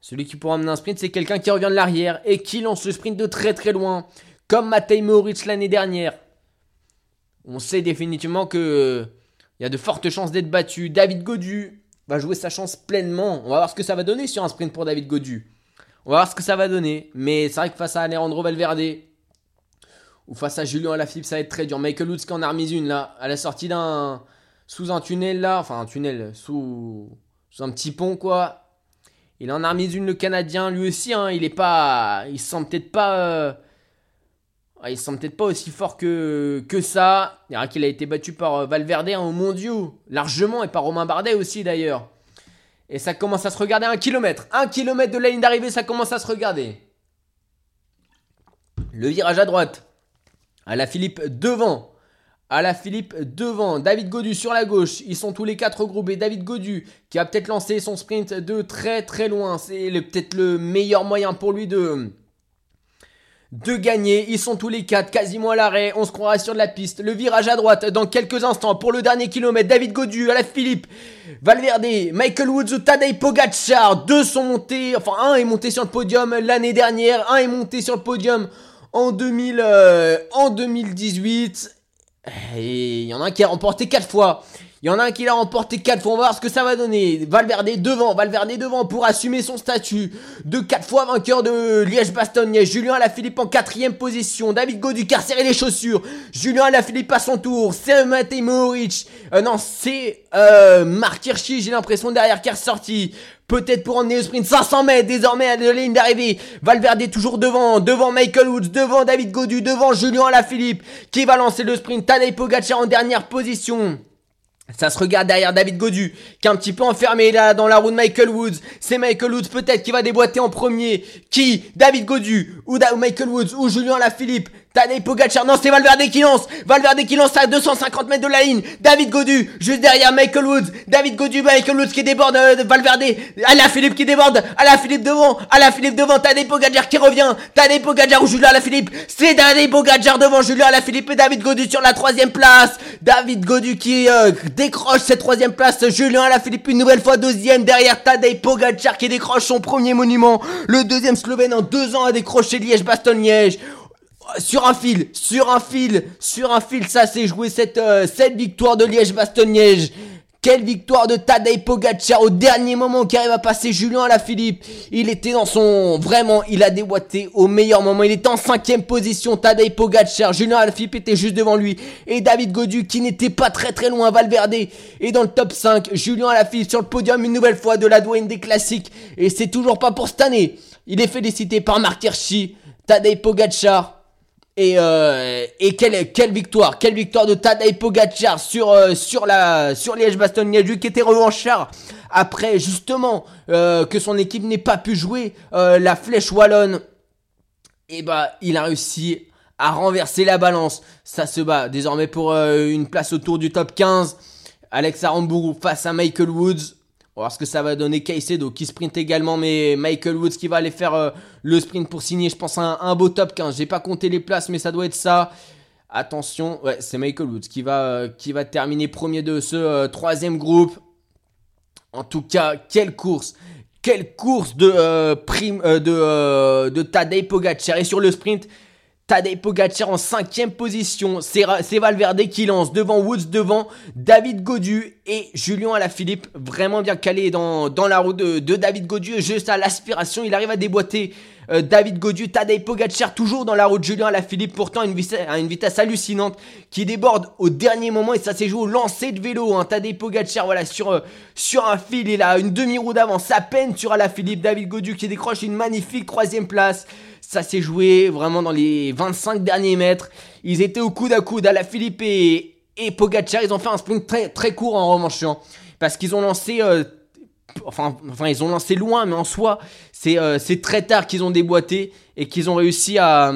Celui qui pourra emmener un sprint, c'est quelqu'un qui revient de l'arrière et qui lance le sprint de très très loin. Comme Matej Moric l'année dernière. On sait définitivement que euh, il y a de fortes chances d'être battu. David Godu va jouer sa chance pleinement. On va voir ce que ça va donner sur un sprint pour David Godu. On va voir ce que ça va donner. Mais c'est vrai que face à Alejandro Valverde ou face à Julien Alaphilippe, ça va être très dur. Michael Woods qui en a remis une là, à la sortie d'un. sous un tunnel là, enfin un tunnel, sous, sous un petit pont quoi. Il en a remis une le Canadien, lui aussi, hein, il est pas. Il se sent peut-être pas. euh, ah, il se sent peut-être pas aussi fort que, que ça. Il y a qu'il a été battu par euh, Valverde hein, au mondiaux, largement, et par Romain Bardet aussi d'ailleurs. Et ça commence à se regarder un kilomètre. Un kilomètre de la ligne d'arrivée, ça commence à se regarder. Le virage à droite. À Philippe devant. À Philippe devant. David Godu sur la gauche. Ils sont tous les quatre regroupés. David Godu qui va peut-être lancer son sprint de très très loin. C'est peut-être le meilleur moyen pour lui de de gagner. Ils sont tous les quatre quasiment à l'arrêt. On se croira sur la piste. Le virage à droite dans quelques instants pour le dernier kilomètre. David Godu à la Philippe. Valverde, Michael Woods ou Tadej Pogacar. Deux sont montés. Enfin, un est monté sur le podium l'année dernière. Un est monté sur le podium en, 2000, euh, en 2018. Et il y en a un qui a remporté quatre fois. Il y en a un qui l'a remporté 4 fois. On va voir ce que ça va donner. Valverde devant. Valverde devant pour assumer son statut de 4 fois vainqueur de Liège-Bastogne. Julien Alaphilippe en quatrième position. David Godu qui a serré les chaussures. Julien Alaphilippe à son tour. C'est Matej Mohoric. Euh, non, c'est euh, j'ai l'impression, derrière qui est ressorti. Peut-être pour emmener le sprint 500 mètres désormais à la ligne d'arrivée. Valverde toujours devant, devant Michael Woods, devant David Godu, devant Julien Alaphilippe qui va lancer le sprint. Tadej Pogacar en dernière position. Ça se regarde derrière David Godu, qui est un petit peu enfermé là dans la roue de Michael Woods. C'est Michael Woods peut-être qui va déboîter en premier. Qui? David Godu ou, Michael Woods ou Julien Lafilippe? Tadej Pogacar, non c'est Valverde qui lance. Valverde qui lance à 250 mètres de la ligne. David Godu, juste derrière Michael Woods. David Godu, Michael Woods qui déborde euh, Valverde. Alain Philippe qui déborde. Alain Philippe devant. Alain Philippe devant. Tadej Pogacar qui revient. Tadej Pogacar ou Julien Philippe? C'est Tadej Pogacar devant. Julien Philippe et David Godu sur la troisième place. David Godu qui euh, décroche cette troisième place. Julien Philippe une nouvelle fois. Deuxième derrière Tadej Pogacar qui décroche son premier monument. Le deuxième Slovène en deux ans a décroché Liège-Bastogne-Liège sur un fil, sur un fil, sur un fil, ça s'est joué cette, euh, cette victoire de Liège-Bastogne-Liège. Quelle victoire de Tadej Pogacar au dernier moment qui arrive à passer Julien à. Il était dans son... Vraiment, il a déboîté au meilleur moment. Il était en cinquième position. Tadej Pogacar. Julien à était juste devant lui. Et David Godu qui n'était pas très très loin. Valverde est dans le top 5. Julien à sur le podium une nouvelle fois de la douane des classiques. Et c'est toujours pas pour cette année. Il est félicité par Marc Hirschi. Tadej Pogacar et, euh, et quelle, victoire, quelle victoire de Tadej Pogacar sur, euh, sur, la, sur Liège-Bastogne-Liège qui était revanchard après justement euh, que son équipe n'ait pas pu jouer euh, la flèche wallonne. Et bah il a réussi à renverser la balance. Ça se bat désormais pour euh, une place autour du top 15. Alex Aramburu face à Michael Woods. On va voir ce que ça va donner. Caicedo qui sprint également, mais Michael Woods qui va aller faire euh, le sprint pour signer, je pense, un, un beau top 15. J'ai pas compté les places, mais ça doit être ça. Attention, ouais, c'est Michael Woods qui va, euh, qui va terminer premier de ce euh, troisième groupe. En tout cas, quelle course Quelle course de, prime, de, de Tadej Pogacar. Et sur le sprint, Tadej Pogacar en cinquième position. C'est Valverde qui lance devant Woods, devant David Godu et Julien Alaphilippe. Vraiment bien calé dans, la roue de, David Godu. Juste à l'aspiration, il arrive à déboîter euh, David Godu. Tadej Pogacar toujours dans la roue de Julien Alaphilippe. Pourtant à une vitesse hallucinante qui déborde au dernier moment. Et ça s'est joué au lancer de vélo. Hein. Tadej voilà, sur, euh, sur un fil. Il a une demi-roue d'avance à peine sur Alaphilippe. David Godu qui décroche une magnifique troisième place. Ça s'est joué vraiment dans les 25 derniers mètres. Ils étaient au coude à coude à la Philippe et, et Pogacar. Ils ont fait un sprint très, très court en revanche. Parce qu'ils ont lancé... Euh, enfin, ils ont lancé loin, mais en soi, c'est euh, très tard qu'ils ont déboîté et qu'ils ont réussi à,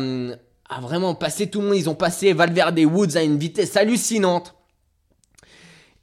à vraiment passer tout le monde. Ils ont passé Valverde Woods à une vitesse hallucinante.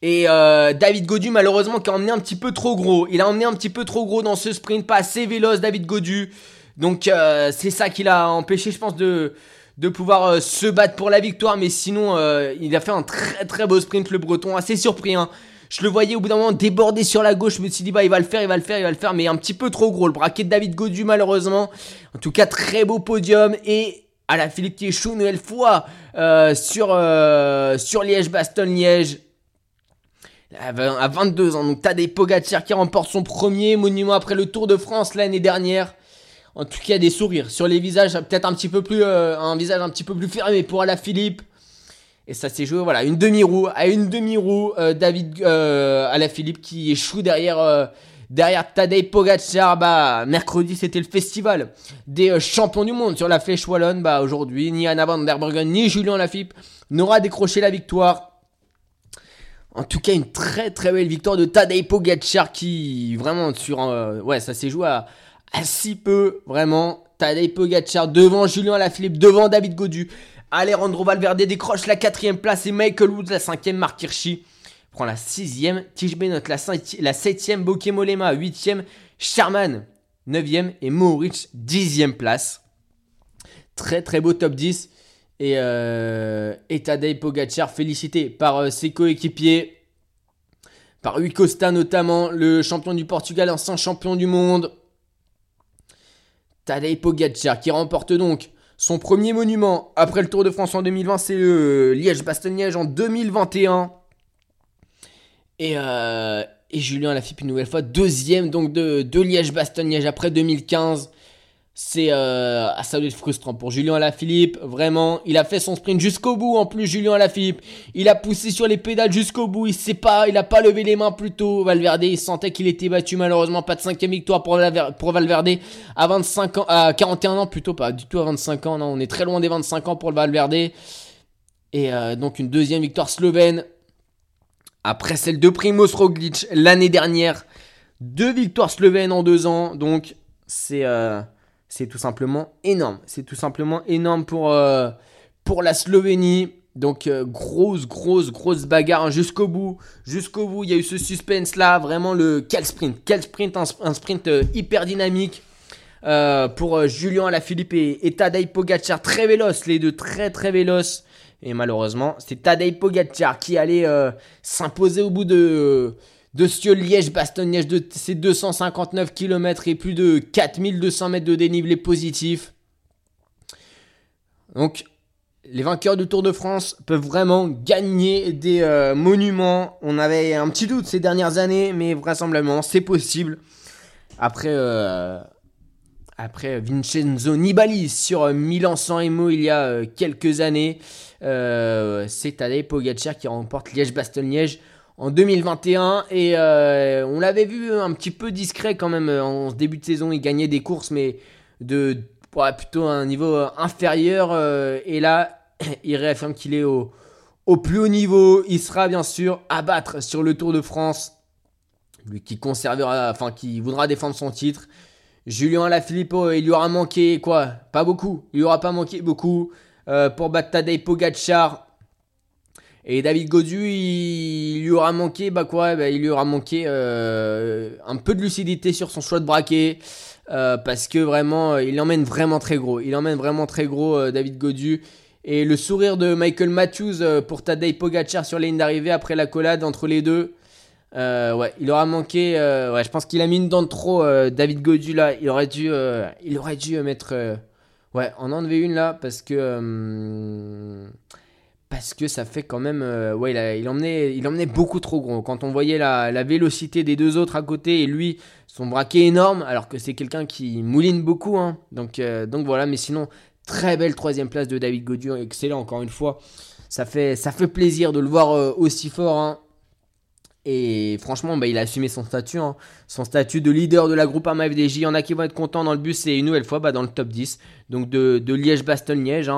Et euh, David Godu, malheureusement, qui a emmené un petit peu trop gros. Il a emmené un petit peu trop gros dans ce sprint, pas assez véloce, David Godu. Donc euh, c'est ça qui l'a empêché, je pense, de, de pouvoir euh, se battre pour la victoire. Mais sinon, euh, il a fait un très très beau sprint, le Breton, assez surpris. Hein. Je le voyais au bout d'un moment déborder sur la gauche. Je me suis dit, bah, il va le faire, il va le faire, il va le faire. Mais un petit peu trop gros. Le braquet de David Godu, malheureusement. En tout cas, très beau podium. Et à la Philippe qui échoue une nouvelle fois sur, sur Liège-Bastogne-Liège. À 22 ans, donc Tadej Pogacar qui remporte son premier monument après le Tour de France l'année dernière. En tout cas, des sourires sur les visages, peut-être un petit peu plus, euh, un visage un petit peu plus fermé pour Ala Philippe. Et ça s'est joué, voilà, une demi-roue, à une demi-roue, euh, David euh, Philippe qui échoue derrière, euh, derrière Tadej Pogacar. Bah, mercredi, c'était le festival des champions du monde sur la flèche wallonne. Bah, aujourd'hui, ni Anna van der Bergen, ni Julien Lafilippe n'aura décroché la victoire. En tout cas, une très très belle victoire de Tadej Pogacar qui, vraiment, sur, ouais, ça s'est joué à si peu, vraiment. Tadej Pogacar devant Julien Alaphilippe, devant David Godu. Alejandro Valverde décroche la quatrième place et Michael Woods la cinquième. Mark Hirschi prend la sixième. Tige Benot la, la septième. Bokemolema huitième. Sherman neuvième et Mohoric dixième place. Très très beau top 10. Et, euh, et Tadej Pogacar félicité par euh, ses coéquipiers. Par Rui Costa notamment, le champion du Portugal, ancien champion du monde. Tadej Pogacar qui remporte donc son premier monument après le Tour de France en 2020, c'est le Liège-Bastogne-Liège en 2021. Et, euh, Julien Lafilippe une nouvelle fois deuxième donc de, de Liège-Bastogne-Liège après 2015. C'est euh, ah, ça doit être frustrant pour Julien Alaphilippe, vraiment. Il a fait son sprint jusqu'au bout en plus, Julien Alaphilippe. Il a poussé sur les pédales jusqu'au bout. Il sait pas, il a pas levé les mains plus tôt. Valverde, il sentait qu'il était battu malheureusement. Pas de cinquième victoire pour, Valverde à 25 ans, à 41 ans plutôt, pas du tout à 25 ans. Non, on est très loin des 25 ans pour Valverde. Et euh, donc une deuxième victoire slovène après celle de Primoz Roglic l'année dernière. Deux victoires slovènes en deux ans, donc c'est euh, c'est tout simplement énorme. C'est tout simplement énorme pour, euh, la Slovénie. Donc euh, grosse, grosse, grosse bagarre hein, jusqu'au bout. Jusqu'au bout, il y a eu ce suspense là. Vraiment le quel sprint. Quel sprint, un, sprint euh, hyper dynamique. pour Julien Alaphilippe et, et Tadej Pogacar. Très véloce, les deux très très véloces. Et malheureusement, c'est Tadej Pogacar qui allait s'imposer au bout de de ce Liège-Bastogne-Liège de ces 259 km et plus de 4200 mètres de dénivelé positif. Donc, les vainqueurs du Tour de France peuvent vraiment gagner des euh, monuments. On avait un petit doute ces dernières années, mais vraisemblablement, c'est possible. Après, euh, après Vincenzo Nibali sur euh, Milan-San Emo il y a quelques années, c'est Tadej Pogacar qui remporte Liège-Bastogne-Liège en 2021 et euh, on l'avait vu un petit peu discret quand même en début de saison. Il gagnait des courses mais de plutôt un niveau euh, inférieur euh, et là (clears throat) il réaffirme qu'il est au, au plus haut niveau. Il sera bien sûr à battre sur le Tour de France. Lui qui conservera, enfin qui voudra défendre son titre. Julien Lafilippe, il lui aura manqué quoi? Pas beaucoup. Il lui aura pas manqué beaucoup pour battre Tadej Pogacar et David Godu, il, lui aura manqué, bah quoi, bah, il lui aura manqué euh, un peu de lucidité sur son choix de braquet. Euh, parce que vraiment, euh, il emmène vraiment très gros. Il emmène vraiment très gros David Godu. Et le sourire de Michael Matthews pour Tadej Pogacar sur la ligne d'arrivée après la collade entre les deux. ouais, il aura manqué. ouais, je pense qu'il a mis une dent de trop. David Godu là, il aurait dû, il aurait dû mettre. ouais, en enlever une là parce que parce que ça fait quand même. Euh, ouais, il, emmenait, il emmenait beaucoup trop gros. Quand on voyait la, la, vélocité des deux autres à côté et lui, son braquet énorme, alors que c'est quelqu'un qui mouline beaucoup. Hein. Donc, euh, donc voilà, mais sinon, très belle troisième place de David Godieu, excellent encore une fois. Ça fait, plaisir de le voir euh, aussi fort. Hein. Et franchement, bah, il a assumé son statut, hein. son statut de leader de la groupe AMA FDJ. Il y en a qui vont être contents dans le bus et une nouvelle fois bah, dans le top 10. Donc de, Liège-Bastogne-Liège.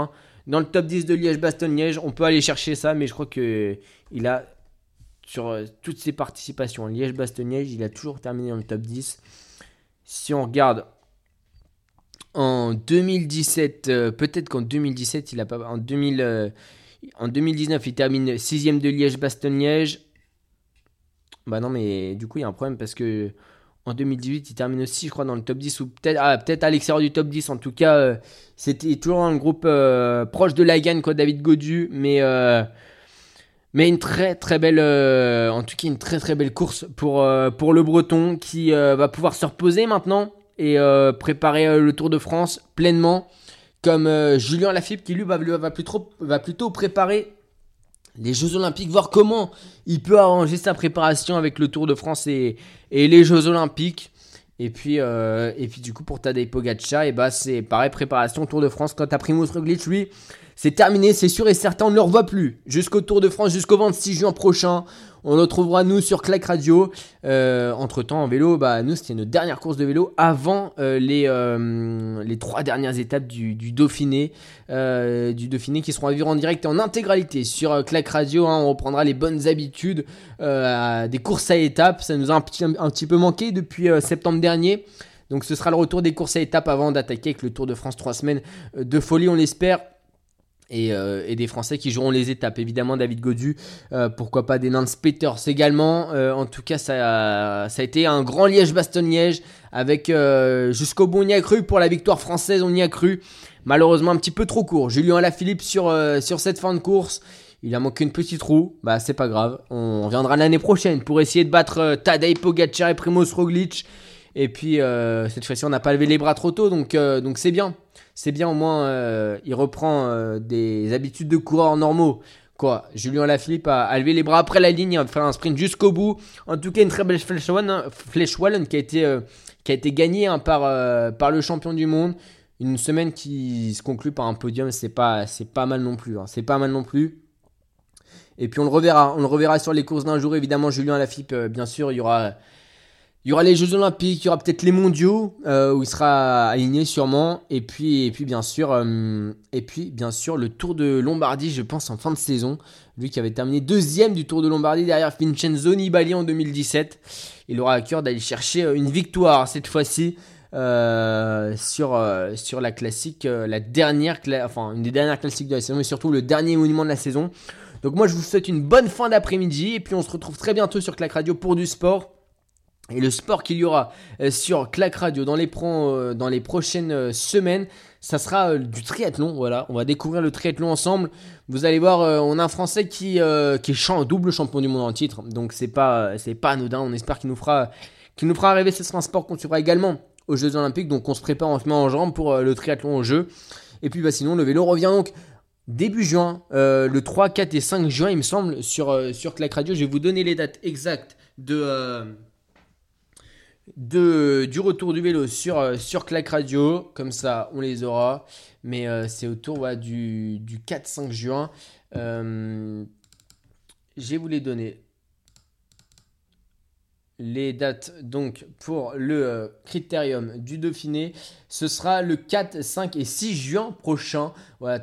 Dans le top 10 de Liège-Bastogne-Liège. On peut aller chercher ça, mais je crois que il a sur euh, toutes ses participations, Liège-Bastogne-Liège, il a toujours terminé dans le top 10. Si on regarde en 2017, euh, peut-être qu'en 2017, il a pas. En, 2000, euh, 2019, il termine 6 de Liège-Bastogne-Liège. Bah non, mais du coup, il y a un problème parce que en 2018, il termine aussi, je crois, dans le top 10 ou peut-être ah, peut à l'extérieur du top 10. En tout cas, euh, c'était toujours un groupe euh, proche de la gagne, quoi, David Godu. Mais, euh, mais une très très belle, en tout cas, une très très belle course pour, le Breton qui va pouvoir se reposer maintenant et préparer le Tour de France pleinement. Comme Julien Lafilippe qui lui va, va plutôt préparer les Jeux Olympiques, voir comment il peut arranger sa préparation avec le Tour de France et, les Jeux Olympiques. Et puis, euh, et puis du coup, pour Tadej Pogacar, et bah, c'est pareil, préparation Tour de France. Quant à Primoz Roglic, lui, c'est terminé, c'est sûr et certain, on ne le revoit plus. Jusqu'au Tour de France, jusqu'au 26 juin prochain. On le retrouvera nous sur Clac Radio. Euh, entre temps, en vélo, bah, nous, c'était notre dernière course de vélo avant euh, les, euh, les trois dernières étapes du, Dauphiné. du Dauphiné qui seront à vivre en direct et en intégralité sur Clac Radio. Hein. on reprendra les bonnes habitudes des courses à étapes. Ça nous a un petit, un petit peu manqué depuis septembre dernier. Donc ce sera le retour des courses à étapes avant d'attaquer avec le Tour de France 3 semaines de folie, on l'espère. Euh, et, des Français qui joueront les étapes. Évidemment, David Godu, euh, pourquoi pas des Nance Peters également. Euh, en tout cas, ça, a, ça a été un grand Liège-Bastogne-Liège avec jusqu'au bout, on y a cru. Pour la victoire française, on y a cru. malheureusement un petit peu trop court. Julien Alaphilippe sur, euh, sur cette fin de course. Il a manqué une petite roue, bah c'est pas grave. On reviendra l'année prochaine pour essayer de battre euh, Tadej Pogacar et Primoz Roglic. Et puis euh, cette fois-ci, on n'a pas levé les bras trop tôt, donc euh, donc c'est bien. C'est bien au moins, euh, il reprend des habitudes de coureur normaux. Quoi, Julien Lafilippe a, levé les bras après la ligne, a fait un sprint jusqu'au bout. En tout cas, une très belle flèche wallonne, hein, qui a été qui a été gagnée hein, par par le champion du monde. Une semaine qui se conclut par un podium, c'est pas pas mal non plus. hein, c'est pas mal non plus. Et puis on le reverra, on le reverra sur les courses d'un jour évidemment. Julien Lafilippe, bien sûr, il y aura il y aura les Jeux Olympiques, il y aura peut-être les Mondiaux euh, où il sera aligné sûrement, et puis et puis bien sûr euh, et puis bien sûr le Tour de Lombardie, je pense en fin de saison, lui qui avait terminé deuxième du Tour de Lombardie derrière Vincenzo Nibali en 2017, il aura à cœur d'aller chercher euh, une victoire cette fois-ci. sur sur la classique, la dernière, enfin une des dernières classiques de la saison, et surtout le dernier monument de la saison. Donc moi je vous souhaite une bonne fin d'après-midi et puis on se retrouve très bientôt sur Clac Radio pour du sport. Et le sport qu'il y aura euh, sur Clac Radio dans les, euh, prochaines euh, semaines, ça sera du triathlon. Voilà, on va découvrir le triathlon ensemble. Vous allez voir, on a un Français qui, est double champion du monde en titre, donc c'est pas c'est pas anodin. On espère qu'il nous fera qu'il nous fera rêver. Ce sera un sport qu'on suivra également aux Jeux Olympiques, donc on se prépare, on se met en jambe pour le triathlon aux Jeux. Et puis bah sinon le vélo revient donc début juin, le 3, 4 et 5 juin, il me semble, sur, sur Clac Radio. Je vais vous donner les dates exactes de, de, du retour du vélo sur, euh, Clac Radio. Comme ça, on les aura. Mais euh, c'est autour voilà, du, du 4-5 juin. Euh, je vais vous les donner. Les dates donc pour le critérium du Dauphiné, ce sera le 4, 5 et 6 juin prochain.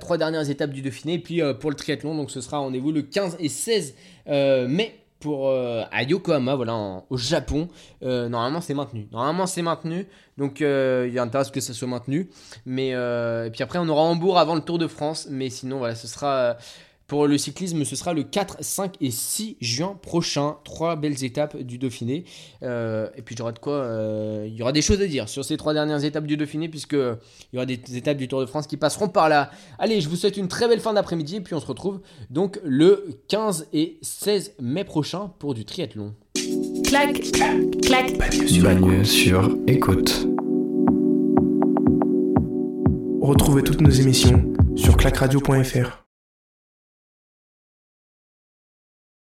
Trois dernières étapes du Dauphiné. Puis pour le triathlon, donc ce sera rendez-vous le 15 et 16 euh, mai pour euh, à Yokohama, voilà, au Japon. Euh, normalement, c'est maintenu. Normalement, c'est maintenu. Donc euh, il y a intérêt à ce que ça soit maintenu. Mais et puis après, on aura Hambourg avant le Tour de France. Mais sinon, voilà, ce sera pour le cyclisme, ce sera le 4, 5 et 6 juin prochain. Trois belles étapes du Dauphiné. Euh, et puis, il y aura de quoi euh, Il y aura des choses à dire sur ces trois dernières étapes du Dauphiné, puisque il y aura des étapes du Tour de France qui passeront par là. Allez, je vous souhaite une très belle fin d'après-midi. Et puis, on se retrouve donc le 15 et 16 mai prochain pour du triathlon. clac, clac. Bagneux sur écoute. Retrouvez toutes nos émissions sur clacradio.fr.